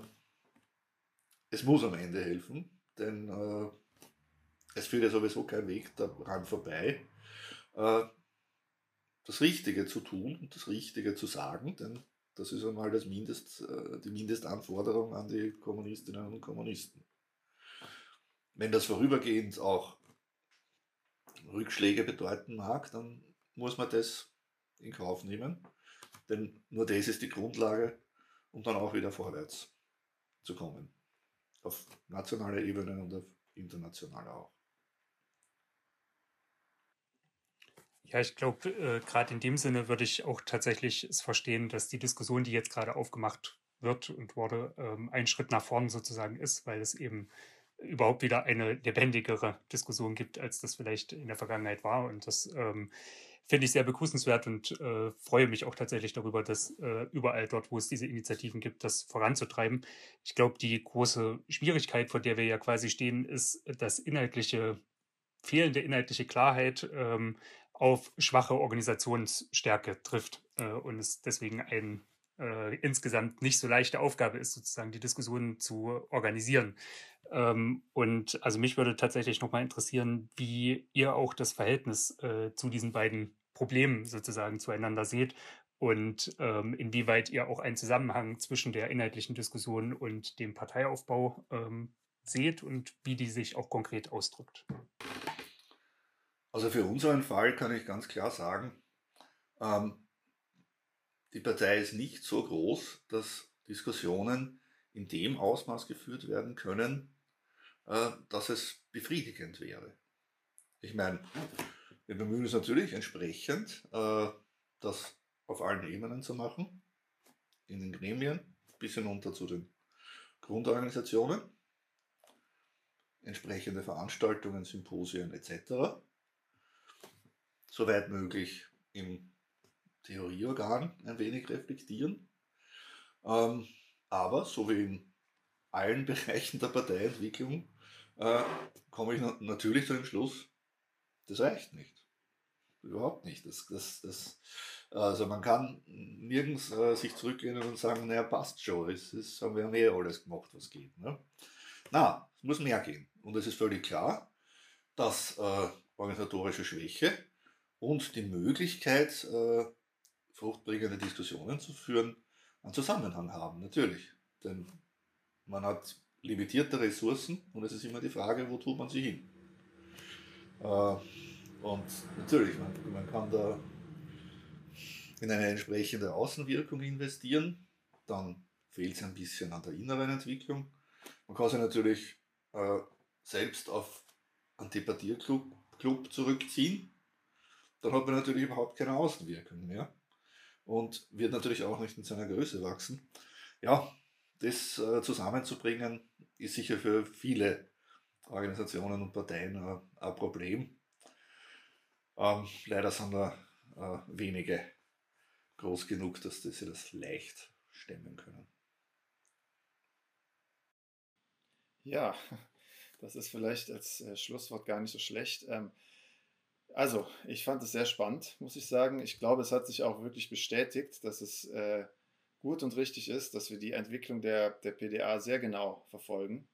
S4: es muss am Ende helfen, denn äh, es führt ja sowieso kein Weg daran vorbei, äh, das Richtige zu tun und das Richtige zu sagen, denn das ist einmal das Mindest, äh, die Mindestanforderung an die Kommunistinnen und Kommunisten. Wenn das vorübergehend auch Rückschläge bedeuten mag, dann muss man das in Kauf nehmen. Denn nur das ist die Grundlage, um dann auch wieder vorwärts zu kommen. Auf nationaler Ebene und auf internationaler auch.
S3: Ja, ich glaube, äh, gerade in dem Sinne würde ich auch tatsächlich es verstehen, dass die Diskussion, die jetzt gerade aufgemacht wird und wurde, ähm, ein Schritt nach vorn sozusagen ist, weil es eben überhaupt wieder eine lebendigere Diskussion gibt, als das vielleicht in der Vergangenheit war. Und das ähm, finde ich sehr begrüßenswert und äh, freue mich auch tatsächlich darüber, dass äh, überall dort, wo es diese Initiativen gibt, das voranzutreiben. Ich glaube, die große Schwierigkeit, vor der wir ja quasi stehen, ist, dass inhaltliche, fehlende inhaltliche Klarheit ähm, auf schwache Organisationsstärke trifft äh, und es deswegen ein äh, insgesamt nicht so leichte Aufgabe ist, sozusagen die Diskussion zu organisieren. Ähm, und also mich würde tatsächlich nochmal interessieren, wie ihr auch das Verhältnis äh, zu diesen beiden Problemen sozusagen zueinander seht und ähm, inwieweit ihr auch einen Zusammenhang zwischen der inhaltlichen Diskussion und dem Parteiaufbau ähm, seht und wie die sich auch konkret ausdrückt.
S4: Also für unseren Fall kann ich ganz klar sagen, ähm, die Partei ist nicht so groß, dass Diskussionen in dem Ausmaß geführt werden können, äh, dass es befriedigend wäre. Ich meine, wir bemühen uns natürlich entsprechend, äh, das auf allen Ebenen zu machen, in den Gremien, bis hinunter zu den Grundorganisationen, entsprechende Veranstaltungen, Symposien etc. Soweit möglich im Theorieorgan ein wenig reflektieren. Ähm, aber so wie in allen Bereichen der Parteientwicklung äh, komme ich natürlich zu dem Schluss, das reicht nicht. Überhaupt nicht. Das, das, das, also man kann nirgends äh, sich zurücklehnen und sagen, naja, passt schon, es ist, haben wir haben eh alles gemacht, was geht. Ne? Na, es muss mehr gehen. Und es ist völlig klar, dass äh, organisatorische Schwäche und die Möglichkeit, äh, fruchtbringende Diskussionen zu führen, einen Zusammenhang haben, natürlich. Denn man hat limitierte Ressourcen und es ist immer die Frage, wo tut man sie hin. Äh, und natürlich, man, man kann da in eine entsprechende Außenwirkung investieren, dann fehlt es ein bisschen an der inneren Entwicklung. Man kann sich natürlich äh, selbst auf einen Debattierclub Club zurückziehen, dann hat man natürlich überhaupt keine Außenwirkung mehr und wird natürlich auch nicht in seiner Größe wachsen. Ja, das äh, zusammenzubringen ist sicher für viele Organisationen und Parteien äh, ein Problem. Ähm, leider sind da äh, wenige groß genug, dass sie das leicht stemmen können.
S2: Ja, das ist vielleicht als äh, Schlusswort gar nicht so schlecht. Ähm, also, ich fand es sehr spannend, muss ich sagen. Ich glaube, es hat sich auch wirklich bestätigt, dass es äh, gut und richtig ist, dass wir die Entwicklung der, der PDA sehr genau verfolgen.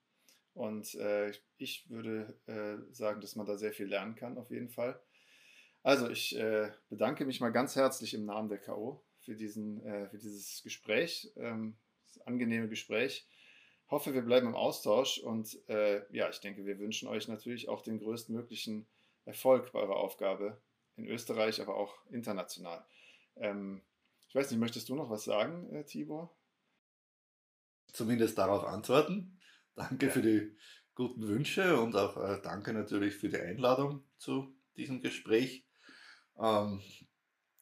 S2: Und äh, ich würde äh, sagen, dass man da sehr viel lernen kann, auf jeden Fall. Also, ich äh, bedanke mich mal ganz herzlich im Namen der K.O. für, diesen, äh, für dieses Gespräch, ähm, das angenehme Gespräch hoffe, wir bleiben im Austausch und äh, ja, ich denke, wir wünschen euch natürlich auch den größtmöglichen Erfolg bei eurer Aufgabe in Österreich, aber auch international. Ähm, ich weiß nicht, möchtest du noch was sagen, äh, Tibor?
S4: Zumindest darauf antworten. Danke ja. für die guten Wünsche und auch äh, danke natürlich für die Einladung zu diesem Gespräch. Ähm,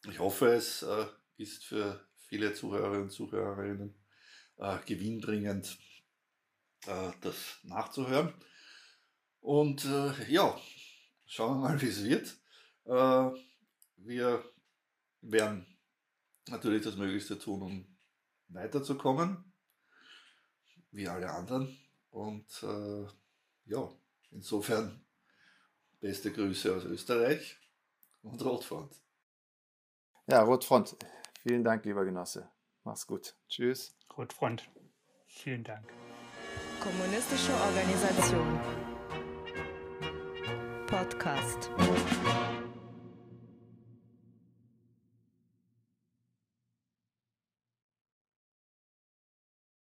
S4: ich hoffe, es äh, ist für viele Zuhörerinnen und Zuhörerinnen äh, gewinnbringend äh, das nachzuhören. Und äh, ja, schauen wir mal, wie es wird. Äh, wir werden natürlich das Möglichste tun, um weiterzukommen, wie alle anderen. Und äh, ja, insofern beste Grüße aus Österreich und Rotfront.
S2: Ja, Rotfront. Vielen Dank, lieber Genosse. Mach's gut. Tschüss.
S3: Rotfront. Vielen Dank.
S1: Kommunistische Organisation. Podcast.